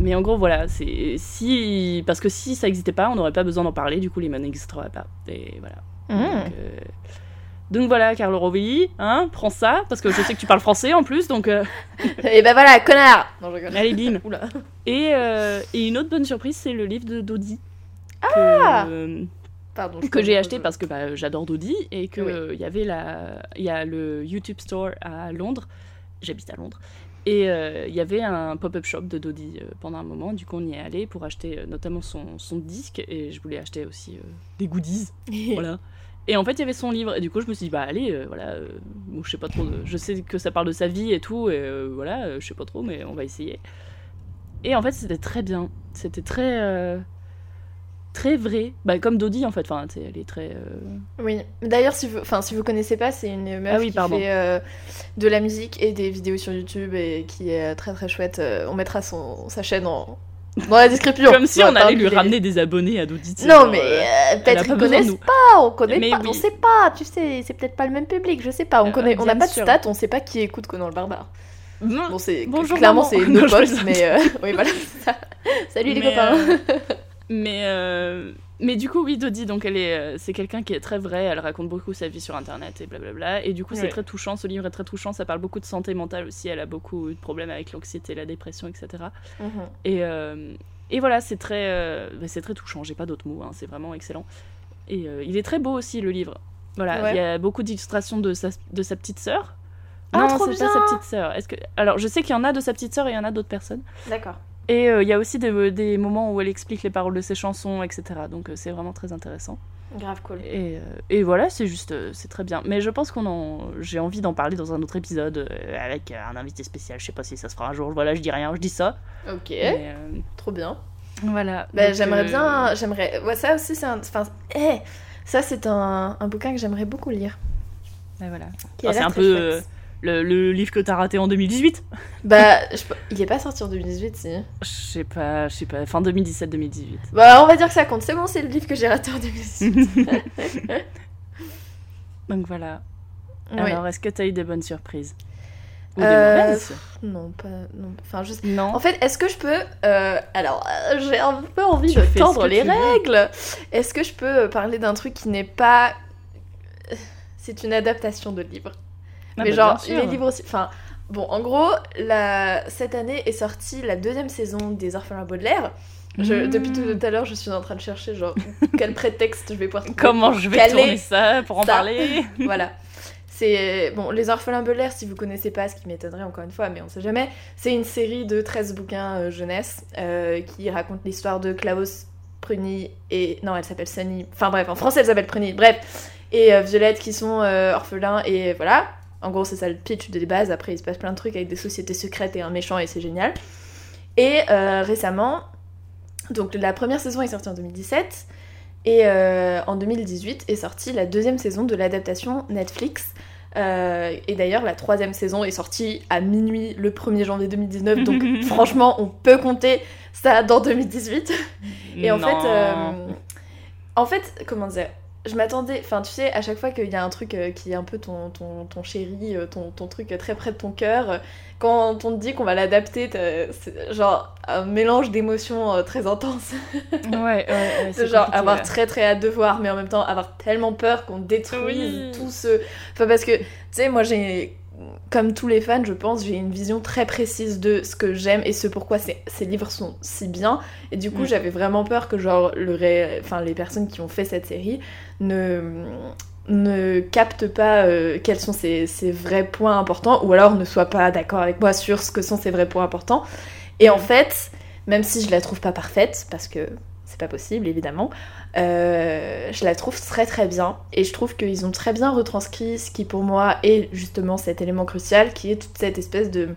mais en gros voilà, c'est si parce que si ça existait pas, on n'aurait pas besoin d'en parler. Du coup, les mots n'existeraient pas. Et voilà. Donc, euh, donc voilà, Carlo Rovelli, hein, prends ça parce que je sais que tu parles français en plus, donc euh, [LAUGHS] Et ben voilà, connard Non, je rigole. allez bim. Oula. Et, euh, et une autre bonne surprise, c'est le livre de Dodi. Ah que, Pardon. que j'ai acheté parce que bah, j'adore Dodie et que Oui. il y avait la il y a le YouTube Store à Londres j'habite à Londres et euh, il y avait un pop-up shop de Dodie euh, pendant un moment. Du coup on y est allé pour acheter euh, notamment son, son disque. Et je voulais acheter aussi des goodies. [LAUGHS] Voilà. Et en fait il y avait son livre. Et du coup je me suis dit bah allez voilà bon, je sais pas trop de- je sais que ça parle de sa vie et tout. Et voilà je sais pas trop mais on va essayer. Et en fait c'était très bien. C'était très très vrai bah comme Dodie en fait enfin elle est très euh, Oui. D'ailleurs, si vous, enfin, si vous connaissez pas, c'est une meuf Ah oui, qui pardon. fait euh, de la musique et des vidéos sur YouTube et qui est euh, très très chouette. On mettra son sa chaîne en dans la description. Comme si on allait lui ramener des abonnés à sais, Non, mais euh, peut-être pas ils besoin de connaissent pas, on connaît Mais pas, oui. on sait pas, tu sais, c'est peut-être pas le même public, je sais pas, on connaît, on n'a pas de stats, on sait pas qui écoute Conan le barbare. Non. Bon, c'est clairement c'est [LAUGHS] nos potes, mais euh, [LAUGHS] oui voilà. ça. Salut les copains. euh, mais, euh, mais du coup, oui, Dodie, donc elle est, euh, c'est quelqu'un qui est très vrai. Elle raconte beaucoup sa vie sur Internet et blablabla. Et du coup, c'est Ouais. très touchant. Ce livre est très touchant. Ça parle beaucoup de santé mentale aussi. Elle a beaucoup de problèmes avec l'anxiété, la dépression, etc. Mhm. Et, euh, et voilà, c'est très, euh, bah, c'est très touchant. J'ai pas d'autres mots. hein, c'est vraiment excellent. Et il est très beau aussi le livre. Voilà, Ouais. il y a beaucoup d'illustrations de sa, de sa petite sœur. Ah, non, c'est pas sa petite sœur. Est-ce que alors je sais qu'il y en a de sa petite sœur et il y en a d'autres personnes. D'accord. Et euh, il y a aussi des, des moments où elle explique les paroles de ses chansons, etc. Donc euh, c'est vraiment très intéressant. Grave cool. Et, euh, et voilà, c'est juste, c'est très bien. Mais je pense qu'on en, j'ai envie d'en parler dans un autre épisode avec un invité spécial. Je sais pas si ça se fera un jour. Voilà, je dis rien, je dis ça. Ok. Mais, Trop bien. voilà. Bah, j'aimerais bien, j'aimerais. Ouais, ça aussi c'est un, enfin, eh, ça c'est un, un bouquin que j'aimerais beaucoup lire. bah, voilà. A Ah, c'est un peu le, le livre que t'as raté en 2018. [LAUGHS] Bah, je- il est pas sorti en 2018, si. Je sais pas, je sais pas, fin 2017-2018. Bah, on va dire que ça compte. C'est bon, c'est le livre que j'ai raté en 2018. [LAUGHS] [LAUGHS] Donc voilà. Oui. Alors, est-ce que t'as eu des bonnes surprises? Ou des Euh, mauvaises? Non, pas. Non. Enfin, juste. Non. En fait, est-ce que je peux. euh, alors, euh, j'ai un peu envie Tu de tendre les règles. Est-ce que je peux euh, parler d'un truc qui n'est pas. C'est une adaptation de livre. Ah mais bah, genre, les livres aussi. Enfin, bon, en gros, la... cette année est sortie la deuxième saison des Orphelins Baudelaire. Je, Mmh. Depuis tout à l'heure, je suis en train de chercher, genre, [LAUGHS] quel prétexte je vais pouvoir trouver Comment je vais tourner ça pour en ça. parler [LAUGHS] voilà. C'est bon, les orphelins Baudelaire, si vous connaissez pas, ce qui m'étonnerait encore une fois, mais on sait jamais. C'est une série de 13 bouquins euh, jeunesse euh, qui raconte l'histoire de Klaus Pruny et non, elle s'appelle Sunny. Enfin bref, en français elle s'appelle Pruny. Bref, et euh, Violette qui sont orphelins et voilà. En gros, c'est ça le pitch des bases. Après, il se passe plein de trucs avec des sociétés secrètes et un méchant et c'est génial. Et euh, récemment, donc la première saison est sortie en 2017 et euh, en 2018 est sortie la deuxième saison de l'adaptation Netflix. Euh, et d'ailleurs, la troisième saison est sortie à minuit le 1er janvier 2019. Donc [LAUGHS] franchement, on peut compter ça dans 2018. Et en Non. fait, en fait, comment dire je m'attendais, enfin tu sais, à chaque fois qu'il y a un truc euh, qui est un peu ton, ton, ton chéri, euh, ton, ton truc très près de ton cœur, euh, quand on te dit qu'on va l'adapter, c'est genre un mélange d'émotions très intense. [LAUGHS] Ouais, ouais, ouais, De c'est genre avoir ouais. très très hâte de voir, mais en même temps avoir tellement peur qu'on détruise Oui. tout ce. Enfin, parce que, tu sais, moi j'ai. Comme tous les fans, je pense, j'ai une vision très précise de ce que j'aime et ce pourquoi ces, ces livres sont si bien. Et du coup, Mm. j'avais vraiment peur que, genre, le ré- enfin, les personnes qui ont fait cette série ne ne captent pas euh, quels sont ces, ces vrais points importants ou alors ne soient pas d'accord avec moi sur ce que sont ces vrais points importants. Et en fait, même si je la trouve pas parfaite, parce que c'est pas possible évidemment, euh, je la trouve très très bien et je trouve qu'ils ont très bien retranscrit ce qui pour moi est justement cet élément crucial qui est toute cette espèce de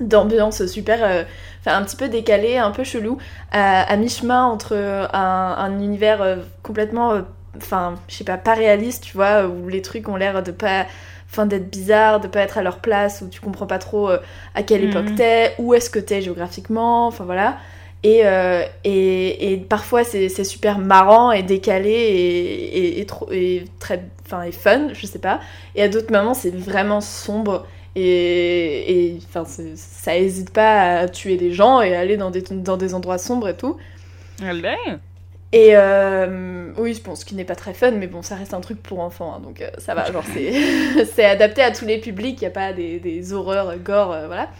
d'ambiance super, euh, enfin un petit peu décalée, un peu chelou, à, à mi-chemin entre un, un univers euh, complètement, enfin je sais pas, pas réaliste, tu vois, où les trucs ont l'air de pas, enfin d'être bizarres, de pas être à leur place, où tu comprends pas trop euh, à quelle Mhm. époque t'es, où est-ce que t'es géographiquement, enfin voilà. Et, euh, et, et parfois c'est super marrant et décalé et, et, trop, et très enfin, et fun, je sais pas. Et à d'autres moments c'est vraiment sombre et, et enfin, ça hésite pas à tuer des gens et aller dans des, dans des endroits sombres et tout. Allez. Et euh, oui, je pense qu'il n'est pas très fun, mais bon, ça reste un truc pour enfants, hein, donc euh, ça va. Genre, c'est [LAUGHS] c'est adapté à tous les publics, il n'y a pas des, des horreurs gore, voilà.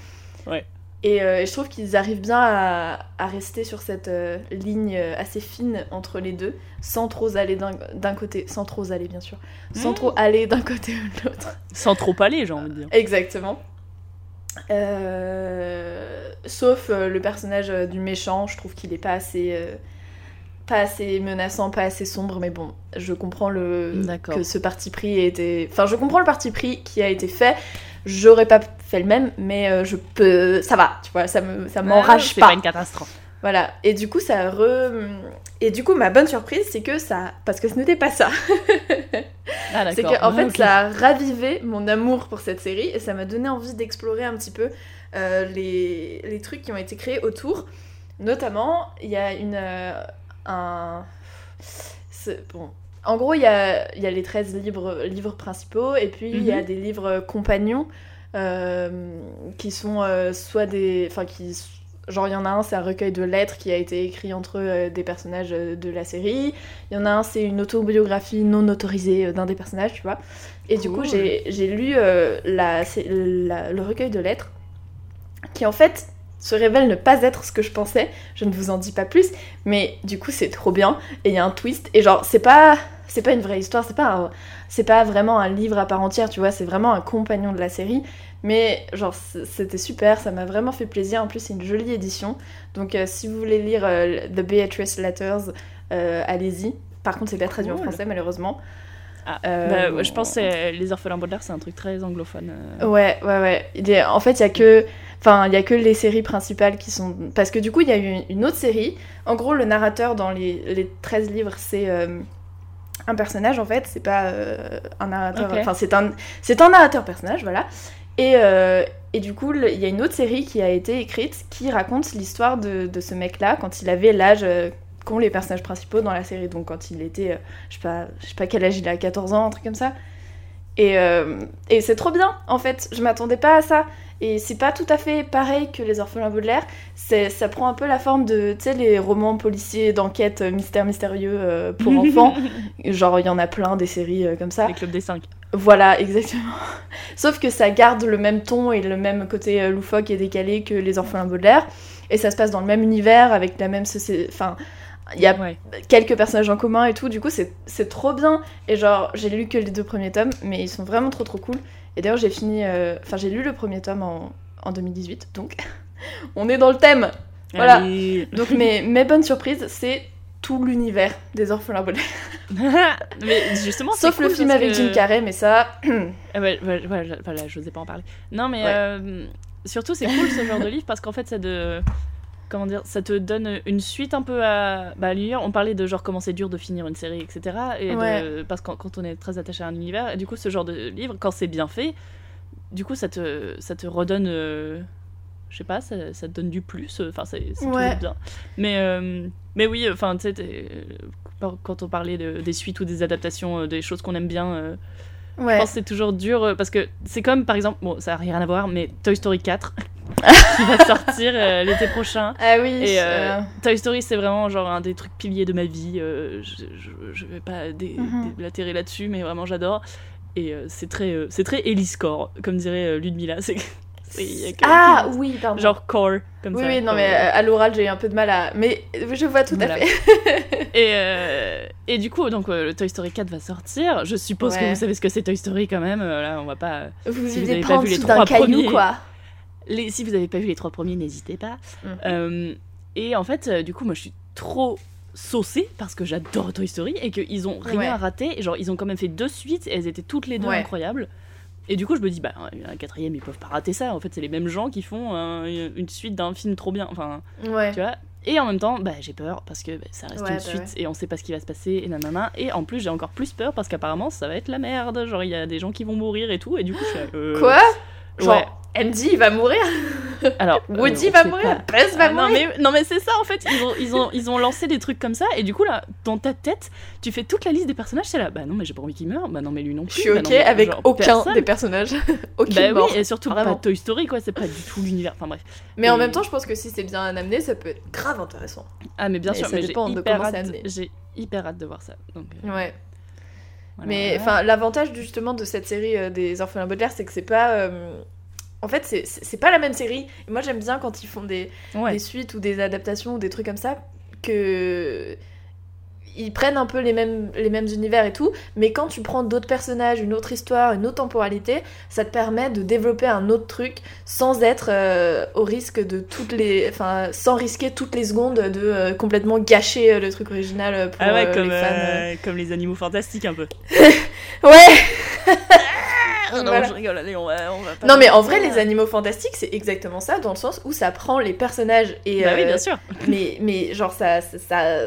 Ouais. Et, euh, et je trouve qu'ils arrivent bien à, à rester sur cette euh, ligne euh, assez fine entre les deux, sans trop aller d'un côté, sans trop aller bien sûr, sans Mm. trop aller d'un [LAUGHS] côté ou de l'autre. Sans trop aller, j'ai envie de dire. Exactement. Euh, sauf le personnage du méchant, je trouve qu'il est pas assez, pas assez menaçant, pas assez sombre, mais bon, je comprends le que ce parti pris a été, enfin, je comprends le parti pris qui a été fait. J'aurais pas fait le même, mais euh, je peux, ça va, tu vois, ça me, ça m'enrage Ah, C'est pas. pas une catastrophe. Voilà. Et du coup, ça re... et du coup, ma bonne surprise, c'est que ça, parce que ce n'était pas ça. Ah, C'est qu'en fait, Ah, ok. ça a ravivé mon amour pour cette série et ça m'a donné envie d'explorer un petit peu euh, les, les trucs qui ont été créés autour. Notamment, il y a une. euh, un. Bon. En gros, il y a, il y a les 13 livres, livres principaux et puis il y a Mhm. des livres compagnons euh, qui sont euh, soit des. Enfin, qui. Genre, il y en a un, c'est un recueil de lettres qui a été écrit entre euh, des personnages de la série. Il y en a un, c'est une autobiographie non autorisée d'un des personnages, tu vois. Et du coup, j'ai j'ai lu la- le recueil de lettres, qui en fait se révèle ne pas être ce que je pensais. Je ne vous en dis pas plus, mais du coup, c'est trop bien. Et il y a un twist. Et genre, c'est pas, c'est pas une vraie histoire, c'est pas, c'est pas vraiment un livre à part entière, tu vois. C'est vraiment un compagnon de la série. Mais genre, c'était super, ça m'a vraiment fait plaisir. En plus, c'est une jolie édition. Donc, euh, si vous voulez lire euh, The Beatrice Letters, euh, allez-y. Par contre, c'est pas traduit en français, malheureusement. Ah, Euh, bah, je pense que les orphelins Baudelaire, c'est un truc très anglophone. euh. Ouais, ouais, ouais. Il En fait, il y a que. Enfin, il y a que les séries principales qui sont. Parce que du coup, il y a eu une autre série. En gros, le narrateur dans les, les 13 livres, c'est euh, un personnage en fait. C'est pas euh, un narrateur. Enfin, c'est un, c'est un narrateur personnage, voilà. Et, et du coup, il y a une autre série qui a été écrite qui raconte l'histoire de, de ce mec-là quand il avait l'âge qu'ont les personnages principaux dans la série. Donc, quand il était. euh, je sais pas, je sais pas quel âge il a, 14 ans, un truc comme ça. Et, euh, et c'est trop bien, en fait. Je m'attendais pas à ça. Et c'est pas tout à fait pareil que les orphelins Baudelaire. Ça prend un peu la forme de, tu sais, les romans policiers d'enquête euh, mystère mystérieux euh, pour [LAUGHS] enfants. Genre, il y en a plein des séries euh, comme ça. Les clubs des 5. Voilà, exactement. Sauf que ça garde le même ton et le même côté loufoque et décalé que les orphelins Baudelaire. Et ça se passe dans le même univers, avec la même société. Enfin, il y a Ouais. quelques personnages en commun et tout. Du coup, c'est trop bien. Et genre, j'ai lu que les deux premiers tomes, mais ils sont vraiment trop trop cool. Et d'ailleurs, j'ai fini. euh, Enfin, j'ai lu le premier tome en, en 2018, donc [LAUGHS] on est dans le thème. Voilà. Allez. Donc, mes, mes bonnes surprises, c'est tout l'univers des orphelins Baudelaire. [LAUGHS] [LAUGHS] mais justement, c'est Sauf le film avec que- Jim Carrey, mais ça. [CLEARS THROAT] Ah ouais, voilà, je n'osais pas en parler. Non, mais euh, surtout, c'est cool ce genre de livre parce qu'en fait, ça de. Comment dire Ça te donne une suite un peu à, bah, lire. On parlait de genre comment c'est dur de finir une série, etc. Et de- parce que quand, on est très attaché à un univers, et du coup, ce genre de livre, quand c'est bien fait, du coup, ça te, ça te redonne. euh, je sais pas, ça, ça te donne du plus. Enfin, c'est Ouais. bien. Mais, euh, mais oui, enfin, tu sais, euh, quand on parlait de- des suites ou des adaptations, euh, des choses qu'on aime bien. euh, Ouais. je pense que c'est toujours dur euh, parce que c'est comme par exemple, bon, ça n'a rien à voir, mais Toy Story 4 [LAUGHS] qui va sortir euh, l'été prochain. Ah oui. Et euh, Toy Story, c'est vraiment genre un des trucs piliers de ma vie. euh, je, je, je vais pas dé- Mhm. déblatérer là-dessus, mais vraiment j'adore. Et c'est très, c'est très comme dirait Ludmilla. C'est, Ah oui, pardon. genre core, comme oui, ça. oui, non, comme- mais euh, à l'oral, j'ai eu un peu de mal à. Mais je vois tout Voilà. à fait. [LAUGHS] Et, euh, et du coup, donc euh, le Toy Story 4 va sortir. Je suppose que vous savez ce que c'est Toy Story quand même. euh, là, on va pas. Vous Si vous avez pas vu les trois caillou, premiers. quoi. Les, si vous n'avez pas vu les trois premiers, n'hésitez pas. Euh, et en fait, euh, du coup, moi, je suis trop saucée parce que j'adore Toy Story et qu'ils ont rien Ouais. raté. Genre, ils ont quand même fait deux suites et elles étaient toutes les deux Ouais. incroyables. Et du coup, je me dis, bah, un quatrième, ils peuvent pas rater ça. En fait, c'est les mêmes gens qui font un- une suite d'un film trop bien. Enfin, Ouais. tu vois. Et en même temps, bah, j'ai peur parce que bah, ça reste Ouais, une bah suite ouais. et on sait pas ce qui va se passer et nanana. Et en plus, j'ai encore plus peur parce qu'apparemment, ça va être la merde. Genre, il y a des gens qui vont mourir et tout. Et du coup, je suis euh, Quoi? Genre, Ouais. Andy, il va mourir [LAUGHS] Alors, [LAUGHS] Woody euh, va mourir. Buzz va Ah, non, mourir mais, non mais c'est ça en fait, ils ont, ils, ont, ils ont lancé des trucs comme ça et du coup là, dans ta tête, tu fais toute la liste des personnages, c'est là, bah non mais j'ai pas envie qu'il meure, bah non mais lui non Je plus. suis bah ok non, mais avec genre, aucun personne. des personnages. [LAUGHS] Aucune Bah mort. oui, et surtout Vraiment. pas Toy Story quoi, c'est pas du tout l'univers, enfin bref. Mais en même temps, je pense que si c'est bien amené, ça peut être grave intéressant. Ah mais bien sûr, ça mais j'ai dépend de hyper, comment c'est hâte, amené. j'ai hyper hâte de voir ça. Donc, euh, Ouais. voilà, Mais enfin, l'avantage justement de cette série euh, des orphelins Baudelaire, c'est que c'est pas. En fait, c'est- pas la même série. Et moi, j'aime bien quand ils font des, Ouais. des suites ou des adaptations ou des trucs comme ça, que ils prennent un peu les mêmes, les mêmes univers et tout, mais quand tu prends d'autres personnages, une autre histoire, une autre temporalité, ça te permet de développer un autre truc sans être euh, au risque de toutes les, enfin, sans risquer toutes les secondes de euh, complètement gâcher euh, le truc original pour Ah ouais, euh, comme, les fans. comme les animaux fantastiques un peu. [LAUGHS] Ouais. [LAUGHS] Non, Voilà. je rigole, allez, on va, on va pas Non mais en vrai ça. les animaux fantastiques c'est exactement ça dans le sens où ça prend les personnages et Bah oui, euh, bien sûr. mais mais genre ça ça, ça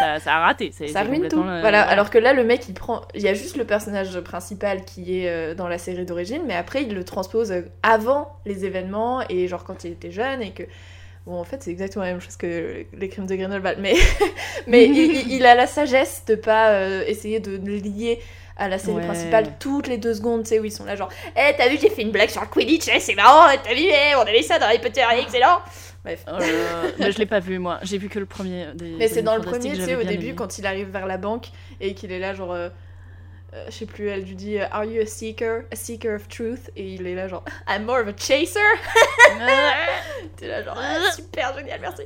Ça, ça a raté. c'est- ça ruine tout. le- Voilà, alors que là, le mec, il prend. Il y a juste le personnage principal qui est euh, dans la série d'origine, mais après, il le transpose euh, avant les événements et genre quand il était jeune et que. Bon, en fait, c'est exactement la même chose que les crimes de Grindelwald, mais, [LAUGHS] mais il, il- il a la sagesse de pas euh, essayer de lier à la série Ouais. principale toutes les deux secondes, tu sais, où ils sont là, genre, eh, t'as vu, j'ai fait une blague sur le Quidditch, eh, c'est marrant, t'as vu, eh, on avait ça dans Harry Potter, eh, excellent! Bref. Oh là là. Mais je l'ai pas vu moi. J'ai vu que le premier. Des, Mais c'est dans le premier, tu sais, au début, aimé. quand il arrive vers la banque et qu'il est là, genre. euh, euh, je sais plus, elle lui dit euh, Are you a seeker? A seeker of truth? Et il est là, genre I'm more of a chaser! [LAUGHS] T'es là, genre Ah, super génial, merci!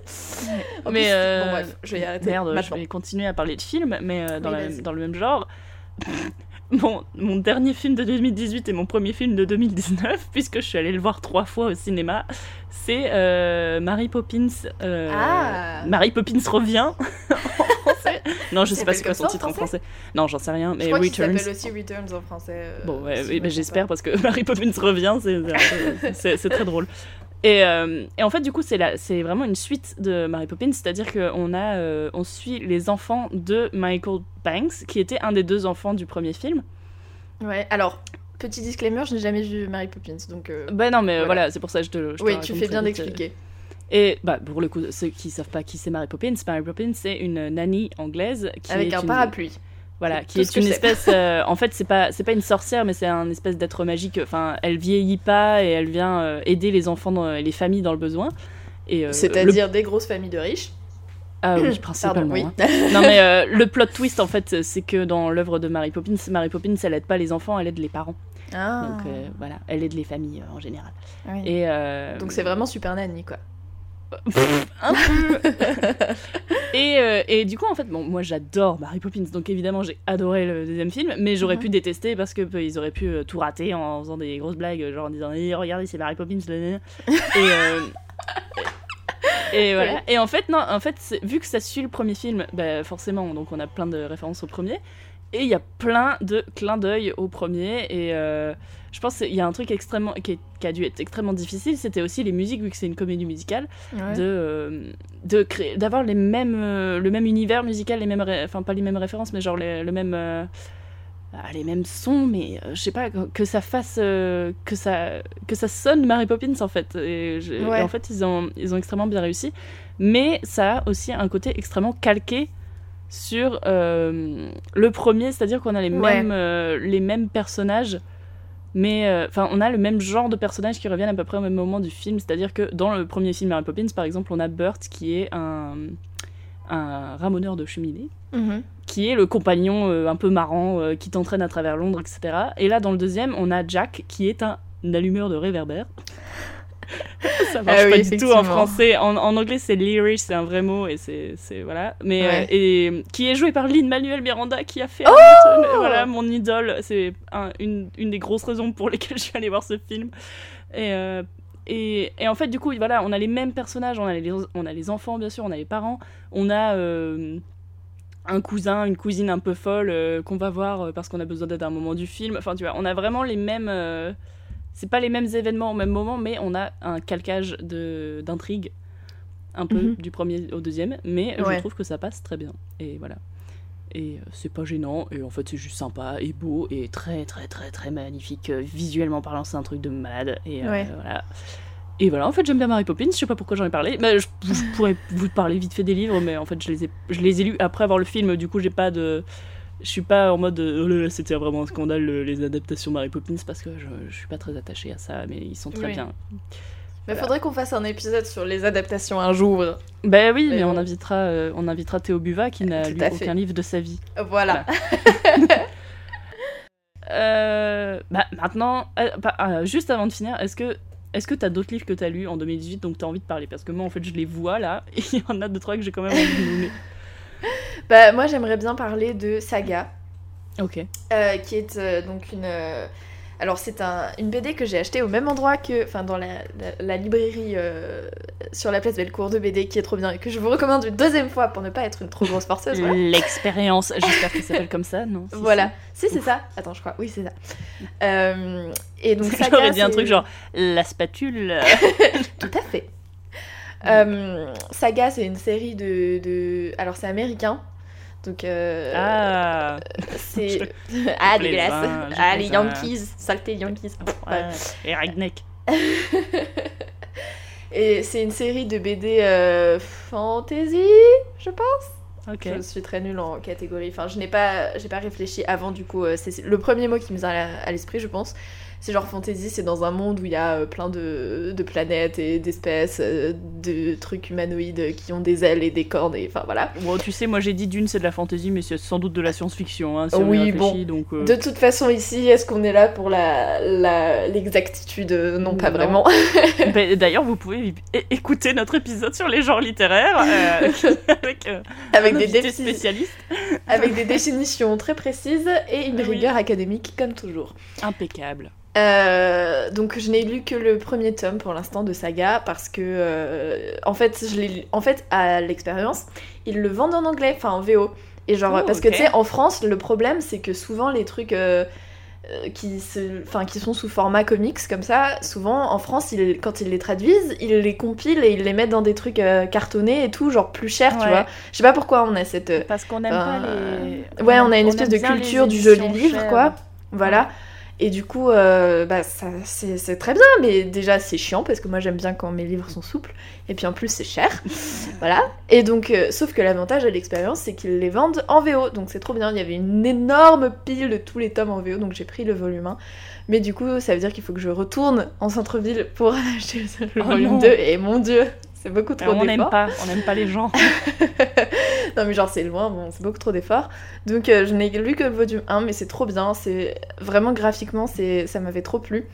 En Mais plus, euh, Bon, bref, je vais y arrêter. Merde, je maintenant. vais continuer à parler de films, mais euh, dans, Oui, la- vas-y. dans le même genre. [LAUGHS] Mon, mon dernier film de 2018 et mon premier film de 2019, puisque je suis allée le voir trois fois au cinéma, c'est euh, Mary Poppins. euh, Ah. Mary Poppins revient. [LAUGHS] [LAUGHS] Non, je sais pas c'est quoi son titre en français. Non, j'en sais rien, Je mais crois qu'il Returns. s'appelle aussi Returns en français. euh, Bon, ouais, si je bah, j'espère parce que Mary Poppins revient, c'est très drôle. Et, euh, et en fait, du coup, c'est vraiment une suite de Mary Poppins, c'est-à-dire qu'on a, euh, on suit les enfants de Michael Banks, qui était un des deux enfants du premier film. Ouais, alors, petit disclaimer, je n'ai jamais vu Mary Poppins, donc. euh, Ben non, mais Voilà. voilà, c'est pour ça que je te, je oui, tu fais bien d'expliquer. Et bah, pour le coup, ceux qui savent pas qui c'est Mary Poppins, Mary Poppins, c'est une nanny anglaise qui Avec est un une- parapluie. Voilà, qui tout est une espèce. euh, en fait, c'est pas c'est pas une sorcière, mais c'est un espèce d'être magique. Enfin, elle vieillit pas et elle vient euh, aider les enfants dans- et les familles dans le besoin. Et euh, C'est-à-dire des grosses familles de riches. ah oui, [COUGHS] principalement. oui. hein. non mais le plot twist en fait, c'est que dans l'œuvre de Mary Poppins, Mary Poppins, elle aide pas les enfants, elle aide les parents. Ah. Donc voilà, elle aide les familles en général. Oui. Et Donc c'est vraiment Super Nanny, quoi. Un peu. [LAUGHS] et, euh, et du coup, en fait, bon, moi j'adore Mary Poppins, donc évidemment j'ai adoré le deuxième film, mais j'aurais Mhm. pu détester parce que euh, ils auraient pu euh, tout rater en faisant des grosses blagues, genre en disant Eh, regardez, c'est Mary Poppins, et, euh, et voilà. Et en fait, non, en fait, vu que ça suit le premier film, bah, forcément, donc on a plein de références au premier. Et il y a plein de clins d'œil au premier. Et euh, je pense qu'il y a un truc extrêmement, qui, est- qui a dû être extrêmement difficile, c'était aussi les musiques, vu que c'est une comédie musicale Ouais. de euh, de créer d'avoir les mêmes euh, le même univers musical les mêmes enfin pas les mêmes références mais genre les- le même ah, les mêmes sons mais je sais pas que, ça fasse que ça que ça sonne Mary Poppins en fait et, je- et Ouais. en fait ils ont ils ont extrêmement bien réussi mais ça a aussi un côté extrêmement calqué sur euh, le premier c'est-à-dire qu'on a les Ouais. mêmes euh, les mêmes personnages mais euh, enfin, on a le même genre de personnages qui reviennent à peu près au même moment du film. C'est-à-dire que dans le premier film Mary Poppins, par exemple, on a Burt qui est un, un ramoneur de cheminée, Mhm. qui est le compagnon un peu marrant qui t'entraîne à travers Londres, etc. Et là, dans le deuxième, on a Jack qui est un allumeur de réverbère. [LAUGHS] Ça marche Ah oui, pas du tout en français. En, en anglais, c'est lyrish, c'est un vrai mot et c'est voilà. Mais Ouais. euh, et qui est joué par Lin Manuel Miranda qui a fait Oh Hamilton. voilà mon idole. C'est un- une, une des grosses raisons pour lesquelles je suis allée voir ce film. Et euh, et, et en fait, du coup, voilà, on a les mêmes personnages, on a les, on a les enfants, bien sûr, on a les parents, on a euh, un cousin, une cousine un peu folle qu'on va voir parce qu'on a besoin d'aide à un moment du film. Enfin, tu vois, on a vraiment les mêmes. C'est pas les mêmes événements au même moment, mais on a un calcage d'intrigue un peu Mhm. du premier au deuxième, mais Ouais. je trouve que ça passe très bien. Et voilà. Et euh, c'est pas gênant, et en fait c'est juste sympa et beau et très très très très magnifique. Euh, Visuellement parlant, c'est un truc de malade. Et euh, voilà. Et voilà, en fait j'aime bien Mary Poppins, je sais pas pourquoi j'en ai parlé. Mais je, je pourrais vous parler vite fait des livres, mais en fait je les ai, je les ai lus après avoir le film, du coup j'ai pas de. Je suis pas en mode euh, oh c'était vraiment un scandale le- les adaptations Mary Poppins parce que je, je suis pas très attachée à ça, mais ils sont très Oui. bien. Mais Voilà. faudrait qu'on fasse un épisode sur les adaptations un jour. Ben oui, Mais mais on invitera, euh, on invitera Théo Buva qui n'a lu aucun livre de sa vie. Voilà. [LAUGHS] Euh, bah, maintenant, euh, bah, juste avant de finir, est-ce que est-ce que t'as d'autres livres que t'as lus en 2018 donc t'as envie de parler? Parce que moi, en fait, je les vois là, [LAUGHS] et il y en a deux, trois que j'ai quand même envie de nommer. Bah, moi, j'aimerais bien parler de Saga, Ok. euh, qui est euh, donc une. euh, Alors, c'est un, une BD que j'ai achetée au même endroit que. Enfin, dans la, la- la librairie sur la place Bellecour de BD, qui est trop bien et que je vous recommande une deuxième fois pour ne pas être une trop grosse forceuse. voilà. L'expérience, j'espère que ça s'appelle comme ça, [LAUGHS] non Si, Voilà. Si, c'est ça. Attends, je crois. Oui, c'est ça. Et donc. [LAUGHS] Saga, J'aurais dit un truc genre la spatule. [LAUGHS] Tout à fait. Euh, Saga, c'est une série de, de- Alors, c'est américain. Donc, euh, Ah [LAUGHS] c'est. [LAUGHS] ah, dégueulasse. Ah, les. Yankees. Saleté Yankees. ouais. Et Ragnek. [LAUGHS] Et c'est une série de BD euh, fantasy, je pense. Je suis très nulle en catégorie. Enfin, je n'ai pas, j'ai pas réfléchi avant. Du coup, c'est le premier mot qui me vient à l'esprit, je pense. C'est genre fantasy, c'est dans un monde où il y a euh, plein de, de planètes et d'espèces, euh, de trucs humanoïdes qui ont des ailes et des cornes. Et enfin voilà. Bon, tu sais, moi j'ai dit d'une, c'est de la fantasy, mais c'est sans doute de la science-fiction. Hein, si Oui, donc. euh, De toute façon, ici, est-ce qu'on est là pour la la- l'exactitude? Non, pas vraiment. [LAUGHS] [LAUGHS] Ben, D'ailleurs, vous pouvez écouter notre épisode sur les genres littéraires euh, [LAUGHS] avec, euh, des, spécialistes. avec des définitions très précises et une Oui. rigueur académique comme toujours. Impeccable. Euh, donc je n'ai lu que le premier tome pour l'instant de Saga parce que euh, en fait je l'ai en fait à l'expérience ils le vendent en anglais enfin en VO et genre Oh, parce que tu sais en France le problème c'est que souvent les trucs euh, qui se enfin qui sont sous format comics comme ça souvent en France ils, quand ils les traduisent ils les compilent et ils les mettent dans des trucs cartonnés et tout genre plus cher tu vois je sais pas pourquoi on a cette Parce qu'on n'aime Euh, pas les. Ouais, on a une aime espèce de culture du joli livre, quoi. Voilà. Et du coup, euh, bah, ça, c'est, très bien, mais déjà c'est chiant parce que moi j'aime bien quand mes livres sont souples, et puis en plus c'est cher. [LAUGHS] voilà. Et donc, euh, sauf que l'avantage de l'expérience, c'est qu'ils les vendent en VO, donc c'est trop bien. Il y avait une énorme pile de tous les tomes en VO, donc j'ai pris le volume 1. Mais du coup, ça veut dire qu'il faut que je retourne en centre-ville pour [LAUGHS] acheter le Oh volume non. 2, et mon dieu, c'est beaucoup trop on n'aime d'efforts. pas, on n'aime pas les gens. [LAUGHS] non mais genre c'est loin, bon c'est beaucoup trop d'efforts. Donc euh, je n'ai lu que le volume 1 mais c'est trop bien, c'est vraiment graphiquement c'est ça m'avait trop plu.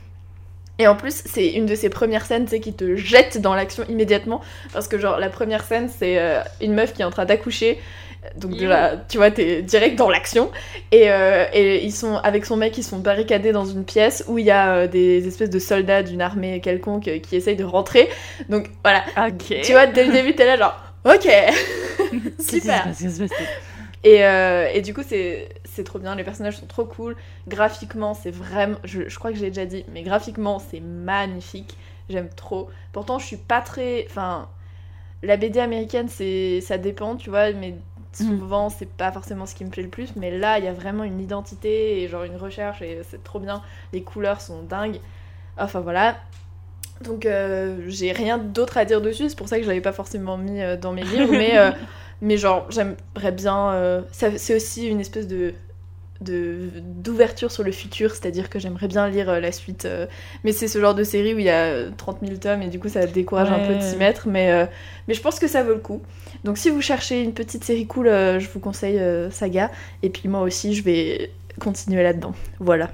Et en plus c'est une de ces premières scènes sais, qui te jette dans l'action immédiatement parce que genre la première scène c'est euh, une meuf qui est en train d'accoucher. Donc Youp. déjà, tu vois, t'es direct dans l'action. Et, euh, et ils sont, avec son mec, ils sont barricadés dans une pièce où il y a euh, des espèces de soldats d'une armée quelconque euh, qui essayent de rentrer. Donc voilà, tu vois, dès le début, t'es là genre, ok, [LAUGHS] super. Et, et du coup, c'est c'est trop bien, les personnages sont trop cool. Graphiquement, c'est vraiment. Je, je crois que j'ai déjà dit, mais graphiquement, c'est magnifique. J'aime trop. Pourtant, je suis pas très. Enfin, la BD américaine, c'est ça dépend, tu vois, mais souvent, c'est pas forcément ce qui me plaît le plus. Mais là, il y a vraiment une identité et genre une recherche, et c'est trop bien. Les couleurs sont dingues. Enfin, voilà. Donc, euh, j'ai rien d'autre à dire dessus, c'est pour ça que je l'avais pas forcément mis euh, dans mes livres, [LAUGHS] mais. euh, mais genre, j'aimerais bien. c'est aussi une espèce de- d'ouverture sur le futur, c'est-à-dire que j'aimerais bien lire euh, la suite. euh, mais c'est ce genre de série où il y a euh, 30 000 tomes et du coup ça décourage un peu de s'y mettre. Mais, euh, mais je pense que ça vaut le coup. Donc si vous cherchez une petite série cool, euh, je vous conseille euh, Saga. Et puis moi aussi, je vais continuer là-dedans. Voilà.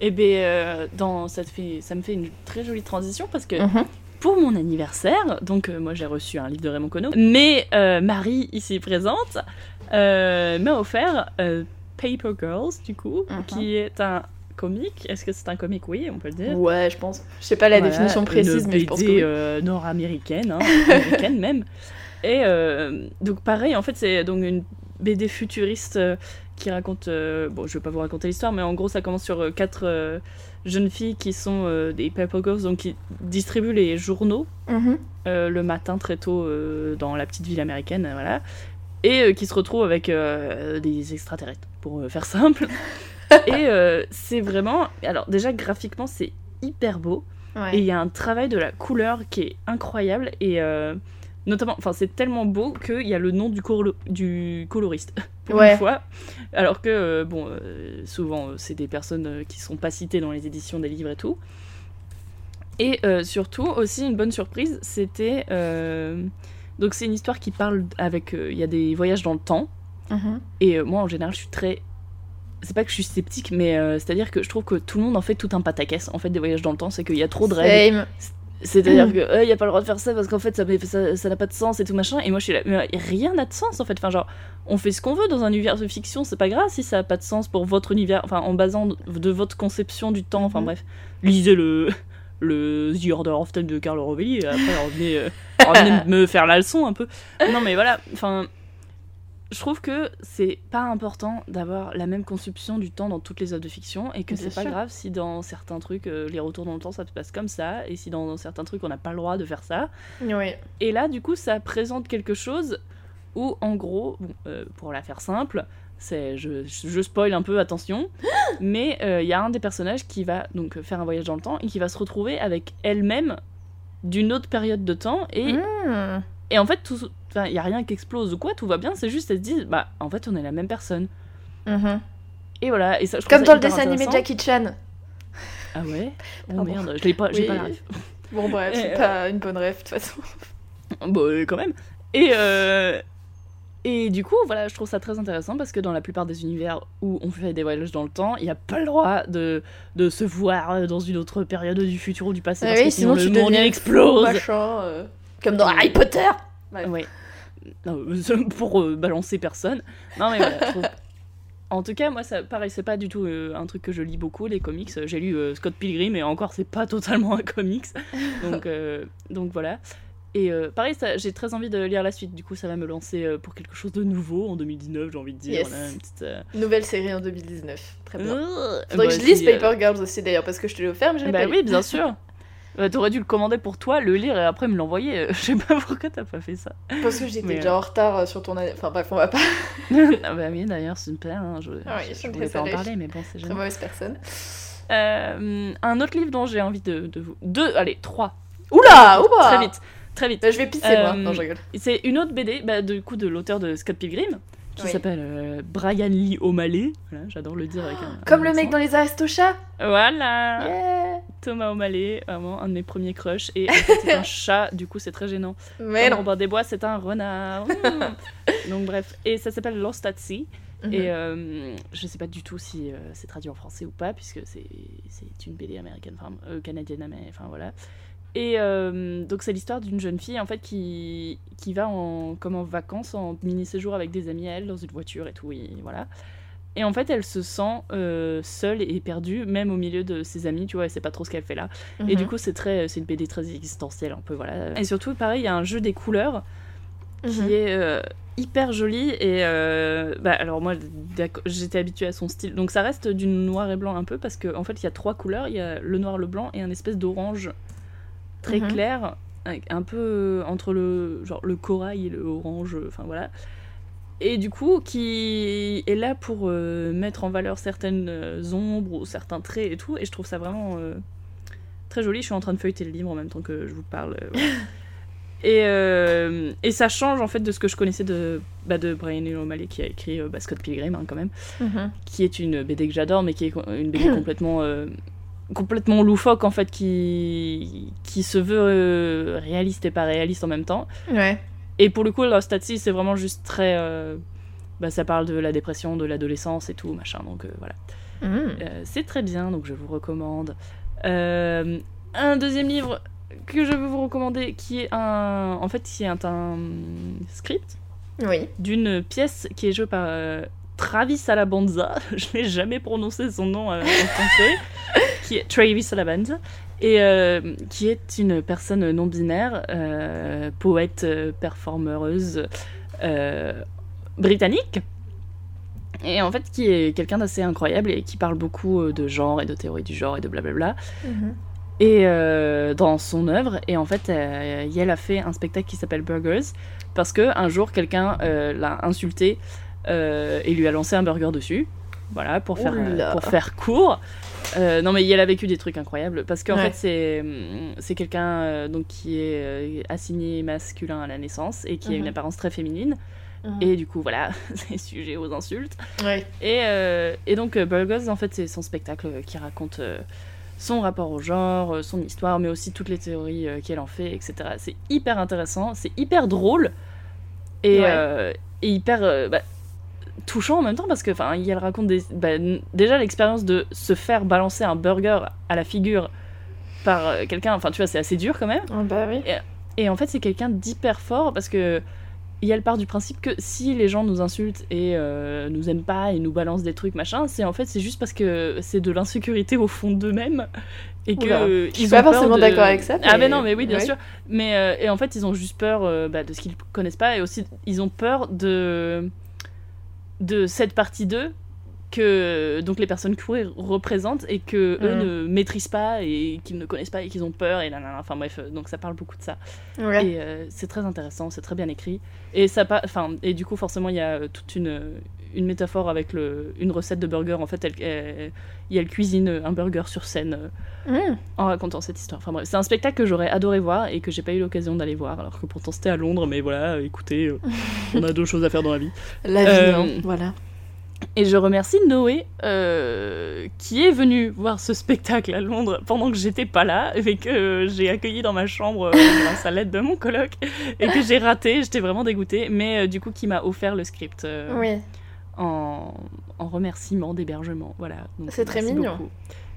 Et bien, euh, dans, ça, te fait, ça me fait une très jolie transition parce que Mhm. pour mon anniversaire, donc euh, moi j'ai reçu un livre de Raymond Queneau, mais euh, Marie, ici présente, euh, m'a offert euh, Paper Girls, du coup, Mhm. qui est un comique. Est-ce que c'est un comique? Oui, on peut le dire. Ouais, je pense. Je sais pas la Voilà, définition précise, une mais je pense que BD, oui. euh, nord-américaine, hein, [LAUGHS] américaine même. Et euh, donc pareil, en fait, c'est donc une BD futuriste euh, qui raconte. bon, je vais pas vous raconter l'histoire, mais en gros, ça commence sur quatre jeunes filles qui sont des paper girls, donc qui distribuent les journaux Mhm. le matin très tôt dans la petite ville américaine, voilà, et qui se retrouvent avec des extraterrestres, pour euh, faire simple. [LAUGHS] et euh, c'est vraiment, alors déjà graphiquement c'est hyper beau, Ouais. et il y a un travail de la couleur qui est incroyable, et euh, notamment, enfin c'est tellement beau qu'il y a le nom du, colo- du coloriste. Pour Ouais. une fois, alors que euh, bon, souvent c'est des personnes qui sont pas citées dans les éditions des livres et tout. Et surtout, aussi une bonne surprise, c'était. donc, c'est une histoire qui parle avec. Il y a des voyages dans le temps. Mhm. Et euh, moi, en général, je suis très. C'est pas que je suis sceptique, mais euh, c'est-à-dire que je trouve que tout le monde en fait tout un pataquès en fait des voyages dans le temps. C'est qu'il y a trop de règles. Same. C'est-à-dire que il y a pas le droit de faire ça parce qu'en fait ça met- ça ça n'a pas de sens et tout machin. Et moi je suis là, mais rien n'a de sens en fait. Enfin genre, on fait ce qu'on veut dans un univers de fiction, c'est pas grave si ça a pas de sens pour votre univers. Enfin en basant de votre conception du temps. Enfin Mhm. bref, lisez le le The Order of Time de Carlo Rovelli. Et après revenez, euh, revenez [LAUGHS] me faire la leçon un peu. Non mais voilà. Enfin. Je trouve que c'est pas important d'avoir la même conception du temps dans toutes les œuvres de fiction et que c'est pas grave si dans certains trucs euh, les retours dans le temps ça se passe comme ça et si dans certains trucs on n'a pas le droit de faire ça. Oui. Et là du coup ça présente quelque chose où en gros, bon, euh, pour la faire simple, c'est je, je spoil un peu attention, [GASPS] mais euh, il y a un des personnages qui va donc faire un voyage dans le temps et qui va se retrouver avec elle-même d'une autre période de temps et Hmm. et en fait, tout, enfin, il y a rien qui explose ou quoi, tout va bien, c'est juste elle se dit, bah, en fait, on est la même personne. Mhm. Et voilà, et ça, je Comme dans le dessin animé. Jackie Chan. Ah ouais? Oh Pardon. merde, je l'ai pas, j'ai Oui. pas la ref. Bon, bref, Et, c'est euh, pas une bonne rêve de toute façon. [LAUGHS] Bon, euh, quand même. Et, euh, et du coup, voilà, je trouve ça très intéressant parce que dans la plupart des univers où on fait des voyages dans le temps, il n'y a pas le droit de, de se voir dans une autre période du futur ou du passé. Ah parce oui, que sinon, sinon le tu monde explose. Machin, euh, Comme dans Harry Potter. Bref. Ouais. Non, [LAUGHS] pour euh, balancer personne. Non, mais voilà, je trouve- En tout cas, moi, ça, pareil, c'est pas du tout euh, un truc que je lis beaucoup, les comics. J'ai lu euh, Scott Pilgrim, et encore, c'est pas totalement un comics. [LAUGHS] Donc, donc voilà. Et pareil, j'ai très envie de lire la suite. Du coup, ça va me lancer pour quelque chose de nouveau en 2019, j'ai envie de dire. Yes. Voilà, une petite, Nouvelle série en 2019. Très bien. Faudrait bah, que je lise Paper Girls aussi d'ailleurs parce que je te l'ai offert mais je l'ai Bah pas oui, lu. bien sûr. [LAUGHS] Euh, T'aurais dû le commander pour toi, le lire et après me l'envoyer. Euh, Je sais pas pourquoi t'as pas fait ça. Parce que j'étais déjà en retard euh, sur ton année. Enfin bref, on va pas. [LAUGHS] ah bah oui, d'ailleurs, super. hein, je, Ah oui, je me voulais pas en parler, mais bon, c'est Très mauvaise personne. Euh, un autre livre dont j'ai envie de, de vous... Deux, allez, trois. Oula, oula Très vite, très vite. Bah, je vais pisser moi. Non, je rigole. C'est une autre BD, bah, du coup, de l'auteur de Scott Pilgrim, qui Oui. s'appelle euh, Brian Lee O'Malley. Voilà, j'adore le dire avec un... Comme un le mec dans les Aristochats. Voilà Yeah. Thomas O'Malley, vraiment un de mes premiers crushs. Et en fait, c'est un [LAUGHS] chat, du coup, c'est très gênant. Mais Comme. Robin des Bois, c'est un renard. [LAUGHS] Mmh. Donc bref, et ça s'appelle Lost at Sea. Mhm. Et euh, je sais pas du tout si euh, c'est traduit en français ou pas, puisque c'est c'est une BD américaine, enfin euh, canadienne, américaine, enfin voilà. Et euh, donc c'est l'histoire d'une jeune fille en fait qui, qui va en, comme en vacances, en mini séjour avec des amis à elle dans une voiture et tout, et voilà. Et en fait elle se sent euh, seule et perdue, même au milieu de ses amis, tu vois, elle sait pas trop ce qu'elle fait là. Et Mhm. du coup c'est très, c'est une BD très existentielle un peu, voilà. Et surtout pareil, il y a un jeu des couleurs qui Mhm. est euh, hyper joli et bah, alors moi j'étais habituée à son style donc ça reste du noir et blanc un peu parce qu'en en fait il y a trois couleurs il y a le noir le blanc et un espèce d'orange très Mhm. clair un peu euh, entre le genre le corail et le orange euh, enfin voilà et du coup qui est là pour euh, mettre en valeur certaines ombres ou certains traits et tout et je trouve ça vraiment euh, très joli je suis en train de feuilleter le livre en même temps que je vous parle euh, voilà. [LAUGHS] Et, et ça change en fait de ce que je connaissais de, bah, de Brian Lee O'Malley qui a écrit Scott Pilgrim hein, quand même, Mhm. qui est une BD que j'adore mais qui est une BD [CLEARS THROAT] complètement, complètement loufoque en fait, qui, qui se veut euh, réaliste et pas réaliste en même temps. Ouais. Et pour le coup, Lost at Sea, c'est vraiment juste très... euh, bah, ça parle de la dépression, de l'adolescence et tout, machin, donc euh, voilà. Euh, c'est très bien, donc je vous recommande. Un deuxième livre que je veux vous recommander, qui est un, en fait, qui est un, un script Oui. d'une pièce qui est jouée par Travis Alabanza. [LAUGHS] Je n'ai jamais prononcé son nom euh, en français. qui est Travis Alabanza. Et euh, qui est une personne non binaire, euh, poète, performeuse euh, britannique. Et en fait, qui est quelqu'un d'assez incroyable et qui parle beaucoup de genre et de théorie du genre et de blablabla Mhm. et dans son œuvre et en fait elle a fait un spectacle qui s'appelle Burgers parce que un jour quelqu'un l'a insulté euh, et lui a lancé un burger dessus voilà pour faire euh, pour faire court Euh, non mais elle a vécu des trucs incroyables parce qu'en Ouais. fait c'est c'est quelqu'un donc qui est assigné masculin à la naissance et qui a une Mhm. apparence très féminine Mhm. et du coup voilà [LAUGHS] c'est sujet aux insultes Ouais. et, euh, et donc, Burgos, en fait, c'est son spectacle qui raconte euh, son rapport au genre, son histoire, mais aussi toutes les théories euh, qu'elle en fait, etc. C'est hyper intéressant, c'est hyper drôle et, Ouais. et hyper bah, touchant en même temps parce que, enfin, elle raconte des, bah, déjà l'expérience de se faire balancer un burger à la figure par euh, quelqu'un, enfin tu vois, c'est assez dur quand même. Ah bah oui. Et en fait, c'est quelqu'un d'hyper fort parce que il y a le part du principe que si les gens nous insultent et euh, nous aiment pas et nous balancent des trucs machin, c'est en fait c'est juste parce que c'est de l'insécurité au fond d'eux-mêmes et que Oula. euh, Je suis ils pas forcément de- d'accord avec ça, Ah mais- mais non, mais oui bien ouais. sûr. Mais euh, et en fait ils ont juste peur euh, bah, de ce qu'ils connaissent pas et aussi ils ont peur de de cette partie d'eux que donc les personnes queer représentent et que eux Mm. ne maîtrisent pas et qu'ils ne connaissent pas et qu'ils ont peur et là, là, là. enfin bref euh, donc ça parle beaucoup de ça Ouais. et euh, c'est très intéressant c'est très bien écrit et ça enfin et du coup forcément il y a toute une une métaphore avec le une recette de burger en fait elle, elle, cuisine un burger sur scène euh, Mmh. en racontant cette histoire enfin bref c'est un spectacle que j'aurais adoré voir et que j'ai pas eu l'occasion d'aller voir alors que pourtant c'était à Londres mais voilà écoutez euh, [LAUGHS] on a d'autres choses à faire dans la vie La vie, Euh, hein, voilà. et je remercie Noé euh, qui est venu voir ce spectacle à Londres pendant que j'étais pas là et que euh, j'ai accueilli dans ma chambre euh, [LAUGHS] grâce à l'aide de mon coloc et que j'ai raté. J'étais vraiment dégoûtée, mais du coup qui m'a offert le script Oui. En, en remerciement d'hébergement. Voilà. C'est très mignon. beaucoup.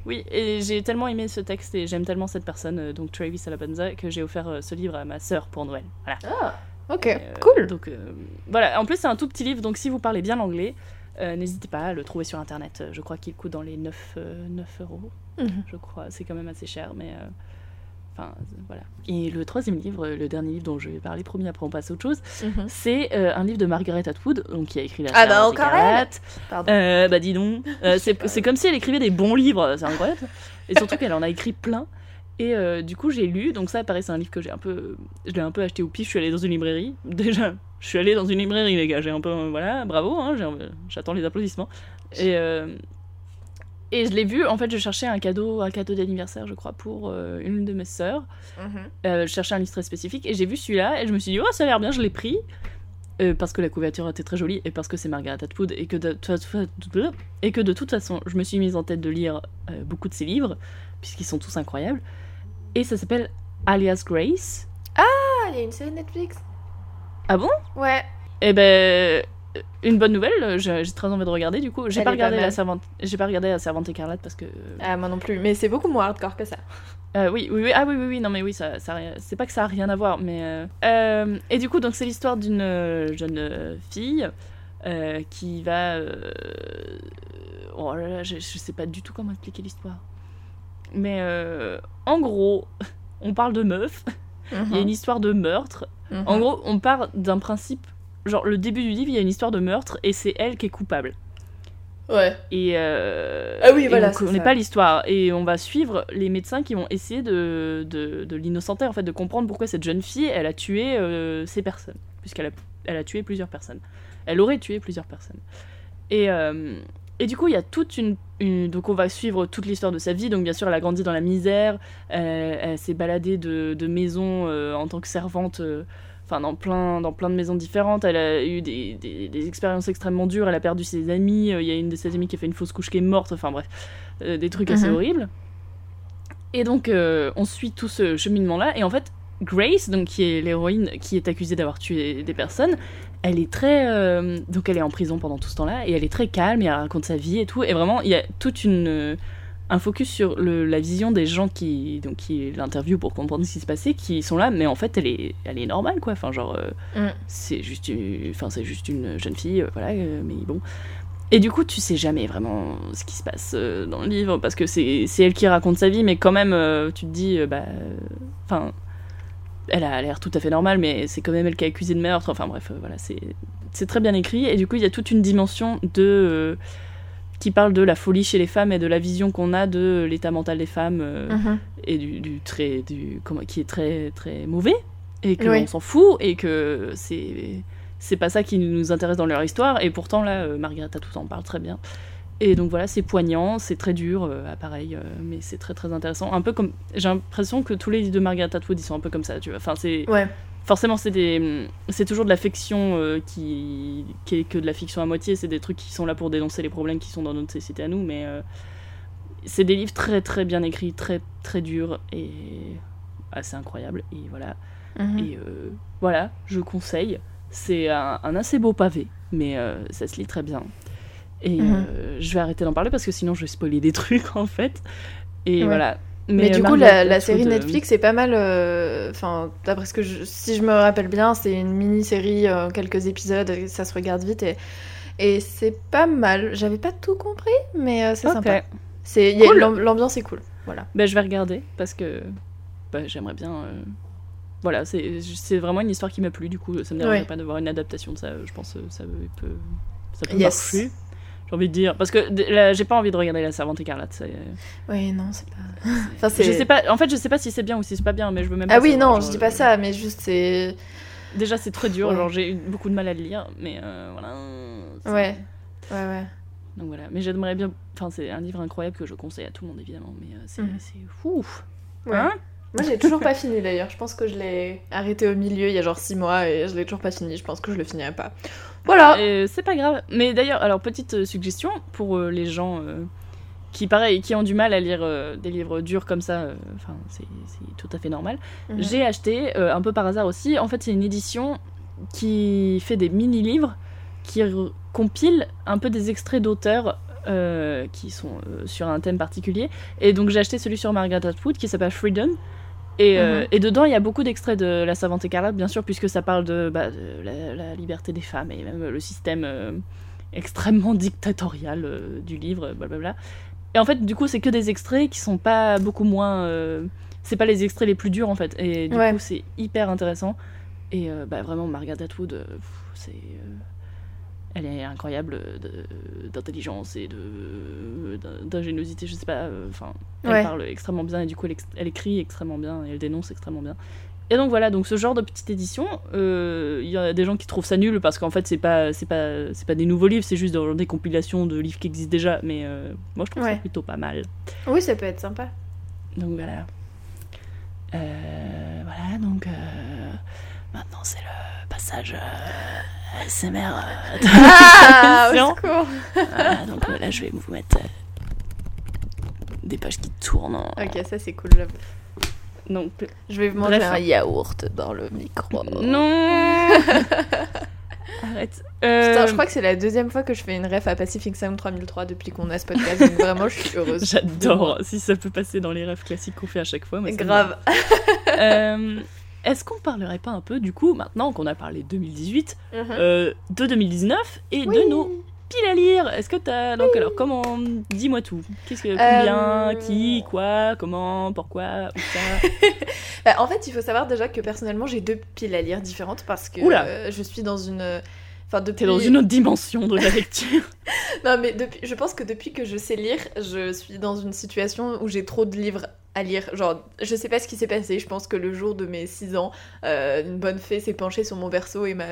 Oui, et j'ai tellement aimé ce texte et j'aime tellement cette personne, euh, donc Travis Alabanza, que j'ai offert euh, ce livre à ma sœur pour Noël. Voilà. Ok, Euh, cool. Donc euh, voilà, en plus c'est un tout petit livre, donc si vous parlez bien l'anglais, euh, n'hésitez pas à le trouver sur internet. Je crois qu'il coûte dans les 9, euh, 9 euros, Mhm. je crois. C'est quand même assez cher, mais enfin voilà. Et le troisième livre, le dernier livre dont je vais parler, promis, après on passe à autre chose, Mhm. c'est euh, un livre de Margaret Atwood, donc qui a écrit La Ah bah, encore écarlate. Pardon. Euh, bah dis donc, [LAUGHS] Euh, c'est comme si elle écrivait des bons livres, c'est incroyable. Et surtout qu'elle en a écrit plein. Et du coup j'ai lu, donc ça pareil c'est un livre que j'ai un peu, je l'ai un peu acheté au pif. Je suis allée dans une librairie. [LAUGHS] Déjà, je suis allée dans une librairie les gars. J'ai un peu, voilà, bravo. hein, J'attends les applaudissements. Et et je l'ai vu. En fait, je cherchais un cadeau, un cadeau d'anniversaire, je crois, pour euh, une de mes sœurs. Mhm. Euh, je cherchais un livre très spécifique et j'ai vu celui-là et je me suis dit, oh, ça a l'air bien, je l'ai pris. Euh, parce que la couverture était très jolie et parce que c'est Margaret Atwood et que, de, et que de toute façon, je me suis mise en tête de lire beaucoup de ses livres, puisqu'ils sont tous incroyables. Et ça s'appelle Alias Grace. Ah, il y a une série Netflix. Ah bon? Ouais. Eh ben, une bonne nouvelle, j'ai j'ai très envie de regarder du coup. J'ai pas regardé pas la servante, j'ai pas regardé la servante écarlate parce que Ah, moi non plus. Mais c'est beaucoup moins hardcore que ça. Euh, oui, oui, oui, ah oui, oui, oui, non mais oui, ça, ça, c'est pas que ça a rien à voir, mais euh, euh, et du coup donc c'est l'histoire d'une euh, jeune euh, fille euh, qui va, euh, oh là là, je, je sais pas du tout comment expliquer l'histoire, mais euh, en gros, [LAUGHS] on parle de meuf, il y a une histoire de meurtre, Mhm. en gros on part d'un principe, genre le début du livre il y a une histoire de meurtre et c'est elle qui est coupable. Ouais. Et, euh, Ah oui, voilà, on ça. pas l'histoire. Et on va suivre les médecins qui vont essayer de, de, de l'innocenter, en fait, de comprendre pourquoi cette jeune fille, elle a tué euh, ces personnes. Puisqu'elle a, elle a tué plusieurs personnes. Elle aurait tué plusieurs personnes. Et, euh, et du coup, il y a toute une, une- Donc, on va suivre toute l'histoire de sa vie. Donc, bien sûr, elle a grandi dans la misère. elle s'est baladée de, de maison euh, en tant que servante. euh, Enfin, dans plein, dans plein de maisons différentes. Elle a eu des, des- des expériences extrêmement dures. Elle a perdu ses amis. euh, Il y a une de ses amies qui a fait une fausse couche qui est morte. Enfin, bref, euh, des trucs assez Mhm. horribles. Et donc, euh, on suit tout ce cheminement-là. Et en fait, Grace, donc, qui est l'héroïne qui est accusée d'avoir tué des personnes, elle est très. euh, donc, elle est en prison pendant tout ce temps-là. Et elle est très calme. Et elle raconte sa vie et tout. Et vraiment, il y a toute une. Un focus sur le- la vision des gens qui donc qui l'interviewent pour comprendre ce qui se passait qui sont là mais en fait elle est elle est normale quoi. Enfin genre euh, Mm. c'est juste une enfin c'est juste une jeune fille euh, voilà euh, mais bon. Et du coup tu sais jamais vraiment ce qui se passe dans le livre parce que c'est c'est elle qui raconte sa vie mais quand même tu te dis bah enfin elle a l'air tout à fait normale mais c'est quand même elle qui a accusé de meurtre enfin bref voilà c'est c'est très bien écrit. Et du coup il y a toute une dimension de qui parle de la folie chez les femmes et de la vision qu'on a de l'état mental des femmes euh, Mhm. et du, du très du comment qui est très très mauvais et que Oui. on s'en fout et que c'est c'est pas ça qui nous intéresse dans leur histoire et pourtant là euh, Margaret Atwood en parle très bien et donc voilà c'est poignant c'est très dur euh, pareil euh, mais c'est très très intéressant un peu comme j'ai l'impression que tous les livres de Margaret Atwood ils sont un peu comme ça tu vois enfin c'est Ouais. Forcément c'est des c'est toujours de la fiction euh, qui qui est que de la fiction à moitié. C'est des trucs qui sont là pour dénoncer les problèmes qui sont dans notre société à nous mais euh, c'est des livres très très bien écrits très très durs et assez incroyables. Et voilà. Mhm. et euh, voilà je conseille. C'est un, un assez beau pavé mais ça se lit très bien. Et Mhm. je vais arrêter d'en parler parce que sinon je vais spoiler des [LAUGHS] trucs en fait. Et Ouais. voilà Mais, du coup, la, série euh, Netflix est pas mal. euh, Enfin, d'après ce que je, si je me rappelle bien, c'est une mini-série, euh, quelques épisodes, ça se regarde vite et, et c'est pas mal. J'avais pas tout compris, mais euh, c'est Ok. sympa. C'est, Cool. l'am- L'ambiance est cool. Voilà. Ben, je vais regarder parce que bah, j'aimerais bien. euh, Voilà, c'est c'est vraiment une histoire qui m'a plu. Du coup, ça me dérangerait Ouais. pas d'avoir une adaptation de ça. Je pense que ça peut, ça peut Yes. marcher. J'ai envie de dire. Parce que j'ai pas envie de regarder La Servante écarlate. c'est- Oui, non, c'est pas. Enfin, c'est. Je sais pas. En fait, je sais pas si c'est bien ou si c'est pas bien, mais je veux même pas. Ah oui, savoir, non, genre, je dis pas euh, ça, mais juste c'est. Déjà, c'est très dur. Ouais. Genre, j'ai eu beaucoup de mal à le lire, mais euh, voilà. Ouais. Ouais, ouais. Donc voilà. Mais j'aimerais bien. Enfin, c'est un livre incroyable que je conseille à tout le monde évidemment, mais euh, c'est Mhm. c'est fou. Ouais. Hein? Moi, j'ai toujours pas fini d'ailleurs. Je pense que je l'ai arrêté au milieu il y a genre 6 mois et je l'ai toujours pas fini. Je pense que je le finirai pas. Voilà. C'est pas grave. Mais d'ailleurs, alors petite euh, suggestion pour euh, les gens euh, qui, pareil, qui ont du mal à lire euh, des livres durs comme ça. Enfin, c'est tout à fait normal. Mhm. J'ai acheté un peu par hasard aussi. En fait, c'est une édition qui fait des mini livres qui compile un peu des extraits d'auteurs. qui sont sur un thème particulier et donc j'ai acheté celui sur Margaret Atwood qui s'appelle Freedom et, euh, Mhm. et dedans, il y a beaucoup d'extraits de La Savante Écarlate, bien sûr, puisque ça parle de, bah, de la, la liberté des femmes et même le système euh, extrêmement [LAUGHS] dictatorial euh, du livre, blablabla. Et en fait, du coup, c'est que des extraits qui sont pas beaucoup moins. c'est pas les extraits les plus durs, en fait. Et du Ouais. coup, c'est hyper intéressant. Et bah, vraiment, Margaret Atwood, c'est. Euh, elle est incroyable de- d'intelligence et d'ingéniosité, je sais pas. euh, Enfin, elle Ouais. parle extrêmement bien et du coup, elle, écrit extrêmement bien et elle dénonce extrêmement bien. Et donc voilà, donc ce genre de petite édition, euh, il y a des gens qui trouvent ça nul parce qu'en fait c'est pas c'est pas c'est pas des nouveaux livres, c'est juste des compilations de livres qui existent déjà. Mais euh, moi je trouve ça plutôt pas mal. Oui, ça peut être sympa. Donc voilà. Euh, voilà, donc euh, maintenant c'est le passage euh, ASMR. euh, [LAUGHS] de Ah, au secours. Voilà, donc euh, là je vais vous mettre euh, des pages qui tournent. en- Ok, ça c'est cool. Donc Je vais manger Bref. un yaourt dans le micro. non. [LAUGHS] Arrête. Euh, Putain, je crois que c'est la deuxième fois que je fais une ref à Pacific Sound 3003 depuis qu'on a ce podcast. Donc vraiment, je suis heureuse. [LAUGHS] J'adore. Si ça peut passer dans les rêves classiques qu'on fait à chaque fois. moi, Grave. Euh, Est-ce qu'on parlerait pas un peu, du coup, maintenant qu'on a parlé 2018, Mhm. euh, de 2019 et Oui. de nos piles à lire? Est-ce que t'as. Donc, alors, comment. Dis-moi tout. Qu'est-ce que. Combien Euh, Qui Quoi Comment Pourquoi Où ça? [LAUGHS] Bah, en fait, il faut savoir déjà que personnellement, j'ai deux piles à lire différentes parce que euh, je suis dans une. Enfin, depuis. T'es dans une autre dimension de la lecture. [LAUGHS] Non, mais depuis... je pense que depuis que je sais lire, je suis dans une situation où j'ai trop de livres à lire. Genre, je sais pas ce qui s'est passé. Je pense que le jour de mes 6 ans, euh, une bonne fée s'est penchée sur mon berceau et m'a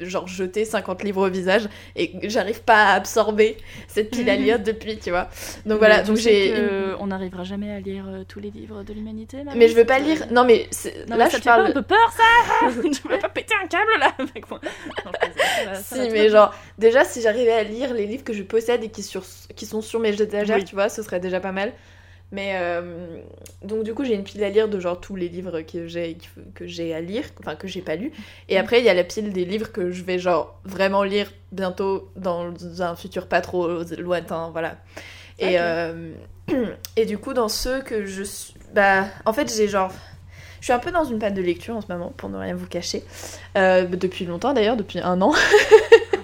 genre jeté 50 livres au visage et j'arrive pas à absorber cette pile à lire depuis, tu vois. Donc voilà, donc j'ai. On n'arrivera jamais à lire euh, tous les livres de l'humanité. Mais je veux pas lire. Non, mais Non, là, mais ça je te fait pas parle. un peu peur ça? [LAUGHS] Tu veux pas péter un câble là? [LAUGHS] Avec moi Non, je ça ça Si, mais genre, déjà, si j'arrivais à lire les livres que je possède et qui, sur... qui sont sur mes étagères, Oui. tu vois, ce serait déjà pas mal. Mais euh, donc, du coup, j'ai une pile à lire de genre tous les livres que j'ai que j'ai à lire, enfin que j'ai pas lu. Et Mm. après, il y a la pile des livres que je vais genre vraiment lire bientôt dans un futur pas trop lointain, voilà. Et, euh, [CLEARS THROAT] et du coup, dans ceux que je suis. Bah, en fait, j'ai genre. Je suis un peu dans une panne de lecture en ce moment, pour ne rien vous cacher. Euh, depuis longtemps d'ailleurs, depuis un an.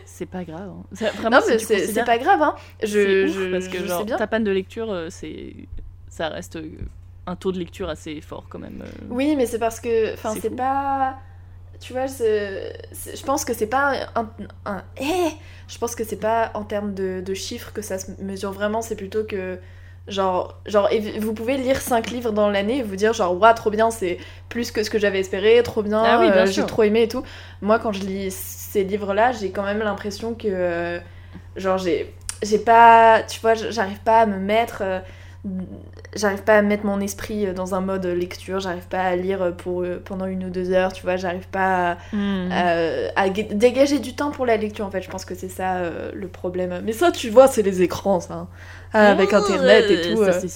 C'est pas grave. hein. Vraiment, Non, mais c'est pas grave, hein. Je, ouf, je, parce que je genre, sais bien. ta panne de lecture, c'est ça reste euh, un taux de lecture assez fort quand même. euh. Oui, mais c'est parce que. Enfin, C'est pas. Tu vois, je pense que c'est pas un. un- eh je pense que c'est pas en termes de, de chiffres que ça se mesure vraiment, c'est plutôt que. Genre, genre, et vous pouvez lire 5 livres dans l'année et vous dire, genre, waouh, trop bien, c'est plus que ce que j'avais espéré, trop bien, Ah oui, bien euh, j'ai trop aimé et tout. Moi, quand je lis ces livres-là, j'ai quand même l'impression que. euh, genre, j'ai. J'ai pas. Tu vois, j'arrive pas à me mettre. euh, j'arrive pas à mettre mon esprit dans un mode lecture, j'arrive pas à lire pour, euh, pendant une ou deux heures, tu vois, j'arrive pas à, Hmm. à- à gu- dégager du temps pour la lecture en fait, je pense que c'est ça euh, le problème. Mais ça, tu vois, c'est les écrans, ça. Ah, avec Oh, internet et euh, tout. Ça, euh.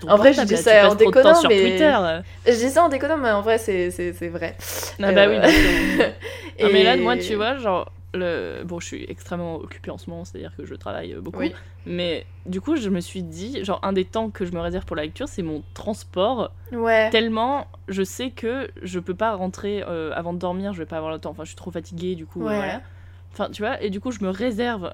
ce En vrai, je dis ça en déconnant, mais- Twitter. euh. Je dis ça en déconnant, mais en vrai, c'est vrai. Ah bah oui, Euh. [LAUGHS] Non, mais là, moi, tu vois, genre, le... bon, je suis extrêmement occupée en ce moment, c'est-à-dire que je travaille beaucoup. Oui. Mais du coup, je me suis dit, genre, un des temps que je me réserve pour la lecture, c'est mon transport. Ouais. Tellement je sais que je peux pas rentrer euh, avant de dormir, je vais pas avoir le temps. Enfin, je suis trop fatiguée, du coup, euh, Ouais. voilà. Enfin, tu vois, et du coup, je me réserve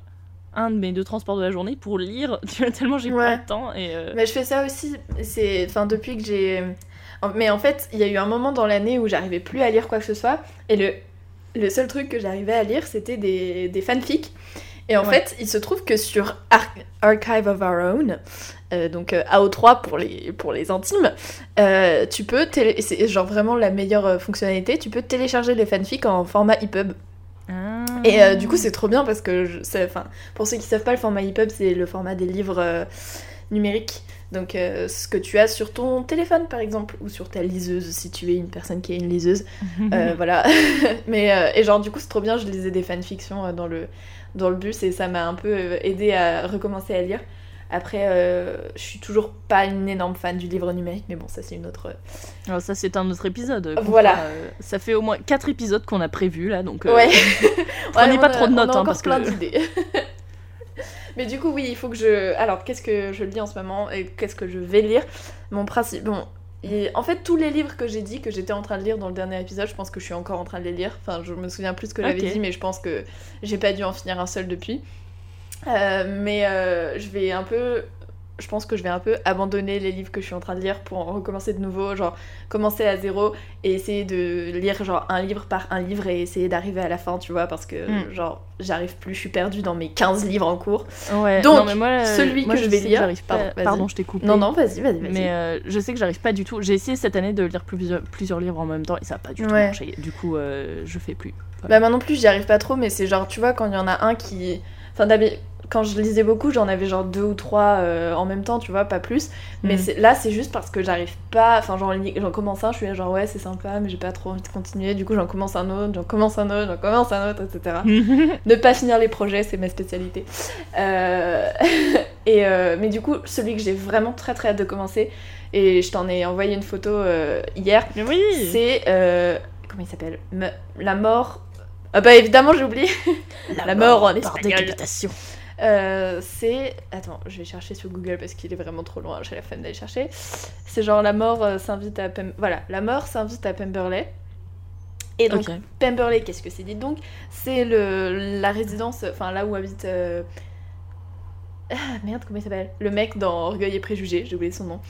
un de mes deux transports de la journée pour lire, [LAUGHS] tu vois, tellement j'ai Ouais. pas le temps. Et, euh, Mais je fais ça aussi, c'est enfin depuis que j'ai mais en fait, il y a eu un moment dans l'année où j'arrivais plus à lire quoi que ce soit et le le seul truc que j'arrivais à lire, c'était des, des fanfics. Et en Ouais. fait, il se trouve que sur Ar- Archive of Our Own, euh, donc euh, AO3 pour les, pour les intimes, euh, tu peux, c'est genre vraiment la meilleure fonctionnalité, tu peux télécharger les fanfics en format EPUB. ah. Et du coup, c'est trop bien parce que, je- enfin, pour ceux qui savent pas, le format EPUB, c'est le format des livres numériques. Donc, euh, ce que tu as sur ton téléphone, par exemple, ou sur ta liseuse, si tu es une personne qui a une liseuse. [LAUGHS] Euh, voilà. [LAUGHS] Mais, euh, et genre, du coup, c'est trop bien, je lisais des fanfictions dans le, dans le bus et ça m'a un peu aidé à recommencer à lire. Après, je suis toujours pas une énorme fan du livre numérique, mais bon, ça, c'est une autre. Alors ça, c'est un autre épisode. Voilà. fera, ça fait au moins quatre épisodes qu'on a prévus là, donc. Ouais. [LAUGHS] Prenez Ouais, pas a- trop de notes, on a hein, encore parce plein que- d'idées. Mais du coup, oui, il faut que je. Alors, qu'est-ce que je lis en ce moment et qu'est-ce que je vais lire? Mon principe. Bon, il- en fait, tous les livres que j'ai dit que j'étais en train de lire dans le dernier épisode, je pense que je suis encore en train de les lire. Enfin, je me souviens plus ce que j'avais Ok. dit, mais je pense que j'ai pas dû en finir un seul depuis. Euh, mais euh, je vais un peu. Je pense que je vais un peu abandonner les livres que je suis en train de lire pour en recommencer de nouveau, genre commencer à zéro et essayer de lire genre un livre par un livre et essayer d'arriver à la fin, tu vois, parce que Mm. genre j'arrive plus, je suis perdue dans mes 15 livres en cours. Ouais. Donc, non, mais moi, celui moi, que je vais lire- j'arrive pas- Pardon, je t'ai coupé. Non, non, vas-y, vas-y, vas-y. Mais euh, je sais que j'arrive pas du tout. J'ai essayé cette année de lire plusieurs, plusieurs livres en même temps et ça a pas du tout Ouais. marché. Du coup, euh, je fais plus. Bah moi non plus, j'y arrive pas trop, mais c'est genre, tu vois, quand il y en a un qui... Enfin, d'habi- quand je lisais beaucoup, j'en avais genre deux ou trois euh, en même temps, tu vois, pas plus. Mais Mm. là, c'est juste parce que j'arrive pas... Enfin, j'en commence un, je suis là genre, ouais, c'est sympa, mais j'ai pas trop envie de continuer. Du coup, j'en commence un autre, j'en commence un autre, j'en commence un autre, etc. [LAUGHS] ne pas finir les projets, c'est ma spécialité. Euh, [LAUGHS] et euh, mais du coup, celui que j'ai vraiment très très hâte de commencer, et je t'en ai envoyé une photo hier, oui c'est comment il s'appelle? La mort. Ah bah évidemment j'ai oublié. La mort en par espagnol. Euh, c'est attends, je vais chercher sur Google parce qu'il est vraiment trop loin. J'ai la flemme d'aller chercher. C'est genre la mort euh, s'invite à Pem... voilà, la mort s'invite à Pemberley. Et donc. Pemberley, qu'est-ce que c'est? Dites donc, c'est le la résidence, enfin là où habite. euh, Ah merde, comment il s'appelle? Le mec dans Orgueil et Préjugés, j'ai oublié son nom.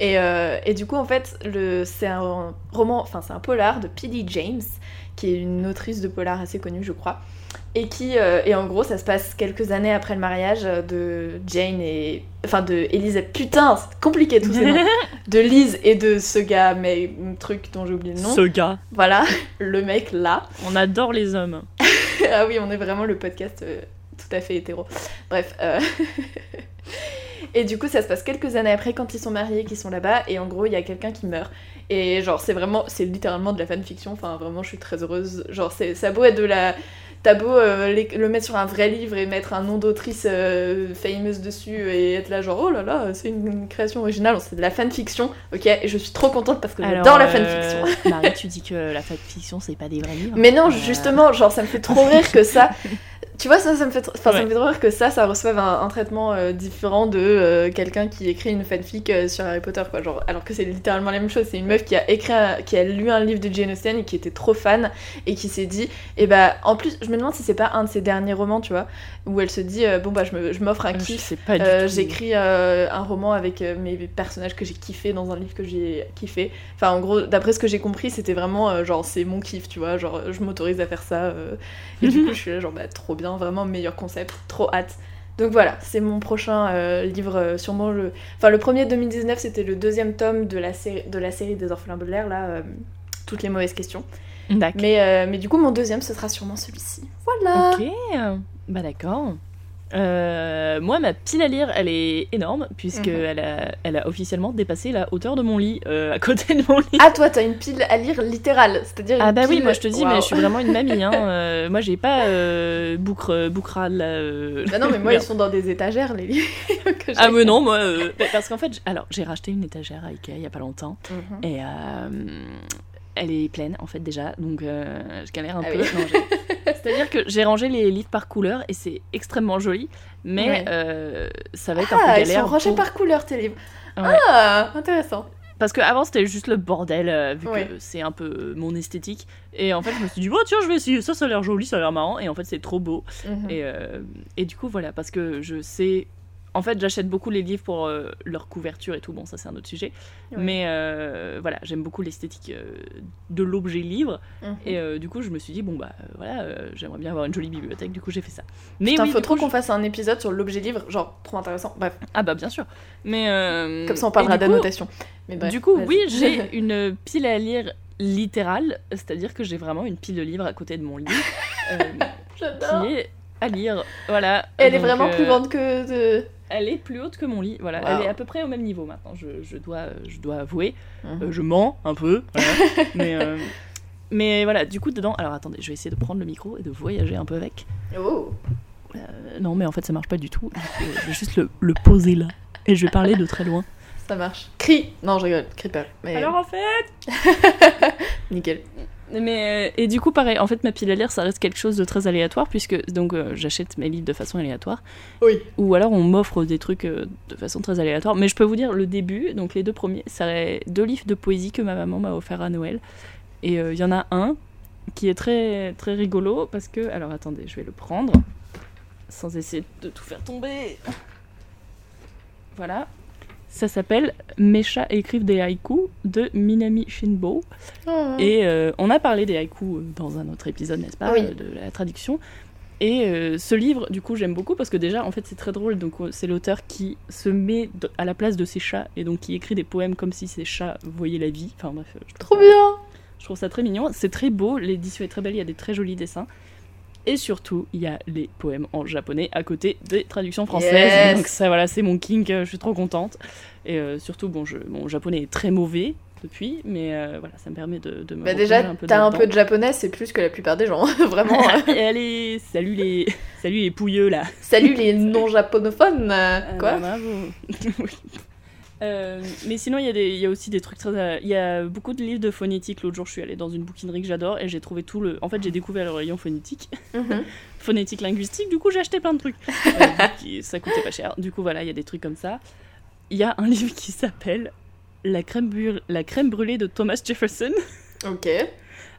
Et, et du coup, en fait, le, c'est un roman, enfin c'est un polar de P.D. James, qui est une autrice de polar assez connue, je crois. Et qui, euh, et en gros, ça se passe quelques années après le mariage de Jane et. Enfin, de Elizabeth. Putain, c'est compliqué ces noms. [LAUGHS] De Liz et de ce gars, mais truc dont j'ai oublié le nom. Ce gars. Voilà, [LAUGHS] le mec là. On adore les hommes. [LAUGHS] ah oui, on est vraiment le podcast euh, tout à fait hétéro. Bref. euh, et du coup, ça se passe quelques années après quand ils sont mariés, qu'ils sont là-bas, et en gros, il y a quelqu'un qui meurt. Et genre, c'est vraiment, c'est littéralement de la fanfiction. Enfin, vraiment, je suis très heureuse. Genre, c'est, ça a beau être de la. T'as beau euh, les- le mettre sur un vrai livre et mettre un nom d'autrice euh, famous dessus et être là genre oh là là c'est une, une création originale, c'est de la fanfiction, ok et je suis trop contente parce que j'adore la euh, fanfiction. Marie, tu dis que la fanfiction, c'est pas des vrais livres. Mais non, justement, genre ça me fait trop [LAUGHS] rire que ça. Tu vois, ça, ça me fait, enfin, ça me fait trop rire que ça, ça reçoive un, un traitement euh, différent de euh, quelqu'un qui écrit une fanfic euh, sur Harry Potter, quoi. Genre, alors que c'est littéralement la même chose. C'est une meuf qui a écrit, un- qui a lu un livre de Jane Austen et qui était trop fan et qui s'est dit, et bah, en plus, je me demande si c'est pas un de ses derniers romans, tu vois, où elle se dit, bon bah, je me- je m'offre un euh, Je kiff. Euh, tout. J'écris un roman avec mes personnages que j'ai kiffé dans un livre que j'ai kiffé. Enfin, en gros, d'après ce que j'ai compris, c'était vraiment genre c'est mon kiff, tu vois. Genre, je m'autorise à faire ça. et du [LAUGHS] coup, je suis là, genre, bah, trop bien, vraiment meilleur concept, trop hâte. Donc voilà, c'est mon prochain euh, livre, euh, sûrement le. Enfin, le premier 2019, c'était le deuxième tome de la, série, de la série des Orphelins Baudelaire, là, euh, toutes les mauvaises questions. Mais, euh, mais du coup, mon deuxième, ce sera sûrement celui-ci. Voilà! Ok, bah d'accord. Euh, moi, ma pile à lire, elle est énorme, puisque Mhm. elle, a, elle a officiellement dépassé la hauteur de mon lit, euh, à côté de mon lit. Ah, toi, t'as une pile à lire littérale, c'est-à-dire Ah bah oui, moi je te dis, mais je suis vraiment une mamie. Hein. [LAUGHS] Euh, moi j'ai pas euh, boucre, boucra Bah non, mais moi, [LAUGHS] ils sont dans des étagères, les livres [LAUGHS] que j'ai. Ah mais non, moi... euh, parce qu'en fait, alors j'ai racheté une étagère à Ikea il y a pas longtemps. Mhm. Et euh, elle est pleine en fait déjà, donc euh, je galère un Ah peu. oui. [LAUGHS] C'est-à-dire que j'ai rangé les livres par couleur et c'est extrêmement joli, mais Ouais. euh, ça va être un Ah, peu ils galère. sont rangés pour- par couleur tes livres. Ouais. Ah, intéressant. Parce qu'avant c'était juste le bordel, euh, vu Ouais. que c'est un peu mon esthétique. Et en fait je me suis dit, oh tiens, je vais essayer ça, ça a l'air joli, ça a l'air marrant. Et en fait c'est trop beau. Mhm. Et, et du coup, voilà, parce que je sais. En fait, j'achète beaucoup les livres pour euh, leur couverture et tout. Bon, ça, c'est un autre sujet. Ouais. Mais euh, voilà, j'aime beaucoup l'esthétique euh, de l'objet livre. Mhm. Et du coup, je me suis dit, bon, bah voilà, j'aimerais bien avoir une jolie bibliothèque. Du coup, j'ai fait ça. Mais Putain, oui, faut trop qu'on je- fasse un épisode sur l'objet livre, genre trop intéressant. Bref, Ah, bah, bien sûr. Mais. comme ça on parlera d'annotation. Mais bref, Du coup, oui, j'ai [LAUGHS] une pile à lire littérale. C'est-à-dire que j'ai vraiment une pile de livres à côté de mon lit. euh, [LAUGHS] J'adore. qui est à lire. Voilà. Elle est vraiment euh, plus grande que de. Elle est plus haute que mon lit, voilà. Wow. Elle est à peu près au même niveau maintenant, je, je dois, je dois avouer. Mhm. Euh, je mens un peu, voilà. [LAUGHS] mais, euh, mais voilà, du coup, dedans. Alors attendez, je vais essayer de prendre le micro et de voyager un peu avec. Oh. Euh, non, mais en fait, ça marche pas du tout. Je vais juste le, le poser là. Et je vais parler de très loin. Ça marche. Crie Non, je rigole. Crie pas. Mais... Alors en fait [LAUGHS] Nickel. Mais, euh, Et du coup, pareil, en fait, ma pile à lire, ça reste quelque chose de très aléatoire, puisque donc euh, j'achète mes livres de façon aléatoire. Oui. Ou alors on m'offre des trucs euh, de façon très aléatoire. Mais je peux vous dire, le début, donc les deux premiers, c'est deux livres de poésie que ma maman m'a offert à Noël. Et il y en a un qui est très, très rigolo parce que. Alors attendez, je vais le prendre sans essayer de tout faire tomber. Voilà. Ça s'appelle Mes chats écrivent des haïkus de Minami Shinbo. Oh. Et euh, on a parlé des haïkus euh, dans un autre épisode, n'est-ce pas Oui. euh, De la traduction. Et euh, ce livre, du coup, j'aime beaucoup parce que déjà, en fait, c'est très drôle. Donc, c'est l'auteur qui se met à la place de ses chats et donc qui écrit des poèmes comme si ses chats voyaient la vie. Enfin, bref, je trouve Trop ça- bien. je trouve ça très mignon. C'est très beau, l'édition est très belle, il y a des très jolis dessins. Et surtout, il y a les poèmes en japonais à côté des traductions françaises. Yes. Donc ça, voilà, c'est mon kink, euh, je suis trop contente. Et euh, surtout, bon, je, mon japonais est très mauvais depuis, mais euh, voilà, ça me permet de, de me Bah déjà, un peu t'as un peu de japonais, c'est plus que la plupart des gens. [LAUGHS] Vraiment. [LAUGHS] Et allez, salut les, salut les pouilleux là. Salut les [LAUGHS] non-japonophones. euh, Quoi Ah, bravo. Euh, mais sinon, il y, a des- y a aussi des trucs très. euh, Il y a beaucoup de livres de phonétique. L'autre jour, je suis allée dans une bouquinerie que j'adore et j'ai trouvé tout le. En fait, j'ai découvert le rayon phonétique, Mhm. [LAUGHS] phonétique linguistique. Du coup, j'ai acheté plein de trucs. [LAUGHS] Euh, ça coûtait pas cher. Du coup, voilà, il y a des trucs comme ça. Il y a un [LAUGHS] livre qui s'appelle la crème, la crème brûlée de Thomas Jefferson. Ok.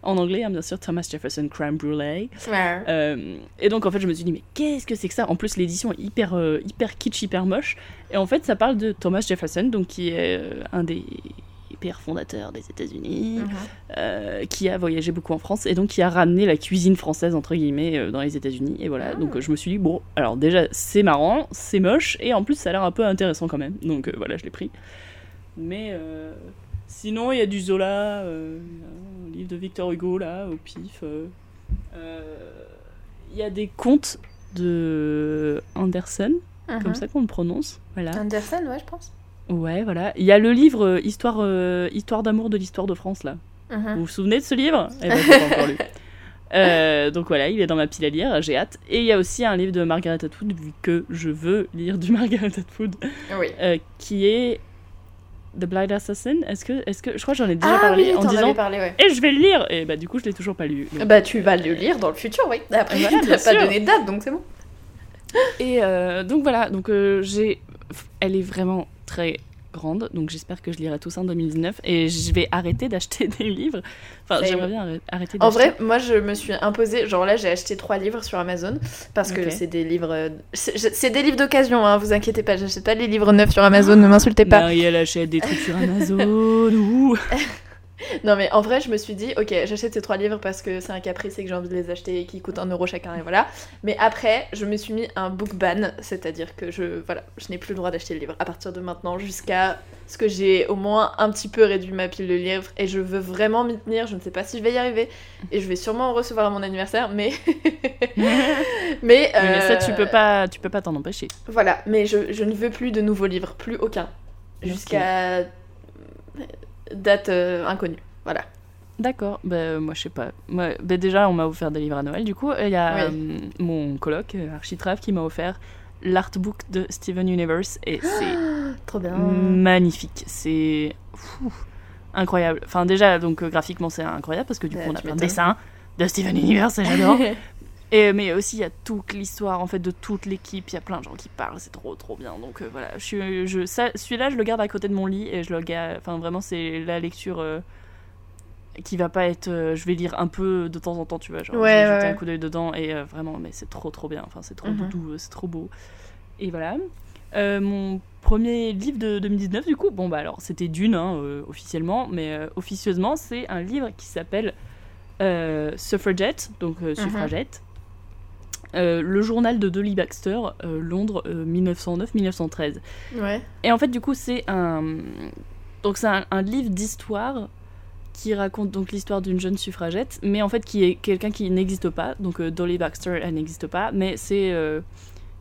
En anglais, hein, bien sûr, Thomas Jefferson Crème Brûlée. Ouais. Euh, et donc en fait je me suis dit mais qu'est-ce que c'est que ça? En plus l'édition est hyper euh, hyper kitsch, hyper moche. Et en fait ça parle de Thomas Jefferson, donc qui est euh, un des pères fondateurs des États-Unis, Mhm. euh, qui a voyagé beaucoup en France et donc qui a ramené la cuisine française entre guillemets euh, dans les États-Unis. Et voilà, donc euh, je me suis dit bon alors déjà c'est marrant, c'est moche et en plus ça a l'air un peu intéressant quand même. Donc voilà je l'ai pris. Mais sinon il y a du Zola, euh, livre de Victor Hugo là au pif. euh, euh, Il y a des contes de Andersen, Mhm. comme ça qu'on le prononce. Voilà. Andersen, ouais, je pense. Ouais, voilà. Il y a le livre euh, Histoire, euh, Histoire d'amour de l'histoire de France là. Mhm. Vous vous souvenez de ce livre? Eh ben, pas encore lu. [LAUGHS] Euh, donc voilà, il est dans ma pile à lire, j'ai hâte. Et il y a aussi un livre de Margaret Atwood, vu que je veux lire du [LAUGHS] Margaret Atwood, Oui. euh, qui est The Blind Assassin. Est-ce que, est-ce que, je crois que j'en ai déjà Ah parlé oui, en disant, parlé, ouais. et je vais le lire. Et bah du coup, je l'ai toujours pas lu. Donc, Bah tu vas le lire dans le futur, oui. Après, Voilà, t'as pas donné de date, donc c'est bon. Et euh, donc voilà, donc euh, j'ai, elle est vraiment très grande, donc j'espère que je lirai tout ça en 2019 et je vais arrêter d'acheter [LAUGHS] des livres. Enfin, j'aimerais bien arrê- arrêter En vrai, moi je me suis imposée, genre là j'ai acheté trois livres sur Amazon parce que c'est des livres, c'est des livres d'occasion, hein, vous inquiétez pas, j'achète pas les livres neufs sur Amazon, ne m'insultez pas. Marie, elle achète des trucs sur Amazon. ouh. [LAUGHS] [LAUGHS] Non mais en vrai je me suis dit, ok j'achète ces trois livres parce que c'est un caprice et que j'ai envie de les acheter et qui coûtent un euro chacun et voilà. Mais après je me suis mis un book ban, c'est-à-dire que je, voilà, je n'ai plus le droit d'acheter le livre à partir de maintenant jusqu'à ce que j'ai au moins un petit peu réduit ma pile de livres et je veux vraiment m'y tenir, je ne sais pas si je vais y arriver et je vais sûrement en recevoir à mon anniversaire mais... [LAUGHS] mais, Oui, mais ça, euh, tu peux pas, tu peux pas t'en empêcher. Voilà, mais je, je ne veux plus de nouveaux livres, plus aucun. Jusqu'à date euh, inconnue. Voilà. D'accord, bah, moi je sais pas. Moi, bah, déjà, on m'a offert des livres à Noël. Du coup, il y a Oui. euh, mon coloc, euh, Architrave, qui m'a offert l'artbook de Steven Universe et c'est Trop bien. magnifique. C'est. Incroyable. Enfin, déjà, donc graphiquement, c'est incroyable parce que du coup, on a plein de dessins de Steven Universe et j'adore. [LAUGHS] Et, mais aussi, il y a toute l'histoire en fait de toute l'équipe. Il y a plein de gens qui parlent, c'est trop trop bien. Donc euh, voilà, je je, celui-là, je le garde à côté de mon lit et je le garde. Enfin, vraiment, c'est la lecture euh, qui va pas être. euh, je vais lire un peu de temps en temps, tu vois. Genre, Ouais, je vais jeter ouais. un coup d'œil dedans et vraiment, mais c'est trop trop bien. Enfin, c'est trop Mhm. euh, c'est trop beau. Et voilà. Mon premier livre de 2019, du coup, bon bah alors c'était Dune hein, officiellement, mais officieusement c'est un livre qui s'appelle Suffragette, donc euh, suffragette. Euh, le journal de Dolly Baxter, euh, Londres, euh, 1909-1913. Ouais. Et en fait, du coup, c'est un. Donc, c'est un, un livre d'histoire qui raconte donc l'histoire d'une jeune suffragette, mais en fait, qui est quelqu'un qui n'existe pas. Donc, euh, Dolly Baxter, elle n'existe pas, mais c'est. euh,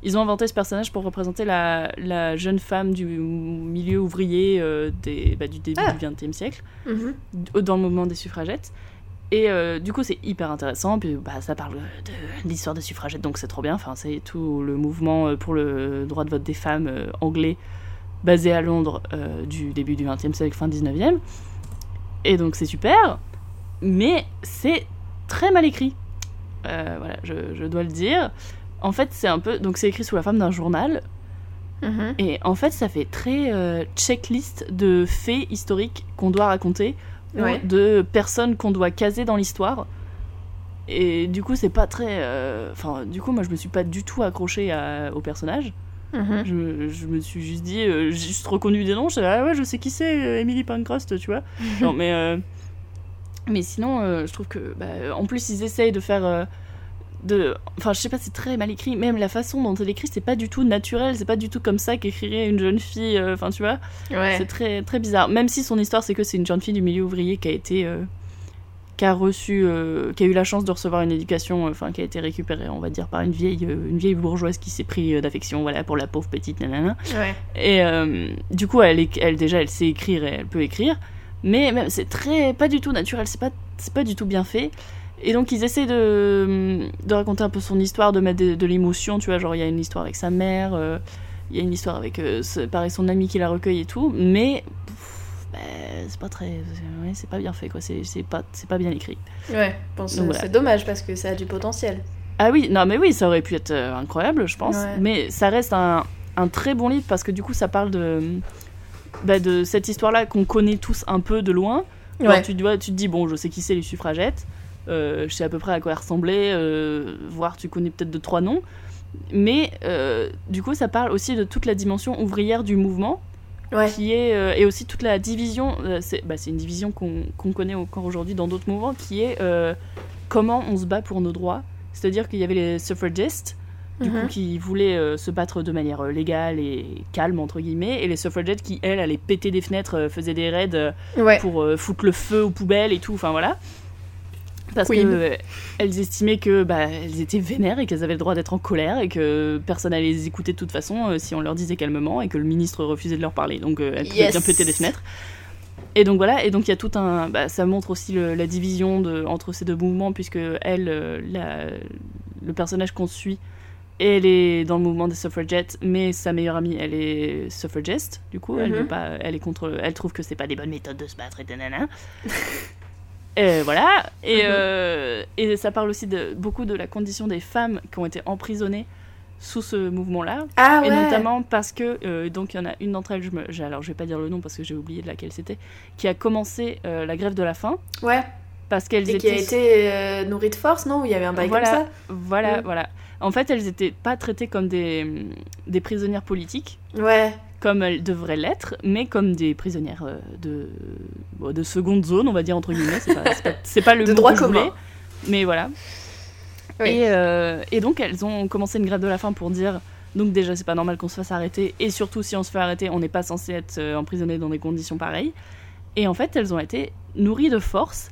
Ils ont inventé ce personnage pour représenter la, la jeune femme du milieu ouvrier euh, des, bah, du début Ah. du XXe siècle Mhm. dans le mouvement des suffragettes. Et euh, du coup, c'est hyper intéressant. Puis bah, ça parle de, l'histoire des suffragettes, donc c'est trop bien. Enfin, c'est tout le mouvement euh, pour le droit de vote des femmes euh, anglais basé à Londres euh, du début du XXe siècle, fin 19e. Et donc c'est super, mais c'est très mal écrit. Voilà, je, je dois le dire. En fait, c'est un peu. Donc c'est écrit sous la forme d'un journal. Mhm. Et en fait, ça fait très checklist de faits historiques qu'on doit raconter Ouais. de personnes qu'on doit caser dans l'histoire. Et du coup, c'est pas très. euh, Enfin, du coup, moi, je me suis pas du tout accrochée à- au personnage. Mhm. Je, je me suis juste dit, euh, j'ai juste reconnu des noms. Là, ah ouais, je sais qui c'est, euh, Emily Pankhurst, tu vois. [LAUGHS] Mais, euh, mais sinon, je trouve que. bah, en plus, ils essayent de faire. De... Enfin, je sais pas, c'est très mal écrit. Même la façon dont elle écrit, c'est pas du tout naturel. C'est pas du tout comme ça qu'écrirait une jeune fille. euh, Enfin, tu vois. Ouais. C'est très, très bizarre. Même si son histoire, c'est que c'est une jeune fille du milieu ouvrier qui a été. euh, qui a reçu. euh, qui a eu la chance de recevoir une éducation. Enfin, qui a été récupérée, on va dire, par une vieille, une vieille bourgeoise qui s'est pris d'affection, voilà, pour la pauvre petite nanana. Ouais. Et du coup, elle, elle, déjà, elle sait écrire et elle peut écrire. Mais même, c'est très. pas du tout naturel. C'est pas, c'est pas du tout bien fait. Et donc, ils essaient de, de raconter un peu son histoire, de mettre de, de l'émotion, tu vois. Genre, il y a une histoire avec sa mère. euh, il y a une histoire avec, euh, ce- pareil, son ami qui la recueille et tout, mais bah, c'est pas très, ouais, c'est pas bien fait quoi. C'est pas, c'est pas bien écrit. Ouais. C'est voilà. dommage parce que ça a du potentiel. Ah oui, non mais oui, ça aurait pu être euh, incroyable, je pense. Ouais. Mais ça reste un, un très bon livre parce que du coup, ça parle de, bah, de cette histoire-là qu'on connaît tous un peu de loin. Genre, Ouais. tu, dois, tu te dis, bon, je sais qui c'est les suffragettes, je sais à peu près à quoi elles ressemblaient, euh, voire tu connais peut-être deux, trois noms. Mais euh, du coup, ça parle aussi de toute la dimension ouvrière du mouvement, Ouais. qui est, euh, et aussi toute la division, euh, c'est bah, c'est une division qu'on connaît encore aujourd'hui dans d'autres mouvements, qui est euh, comment on se bat pour nos droits. C'est-à-dire qu'il y avait les suffragistes, du Mhm. coup, qui voulaient euh, se battre de manière euh, légale et calme, entre guillemets, et les suffragettes qui, elles, allaient péter des fenêtres, euh, faisaient des raids euh, Ouais. pour euh, foutre le feu aux poubelles et tout, enfin voilà. Parce Queen. que euh, estimaient que bah, elles étaient vénères et qu'elles avaient le droit d'être en colère et que personne allait les écouter de toute façon euh, si on leur disait calmement et que le ministre refusait de leur parler. Donc euh, elles pouvaient Yes. bien péter des fenêtres. Et donc voilà, et donc il y a tout un. bah, ça montre aussi le- la division de, entre ces deux mouvements, puisque elle, la- le personnage qu'on suit, elle est dans le mouvement des suffragettes, mais sa meilleure amie, elle est suffragiste, du coup, elle Mhm. veut pas, elle est contre, elle trouve que c'est pas des bonnes méthodes de se battre et nanana. [LAUGHS] Et voilà, et, Mhm. euh, et ça parle aussi de beaucoup de la condition des femmes qui ont été emprisonnées sous ce mouvement-là, Ah et ouais. notamment parce que, euh, donc il y en a une d'entre elles, je me, alors je vais pas dire le nom parce que j'ai oublié de laquelle c'était, qui a commencé euh, la grève de la faim Ouais. parce qu'elles Et qui a étaient. été euh, nourrie de force, non Ou il y avait un bail voilà, comme ça? voilà, Mm. voilà. En fait, elles étaient pas traitées comme des, des prisonnières politiques, Ouais. Comme elles devraient l'être, mais comme des prisonnières euh, de, de seconde zone, on va dire entre guillemets. C'est pas, pas, pas le De mot droit que je commun. voulais, mais voilà. Oui. Et, euh, et donc elles ont commencé une grève de la faim pour dire donc déjà c'est pas normal qu'on se fasse arrêter et surtout si on se fait arrêter on n'est pas censé être euh, emprisonné dans des conditions pareilles. Et en fait elles ont été nourries de force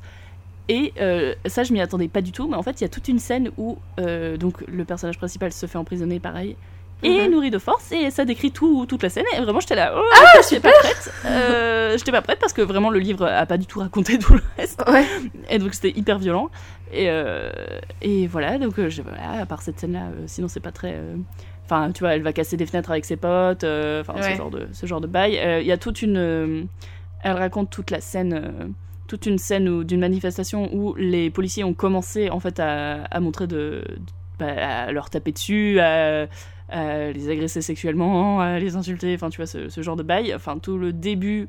et euh, ça je m'y attendais pas du tout mais en fait il y a toute une scène où euh, donc le personnage principal se fait emprisonner pareil et Mhm. nourri de force et ça décrit tout, toute la scène et vraiment j'étais là oh, Ah, j'étais pas prête Euh, j'étais pas prête parce que vraiment le livre a pas du tout raconté tout le reste Ouais. et donc c'était hyper violent. Et, euh, et voilà, donc euh, je, voilà, à part cette scène-là, euh, sinon c'est pas très. euh, Enfin, tu vois, elle va casser des fenêtres avec ses potes, enfin ce genre de ce genre de bail. Il y a toute une elle raconte toute la scène, toute une scène d'une manifestation où les policiers ont commencé en fait à, à montrer de, bah, à leur taper dessus, à, à les agresser sexuellement, à les insulter, enfin tu vois ce, genre de bail. Enfin tout le début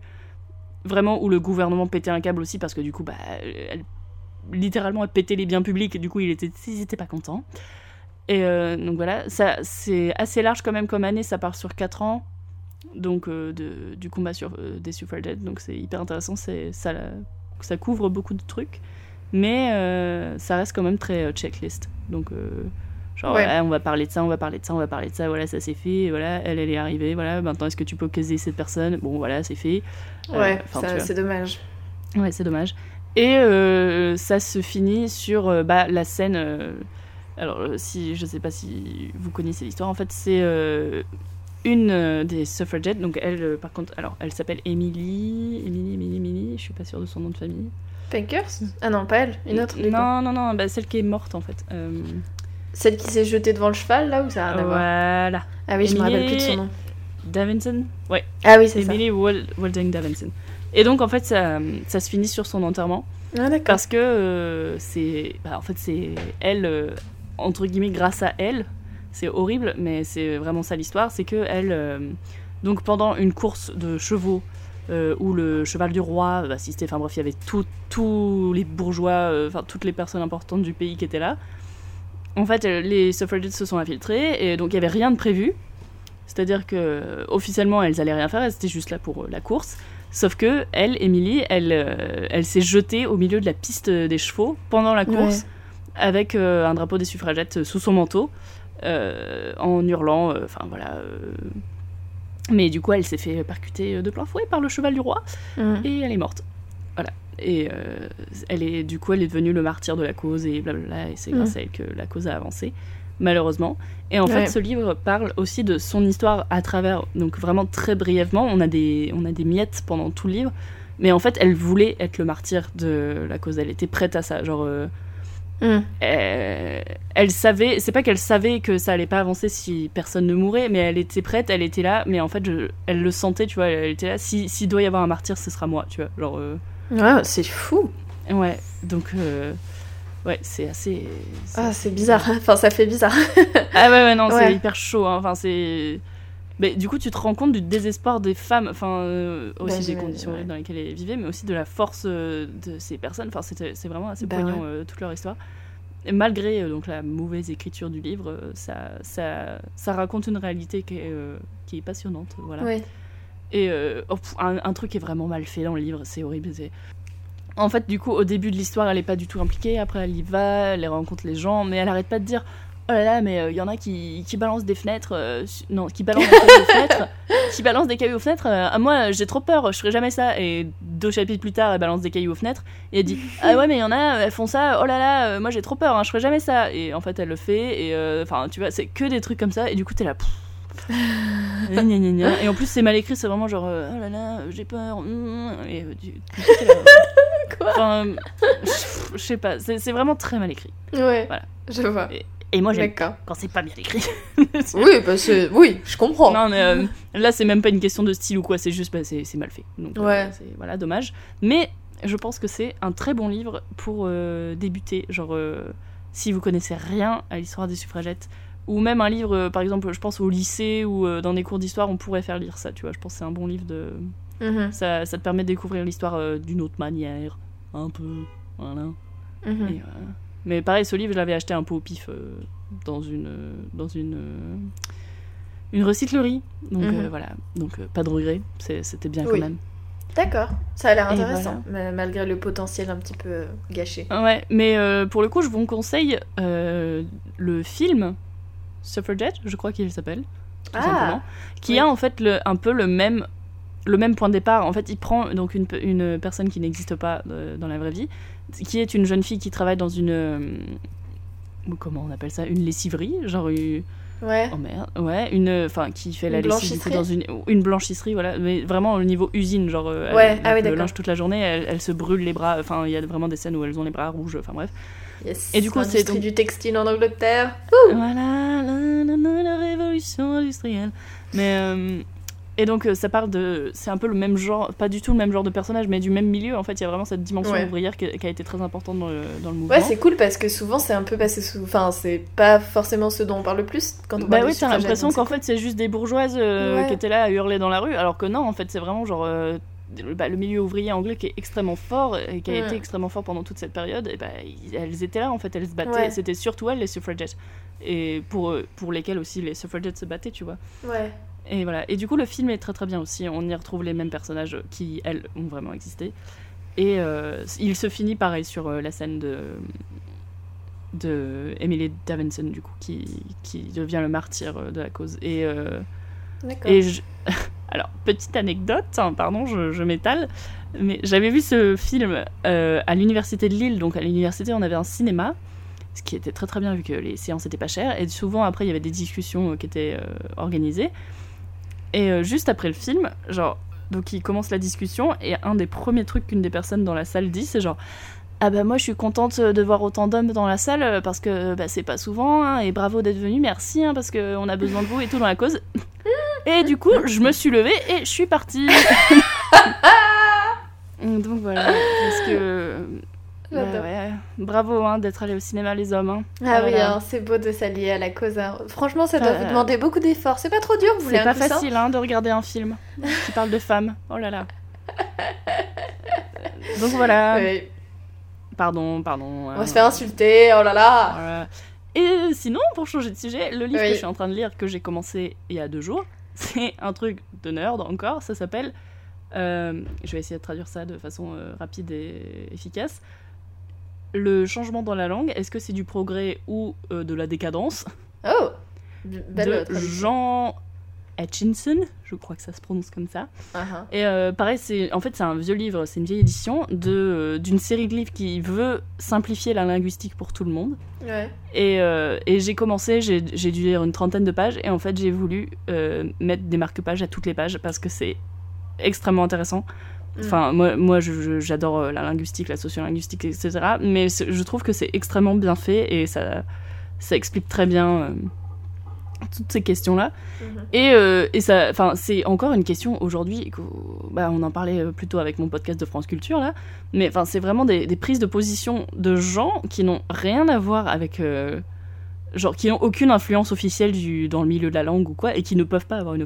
vraiment où le gouvernement pétait un câble aussi parce que du coup bah elle, littéralement elle pétait les biens publics et du coup ils étaient pas contents. Et euh, donc voilà, ça c'est assez large quand même comme année, ça part sur 4 ans donc euh, du combat sur, euh, des suffragettes, donc c'est hyper intéressant, c'est, ça, ça couvre beaucoup de trucs, mais euh, ça reste quand même très euh, checklist. Donc euh, genre Ouais. ouais, on va parler de ça, on va parler de ça, on va parler de ça, voilà ça c'est fait, et voilà elle elle est arrivée, voilà maintenant est-ce que tu peux caser cette personne? Bon voilà c'est fait. Euh, Ouais, c'est dommage. Ouais, c'est dommage. Et euh, ça se finit sur euh, bah, la scène. alors, si je sais pas si vous connaissez l'histoire, en fait, c'est une des suffragettes. Donc, elle, par contre, alors, elle s'appelle Emily. Emily, Emily, Emily. Je suis pas sûre de son nom de famille. Pankers? Ah non, pas elle, une autre. Non, non, non, bah, celle qui est morte, en fait. Celle qui s'est jetée devant le cheval, là, ou ça a rien à voir voilà. Ah oui, je me rappelle plus de son nom. Davinson Ouais, Ah oui, c'est ça. Emily Wal- Walding Davinson. Et donc, en fait, ça, ça se finit sur son enterrement. Ah d'accord. Parce que euh, c'est. bah, en fait, c'est elle, euh, entre guillemets, grâce à elle. C'est horrible, mais c'est vraiment ça l'histoire. C'est que elle. euh, donc, pendant une course de chevaux. euh, où le cheval du roi va assister, enfin bref, il y avait tous les bourgeois, euh, enfin toutes les personnes importantes du pays qui étaient là. En fait, euh, les suffragettes se sont infiltrées et donc il y avait rien de prévu. C'est-à-dire que officiellement, elles allaient rien faire, elles étaient juste là pour euh, la course. Sauf que elle, Emily, elle, euh, elle s'est jetée au milieu de la piste des chevaux pendant la course avec euh, un drapeau des suffragettes sous son manteau euh, en hurlant. Enfin voilà. Mais du coup, elle s'est fait percuter de plein fouet par le cheval du roi Mhm. et elle est morte. Voilà. Et euh, elle est, du coup, elle est devenue le martyr de la cause et blablabla. Et c'est grâce à elle que la cause a avancé, malheureusement. Et en Ouais. fait, ce livre parle aussi de son histoire à travers, donc vraiment très brièvement. On a des, on a des miettes pendant tout le livre. Mais en fait, elle voulait être le martyr de la cause. Elle était prête à ça. Genre, euh, Mhm. elle, elle savait, c'est pas qu'elle savait que ça allait pas avancer si personne ne mourait, mais elle était prête, elle était là, mais en fait, je- elle le sentait, tu vois, elle était là. Si- S'il doit y avoir un martyr, ce sera moi, tu vois. Genre, euh, Ah, c'est fou. ouais, donc, euh, ouais, c'est assez. Ah, c'est bizarre. [LAUGHS] Enfin, ça fait bizarre. Ah ouais, ouais, non, Ouais. c'est hyper chaud, hein. enfin, c'est. Mais du coup, tu te rends compte du désespoir des femmes, enfin, euh, aussi Bah, des conditions ouais. dans lesquelles elles vivaient, mais aussi de la force euh, de ces personnes. Enfin, c'est vraiment assez Bah, poignant, toute leur histoire. Et malgré donc la mauvaise écriture du livre, ça, ça, ça raconte une réalité qui est, qui est passionnante, voilà. Et euh, oh, un, un truc est vraiment mal fait dans le livre, c'est horrible. En fait, du coup, au début de l'histoire, elle est pas du tout impliquée. Après, elle y va, elle rencontre les gens, mais elle arrête pas de dire Oh là là, mais il y en a qui, qui balancent des fenêtres. euh, non, qui balancent des cailloux aux fenêtres. [LAUGHS] Qui balancent des cailloux aux fenêtres. euh, ah, moi, j'ai trop peur, je ferai jamais ça. Et deux chapitres plus tard, elle balance des cailloux aux fenêtres. Et elle dit Ah ouais, mais il y en a, elles font ça. Oh là là, euh, moi j'ai trop peur, hein, je ferai jamais ça. Et en fait, elle le fait. Et euh, enfin, tu vois, c'est que des trucs comme ça. Et du coup, t'es là. pff, Gna, gna, gna, gna. Et en plus, c'est mal écrit, c'est vraiment genre, euh, oh là là, j'ai peur. Et là, [LAUGHS] Quoi Enfin, je sais pas, c'est vraiment très mal écrit. Ouais. Voilà. Je vois. Et moi, j'aime quand c'est pas bien écrit. [LAUGHS] Oui, parce que oui, je comprends. Non, mais euh, là, c'est même pas une question de style ou quoi, c'est juste, bah, c'est mal fait. Donc, euh, Ouais. voilà, dommage. Mais je pense que c'est un très bon livre pour euh, débuter. Genre, si vous connaissez rien à l'histoire des suffragettes, ou même un livre, euh, par exemple, je pense au lycée ou euh, dans des cours d'histoire, on pourrait faire lire ça, tu vois. Je pense que c'est un bon livre de. Mhm. Ça, ça te permet de découvrir l'histoire euh, d'une autre manière, un peu. Voilà. Mhm. Et, euh, mais pareil, ce livre, je l'avais acheté un peu au pif euh, dans une euh, dans une euh, une recyclerie. Donc Mhm. euh, voilà, donc pas de regret, c'était bien Oui. quand même. D'accord. Ça a l'air intéressant, malgré le potentiel un petit peu gâché. Ouais, mais pour le coup, je vous conseille le film Suffragette, je crois qu'il s'appelle, tout Ah, simplement, qui oui. a en fait le, un peu le même le même point de départ. En fait, il prend donc une, une personne qui n'existe pas euh, dans la vraie vie, qui est une jeune fille qui travaille dans une euh, comment on appelle ça, une lessiverie, genre une, Ouais. Oh merde, ouais, une, enfin, qui fait la lessive du coup blanchisserie dans une, une blanchisserie, voilà, mais vraiment au niveau usine, genre, euh, Ouais, elle ah oui, le linge toute la journée, elle, elle se brûle les bras, enfin, il y a vraiment des scènes où elles ont les bras rouges, enfin bref. Yes. Et du coup, c'est donc- du textile en Angleterre. Voilà, la, la, la, la révolution industrielle. Mais, euh, Et donc euh, ça parle de, c'est un peu le même genre, pas du tout le même genre de personnage, mais du même milieu. En fait, il y a vraiment cette dimension Ouais. ouvrière qui, qui a été très importante dans le, dans le mouvement. Ouais, c'est cool parce que souvent c'est un peu passé sous. Enfin, c'est pas forcément ce dont on parle le plus quand on Bah parle oui, t'as l'impression qu'en fait c'est juste des bourgeoises euh, Ouais. qui étaient là à hurler dans la rue, alors que non, en fait c'est vraiment genre euh, le- bah, le milieu ouvrier anglais qui est extrêmement fort et qui a été extrêmement fort pendant toute cette période. Et bah, ils- elles étaient là en fait, elles se battaient. Ouais. C'était surtout elles les suffragettes et pour pour lesquelles aussi les suffragettes se battaient, tu vois. Ouais. Et voilà. Et du coup, le film est très très bien aussi. On y retrouve les mêmes personnages qui, elles, ont vraiment existé. Et euh, il se finit pareil sur euh, la scène de de Emily Davidson du coup qui, qui devient le martyr euh, de la cause et euh, D'accord. et je... [LAUGHS] alors petite anecdote hein, pardon je, m'étale mais j'avais vu ce film euh, à l'université de Lille. Donc à l'université on avait un cinéma ce qui était très très bien vu que les séances étaient pas chères. Et souvent après il y avait des discussions euh, qui étaient euh, organisées. Et juste après le film genre donc il commence la discussion et un des premiers trucs qu'une des personnes dans la salle dit c'est genre ah bah moi je suis contente de voir autant d'hommes dans la salle euh, parce que bah, c'est pas souvent hein, et bravo d'être venu merci hein, parce qu'on a besoin de vous et tout dans la cause [LAUGHS] et du coup je me suis levée et je suis partie [LAUGHS] donc voilà parce que bah, ouais, bravo hein, d'être allé au cinéma les hommes hein. Ah oui, hein, c'est beau de s'allier à la cause. hein. Franchement, ça doit Euh, vous demander beaucoup d'efforts. C'est pas trop dur, vous voulez c'est pas facile hein, de regarder un film [LAUGHS] qui parle de femmes oh là là donc voilà Oui. Pardon pardon On euh, va se faire insulter, oh là là Voilà. Et sinon, pour changer de sujet, le livre Oui. que je suis en train de lire, que j'ai commencé il y a deux jours, [LAUGHS] c'est un truc de nerd encore, ça s'appelle... euh, je vais essayer de traduire ça de façon euh, rapide et efficace. Le changement dans la langue, est-ce que c'est du progrès ou euh, de la décadence? Oh Belle De. Jean Hutchinson, je crois que ça se prononce comme ça. Ah. Et euh, pareil, c'est en fait c'est un vieux livre, c'est une vieille édition de euh, d'une série de livres qui veut simplifier la linguistique pour tout le monde. Ouais. Et, euh, et j'ai commencé, j'ai dû lire une trentaine de pages, et en fait j'ai voulu mettre des marque-pages à toutes les pages parce que c'est extrêmement intéressant. Mm. Enfin, moi, moi j'adore la linguistique, la sociolinguistique, etc. Mais je trouve que c'est extrêmement bien fait et ça, ça explique très bien toutes ces questions-là. Mhm. Et, euh, et ça, enfin, c'est encore une question aujourd'hui. Bah, on en parlait euh, plutôt avec mon podcast de France Culture là, mais enfin, c'est vraiment des, des prises de position de gens qui n'ont rien à voir avec, euh, genre, qui n'ont aucune influence officielle du, dans le milieu de la langue ou quoi, et qui ne peuvent pas avoir une,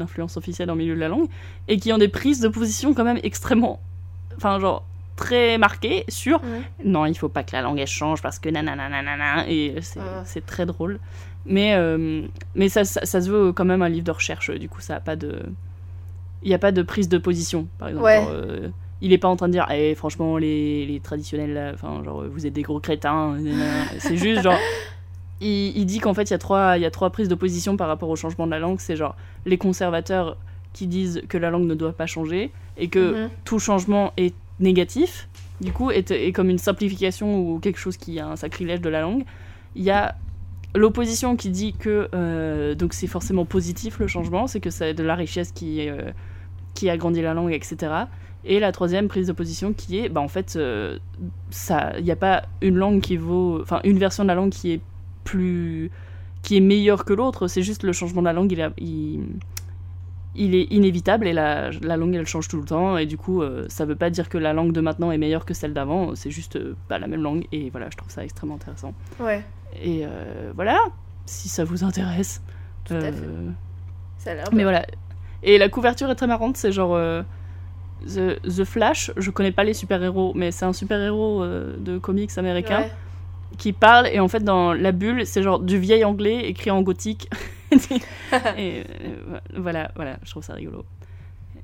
influence officielle dans le milieu de la langue, et qui ont des prises de position quand même extrêmement, enfin, genre très marquées sur Ouais. non, il faut pas que la langue elle change parce que nanana nanana et c'est Ah. c'est très drôle. Mais, euh, mais ça, ça, ça se veut quand même un livre de recherche, du coup, ça a pas de. Il n'y a pas de prise de position, par exemple. Ouais. Genre, euh, il est pas en train de dire, eh, franchement, les, les traditionnels, là, enfin, genre, vous êtes des gros crétins. C'est juste, genre. [LAUGHS] Il, il dit qu'en fait, il y, a trois- y a trois prises de position par rapport au changement de la langue. C'est genre les conservateurs qui disent que la langue ne doit pas changer et que Mhm. tout changement est négatif, du coup, est, est comme une simplification ou quelque chose qui a un sacrilège de la langue. Il y a l'opposition qui dit que euh, donc c'est forcément positif le changement, c'est que c'est de la richesse qui, euh, qui agrandit la langue, etc. Et la troisième prise de position qui est, bah en fait, euh, il n'y a pas une langue qui vaut, enfin une version de la langue qui est plus, qui est meilleure que l'autre. C'est juste le changement de la langue, il, est inévitable et la, la langue elle change tout le temps et du coup euh, ça veut pas dire que la langue de maintenant est meilleure que celle d'avant. C'est juste euh, pas la même langue et voilà, je trouve ça extrêmement intéressant. Ouais, Et euh, voilà, si ça vous intéresse. Tout à Euh, fait. ça a l'air mais bien. voilà. Et la couverture est très marrante, c'est genre euh, The, The Flash. Je connais pas les super-héros, mais c'est un super-héros euh, de comics américain Ouais. qui parle. Et en fait, dans la bulle, c'est genre du vieil anglais écrit en gothique. [LAUGHS] [LAUGHS] et euh, voilà, voilà, je trouve ça rigolo.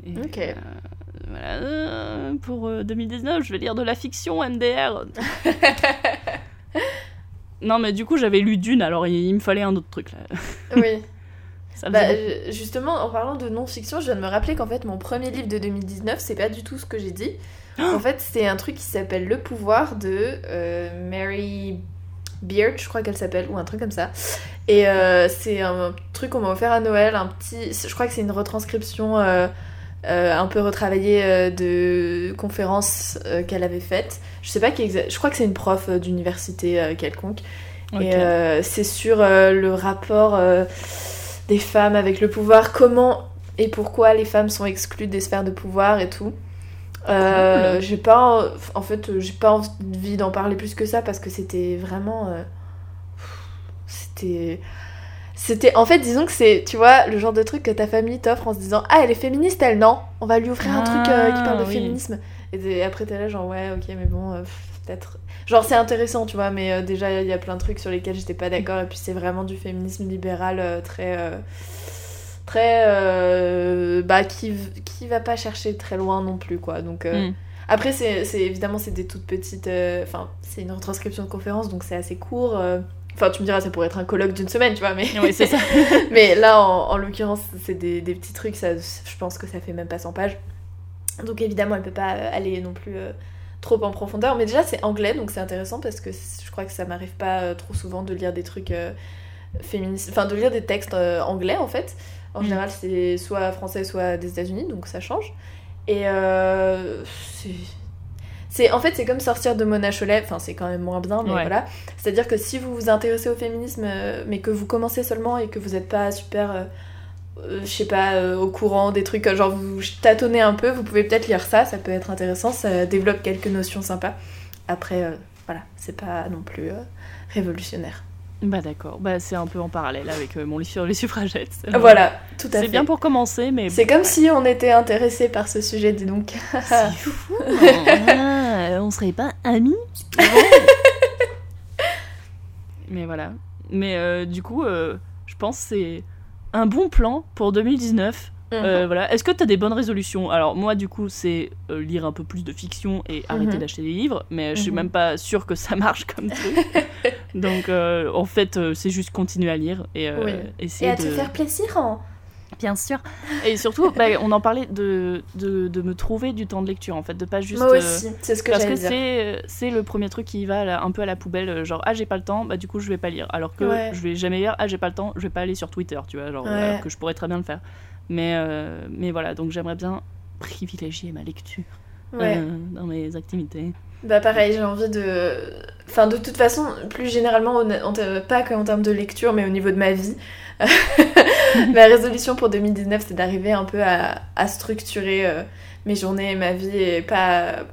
Et, Ok. euh, voilà, euh, pour euh, 2019, je vais lire de la fiction MDR. [LAUGHS] non, mais du coup, j'avais lu Dune, alors il, il me fallait un autre truc là. Oui. [LAUGHS] Ça Bah, faisait justement, en parlant de non-fiction, je viens de me rappeler qu'en fait, mon premier livre de 2019, c'est pas du tout ce que j'ai dit. en fait, c'est un truc qui s'appelle Le pouvoir de euh, Mary Beard, je crois qu'elle s'appelle, ou un truc comme ça. Et euh, c'est un truc qu'on m'a offert à Noël, un petit. Je crois que c'est une retranscription euh, euh, un peu retravaillée euh, de conférences euh, qu'elle avait faites. Je sais pas qui Je crois que c'est une prof euh, d'université quelconque. Et c'est sur le rapport des femmes avec le pouvoir, comment et pourquoi les femmes sont exclues des sphères de pouvoir et tout. J'ai pas en fait j'ai pas envie d'en parler plus que ça parce que c'était vraiment c'était c'était en fait disons que c'est tu vois le genre de truc que ta famille t'offre en se disant ah elle est féministe elle non on va lui offrir un truc euh, qui parle de Ah, oui. féminisme et après t'es là genre ouais ok mais bon euh, peut-être genre c'est intéressant tu vois mais euh, déjà il y a plein de trucs sur lesquels j'étais pas d'accord et puis c'est vraiment du féminisme libéral très très bah qui qui va pas chercher très loin non plus quoi donc euh, Mm. après c'est évidemment c'est des toutes petites enfin c'est une retranscription de conférence donc c'est assez court. Enfin tu me diras ça pourrait être un colloque d'une semaine tu vois mais Oui, c'est ça. [LAUGHS] mais là en, en l'occurrence c'est des, des petits trucs ça je pense que ça fait même pas 100 pages donc évidemment elle peut pas euh, aller non plus euh, trop en profondeur mais déjà c'est anglais donc c'est intéressant parce que je crois que ça m'arrive pas euh, trop souvent de lire des trucs euh, féministes enfin de lire des textes anglais en fait en Mm. général c'est soit français soit des États-Unis donc ça change et c'est c'est en fait c'est comme sortir de Mona Chollet enfin c'est quand même moins bien mais Ouais. voilà. C'est à dire que si vous vous intéressez au féminisme euh, mais que vous commencez seulement et que vous n'êtes pas super euh, euh, je sais pas euh, au courant des trucs genre vous tâtonnez un peu vous pouvez peut-être lire ça ça peut être intéressant ça développe quelques notions sympas. Après euh, voilà c'est pas non plus révolutionnaire Bah d'accord, bah, c'est un peu en parallèle avec euh, mon livre sur les suffragettes. voilà tout à C'est fait bien pour commencer, mais c'est comme si on était intéressé par ce sujet dis donc C'est [LAUGHS] fou. Ah, on serait pas amis [LAUGHS] Mais voilà. Mais euh, du coup, euh, je pense que c'est un bon plan pour 2019. Euh, voilà. Est-ce que tu as des bonnes résolutions? Alors moi, du coup, c'est euh, lire un peu plus de fiction et arrêter Mhm. d'acheter des livres, mais je suis Mhm. même pas sûre que ça [LAUGHS] marche comme truc. [LAUGHS] Donc, euh, en fait, euh, c'est juste continuer à lire et euh, Oui. essayer et à te de... faire plaisir hein. Bien sûr. Et surtout, bah, on en parlait de, de, de me trouver du temps de lecture, en fait, de pas juste... moi euh, aussi c'est ce que parce j'allais que dire c'est c'est le premier truc qui va la- un peu à la poubelle, genre ah j'ai pas le temps, bah du coup je vais pas lire. Alors que Ouais. je vais jamais lire, ah j'ai pas le temps, je vais pas aller sur Twitter, tu vois, genre Ouais. alors que je pourrais très bien le faire. Mais euh, mais voilà, donc j'aimerais bien privilégier ma lecture ouais euh, dans mes activités. Bah pareil, j'ai envie de... Enfin, de toute façon, plus généralement, pas qu'en termes de lecture, mais au niveau de ma vie. [LAUGHS] ma résolution pour 2019, c'est d'arriver un peu à, à structurer euh, mes journées et ma vie et pas...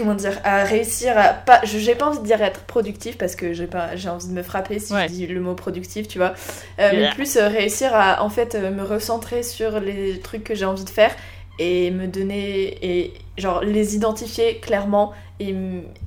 Comment dire À réussir à... Pas, j'ai pas envie de dire être productif parce que j'ai pas j'ai envie de me frapper si Ouais. je dis le mot productif, tu vois. Euh, mais plus euh, réussir à, en fait, euh, me recentrer sur les trucs que j'ai envie de faire et me donner et genre les identifier clairement et,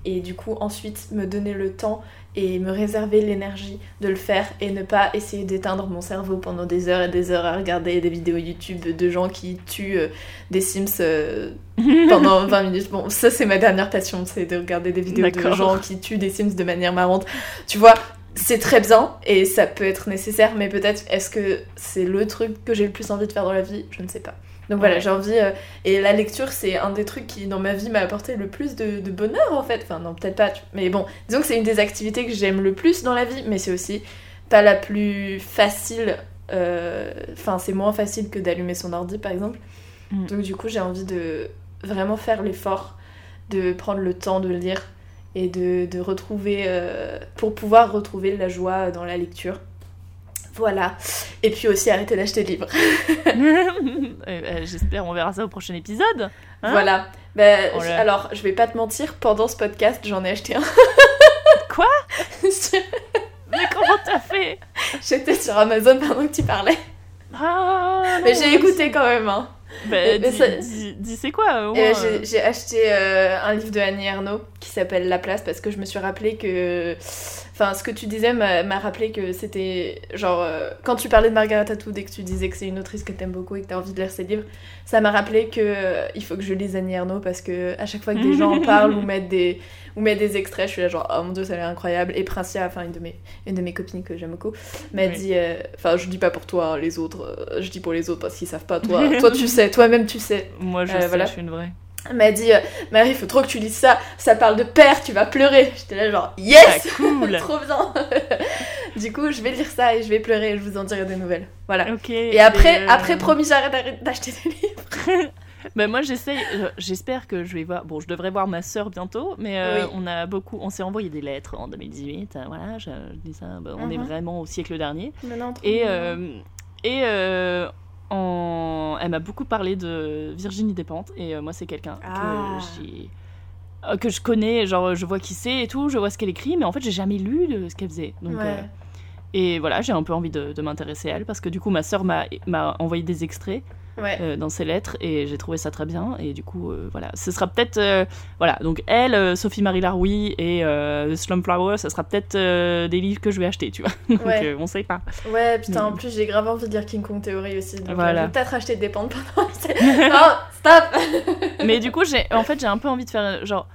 et du coup ensuite me donner le temps et me réserver l'énergie de le faire et ne pas essayer d'éteindre mon cerveau pendant des heures et des heures à regarder des vidéos YouTube de gens qui tuent euh, des Sims euh, [LAUGHS] pendant 20 minutes. Bon, ça c'est ma dernière passion, c'est de regarder des vidéos de gens qui tuent des Sims de manière marrante. Tu vois, c'est très bien et ça peut être nécessaire, mais peut-être est-ce que c'est le truc que j'ai le plus envie de faire dans la vie? Je ne sais pas. Donc voilà, Ouais. j'ai envie. euh, et la lecture, c'est un des trucs qui, dans ma vie, m'a apporté le plus de, de bonheur, en fait. Enfin, non, peut-être pas. Mais bon, disons que c'est une des activités que j'aime le plus dans la vie, mais c'est aussi pas la plus facile. euh, Enfin, c'est moins facile que d'allumer son ordi, par exemple. Mm. Donc, du coup, j'ai envie de vraiment faire l'effort de prendre le temps de lire et de, de retrouver. euh, pour pouvoir retrouver la joie dans la lecture. Voilà. Et puis aussi arrêter d'acheter de livres. [LAUGHS] Euh, euh, J'espère, on verra ça au prochain épisode. Hein voilà. Oh là. alors, je vais pas te mentir, pendant ce podcast, j'en ai acheté un. [LAUGHS] Quoi? Mais comment t'as fait? J'étais sur Amazon pendant que tu parlais. Ah, Mais j'ai écouté quand même. Hein. Bah, Mais- mais dis, ça- dis- dis c'est quoi euh, j'ai- J'ai acheté euh, un livre de Annie Ernaux qui s'appelle La place parce que je me suis rappelé que. Enfin, ce que tu disais m'a rappelé que c'était. Genre, euh, quand tu parlais de Margaret Atwood et que tu disais que c'est une autrice que t'aimes beaucoup et que t'as envie de lire ses livres, ça m'a rappelé que euh, il faut que je lise Annie Ernaux parce que à chaque fois que des gens en [LAUGHS] parlent ou mettent des, ou mettent des extraits, je suis là genre, oh mon dieu, ça a l'air incroyable. Et Princia, enfin, une de mes, une de mes copines que j'aime beaucoup, m'a Oui. dit. euh, Enfin, je dis pas pour toi, hein, les autres, euh, je dis pour les autres parce qu'ils savent pas. Toi, toi tu sais, toi-même tu sais. Moi, je euh, sais, voilà. je suis une vraie. Elle m'a dit euh, Marie, il faut trop que tu lises ça. Ça parle de père, tu vas pleurer. J'étais là, genre, yes Ah, [LAUGHS] cool Trop bien [LAUGHS] Du coup, je vais lire ça et je vais pleurer et je vous en dirai des nouvelles. Voilà. Et après, euh, après promis, j'arrête d'acheter des livres. [LAUGHS] Bah moi j'essaye, euh, j'espère que je vais voir. Bon, je devrais voir ma sœur bientôt, mais euh, Oui. on a beaucoup, on s'est envoyé des lettres en 2018. euh, voilà, je, je dis ça. bah, on est Mhm. vraiment au siècle dernier. Non, Et euh, et euh, en... elle m'a beaucoup parlé de Virginie Despentes et euh, moi c'est quelqu'un Ah. que euh, que je connais, genre je vois qui c'est et tout, je vois ce qu'elle écrit, mais en fait j'ai jamais lu de ce qu'elle faisait. Donc, Ouais. euh, et voilà, j'ai un peu envie de, de m'intéresser à elle parce que du coup ma sœur m'a envoyé des extraits Ouais. euh, dans ses lettres et j'ai trouvé ça très bien et du coup euh, voilà ce sera peut-être euh, voilà donc elle Sophie Marie Laroui et euh, Slumflower ça sera peut-être des livres que je vais acheter tu vois [LAUGHS] donc Ouais. on sait pas Ouais, putain, en plus j'ai grave envie de lire King Kong Theory aussi. Donc Voilà. je vais peut-être acheter des pentes pendant. [LAUGHS] non, stop [LAUGHS] mais du coup j'ai en fait j'ai un peu envie de faire genre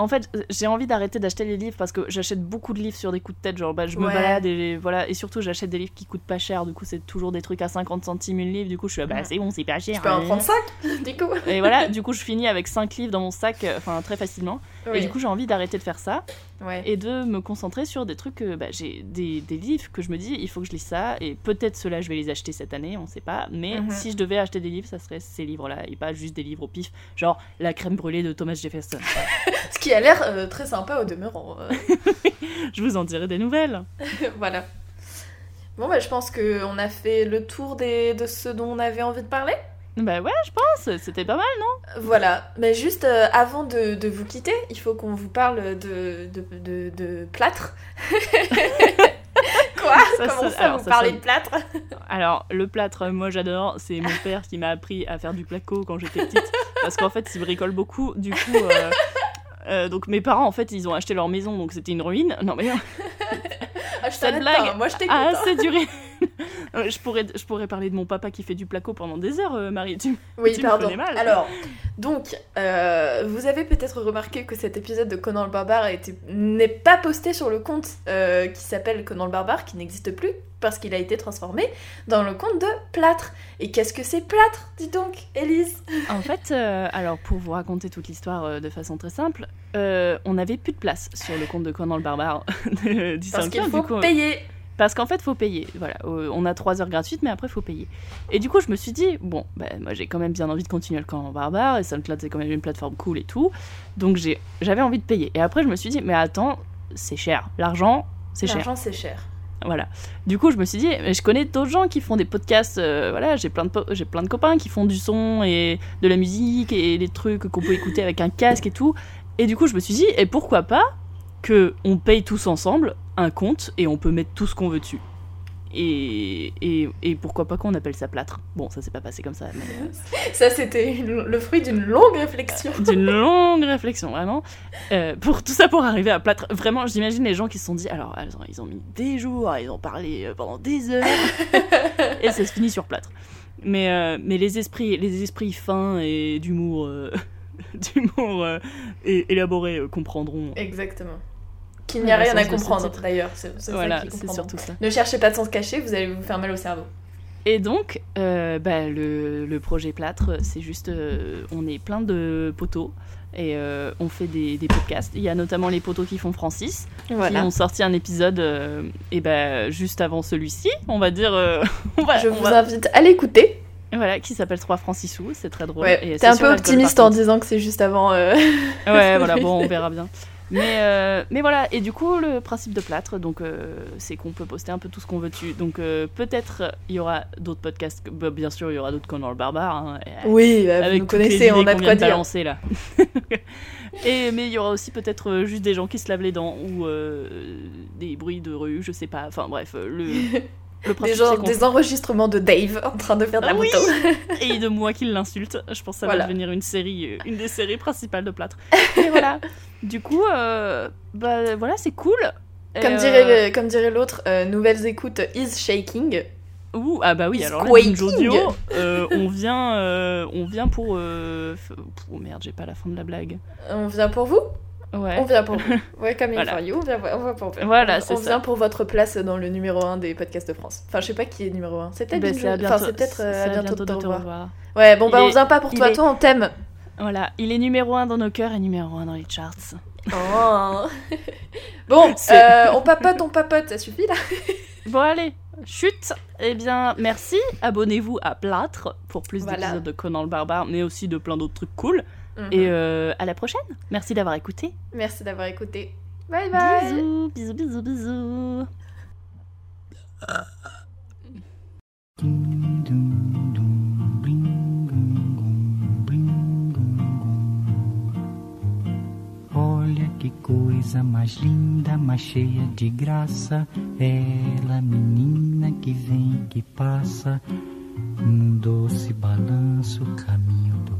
en fait j'ai envie d'arrêter d'acheter les livres parce que j'achète beaucoup de livres sur des coups de tête genre bah, je me Ouais. balade et voilà et surtout j'achète des livres qui coûtent pas cher du coup c'est toujours des trucs à 50 centimes une livre du coup je suis là, bah c'est bon c'est pas cher Je peux en hein. prendre 5 [LAUGHS] du coup. et voilà du coup je finis avec 5 livres dans mon sac euh, enfin très facilement et du coup j'ai envie d'arrêter de faire ça ouais. et de me concentrer sur des trucs que bah, j'ai des, des livres que je me dis il faut que je lise ça et peut-être ceux-là je vais les acheter cette année on sait pas mais Mhm. si je devais acheter des livres ça serait ces livres là et pas juste des livres au pif genre la crème brûlée de Thomas Jefferson [LAUGHS] Ce qui a l'air euh, très sympa au demeurant. euh. [LAUGHS] je vous en dirai des nouvelles [LAUGHS] voilà. Bon, bah, je pense qu'on a fait le tour des... de ce dont on avait envie de parler. Bah ouais je pense c'était pas mal non? Voilà. Mais juste euh, avant de, de vous quitter, il faut qu'on vous parle de, de, de, de plâtre. [LAUGHS] Quoi? Ça, Comment ça- ça, alors, vous ça parlez sonne- de plâtre? Alors le plâtre moi j'adore c'est mon père qui m'a appris à faire du placo quand j'étais petite parce qu'en fait il bricole beaucoup du coup euh, euh, donc mes parents en fait ils ont acheté leur maison donc c'était une ruine non mais Ah, je [LAUGHS] Cette blague pas, hein. Moi, je t'écoute. Ah, hein. c'est duré. [LAUGHS] je, pourrais, je pourrais parler de mon papa qui fait du placo pendant des heures, euh, Marie. Tu... Oui, Tu pardon. mal. Alors, donc, euh, vous avez peut-être remarqué que cet épisode de Conan le Barbare n'est pas posté sur le compte euh, qui s'appelle Conan le Barbare, qui n'existe plus, parce qu'il a été transformé dans le compte de Plâtre. Et qu'est-ce que c'est Plâtre Dis donc, Élise? En fait, euh, alors pour vous raconter toute l'histoire euh, de façon très simple, euh, on n'avait plus de place sur le compte de Conan le Barbare [LAUGHS] du Parce qu'il faut du coup, payer. Parce qu'en fait, faut payer. Voilà, Euh, on a 3 heures gratuites, mais après, faut payer. Et du coup, je me suis dit, bon, bah, moi j'ai quand même bien envie de continuer le Conan Barbare, et SoundCloud c'est quand même une plateforme cool et tout. Donc j'avais envie de payer. Et après, je me suis dit, mais attends, c'est cher. L'argent, c'est cher. L'argent, c'est cher. Voilà. Du coup, je me suis dit, mais je connais d'autres gens qui font des podcasts. euh, voilà, j'ai plein de j'ai plein de copains qui font du son et de la musique et des trucs qu'on peut écouter avec un casque et tout. Et du coup, je me suis dit, et pourquoi pas que on paye tous ensemble un compte et on peut mettre tout ce qu'on veut dessus. Et, et, et pourquoi pas qu'on appelle ça plâtre. Bon, ça s'est pas passé comme ça, mais euh, [LAUGHS] Ça, c'était le fruit d'une longue réflexion. [LAUGHS] d'une longue réflexion, vraiment. Euh, pour tout ça pour arriver à plâtre. Vraiment, j'imagine les gens qui se sont dit, alors, ils ont mis des jours, ils ont parlé euh, pendant des heures, [LAUGHS] et ça se finit sur plâtre. Mais, euh, mais les esprits, les esprits fins et d'humour, euh, d'humour élaboré comprendront. Exactement. Qu'il n'y a rien à comprendre, d'ailleurs. Voilà, ça qui c'est surtout ça. Ne cherchez pas de sens caché, vous allez vous faire mal au cerveau. Et donc, euh, bah, le, le projet Plâtre, c'est juste, euh, on est plein de poteaux et euh, on fait des, des podcasts. Il y a notamment les poteaux qui font Francis, qui ont sorti un épisode euh, et bah, juste avant celui-ci, on va dire. euh, [LAUGHS] on va, Je on vous va- invite à l'écouter. Voilà, qui s'appelle 3 Francisou, c'est très drôle. Ouais, t'es c'est un peu optimiste en disant que c'est juste avant. euh, Ouais, voilà, [LAUGHS] bon, on verra bien. Mais, euh, mais voilà, et du coup, le principe de plâtre, donc, euh, c'est qu'on peut poster un peu tout ce qu'on veut dessus. Donc, euh, peut-être il y aura d'autres podcasts, bah, bien sûr, il y aura d'autres Conan le Barbare. hein, Oui, bah, vous avec les connaissez, on a de quoi dire. balancer là. [LAUGHS] et mais il y aura aussi peut-être juste des gens qui se lavent les dents ou des bruits de rue, je sais pas. Enfin bref, le, [LAUGHS] le Des, enregistrements de Dave en train de faire de la Ah oui moto. et de moi qui l'insulte. Je pense que ça Voilà. va devenir une série, euh, une des séries principales de Plâtre. [LAUGHS] Et voilà. Du coup, euh, bah voilà, c'est cool. Comme dirait, euh, le- comme dirait l'autre, euh, nouvelles écoutes is shaking. ouh, ah bah oui, alors là, Audio, euh, on vient, euh, on vient pour, euh, f- oh merde, j'ai pas la fin de la blague. On vient pour vous? Ouais. On vient pour vous. [LAUGHS] Ouais, comme Voilà. il for you, on vient, on vient pour vous. Voilà, on, on ça. vient pour votre place dans le numéro 1 des podcasts de France. Enfin, je sais pas qui est numéro 1. C'est peut-être c'est à enfin, bientôt, c'est peut-être euh, c'est à bientôt, de te revoir. revoir. Ouais, bon, Il bah, on vient pas pour il toi, est- toi, on t'aime. Voilà, il est numéro 1 dans nos cœurs et numéro 1 dans les charts. Oh. [LAUGHS] bon, [LAUGHS] euh, on papote, on papote, ça suffit là. Bon allez, chute. Eh bien, merci. Abonnez-vous à Plâtre pour plus Voilà. d'épisodes de Conan le Barbare, mais aussi de plein d'autres trucs cool. Mmh. Et euh, à la prochaine. Merci d'avoir écouté. Merci d'avoir écouté. Bye bye. Bisous, bisous, bisous, bisous. Olha que coisa mais linda, mais cheia de graça. Ela, menina que vem, que passa, num doce balanço, caminho do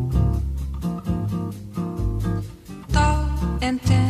gente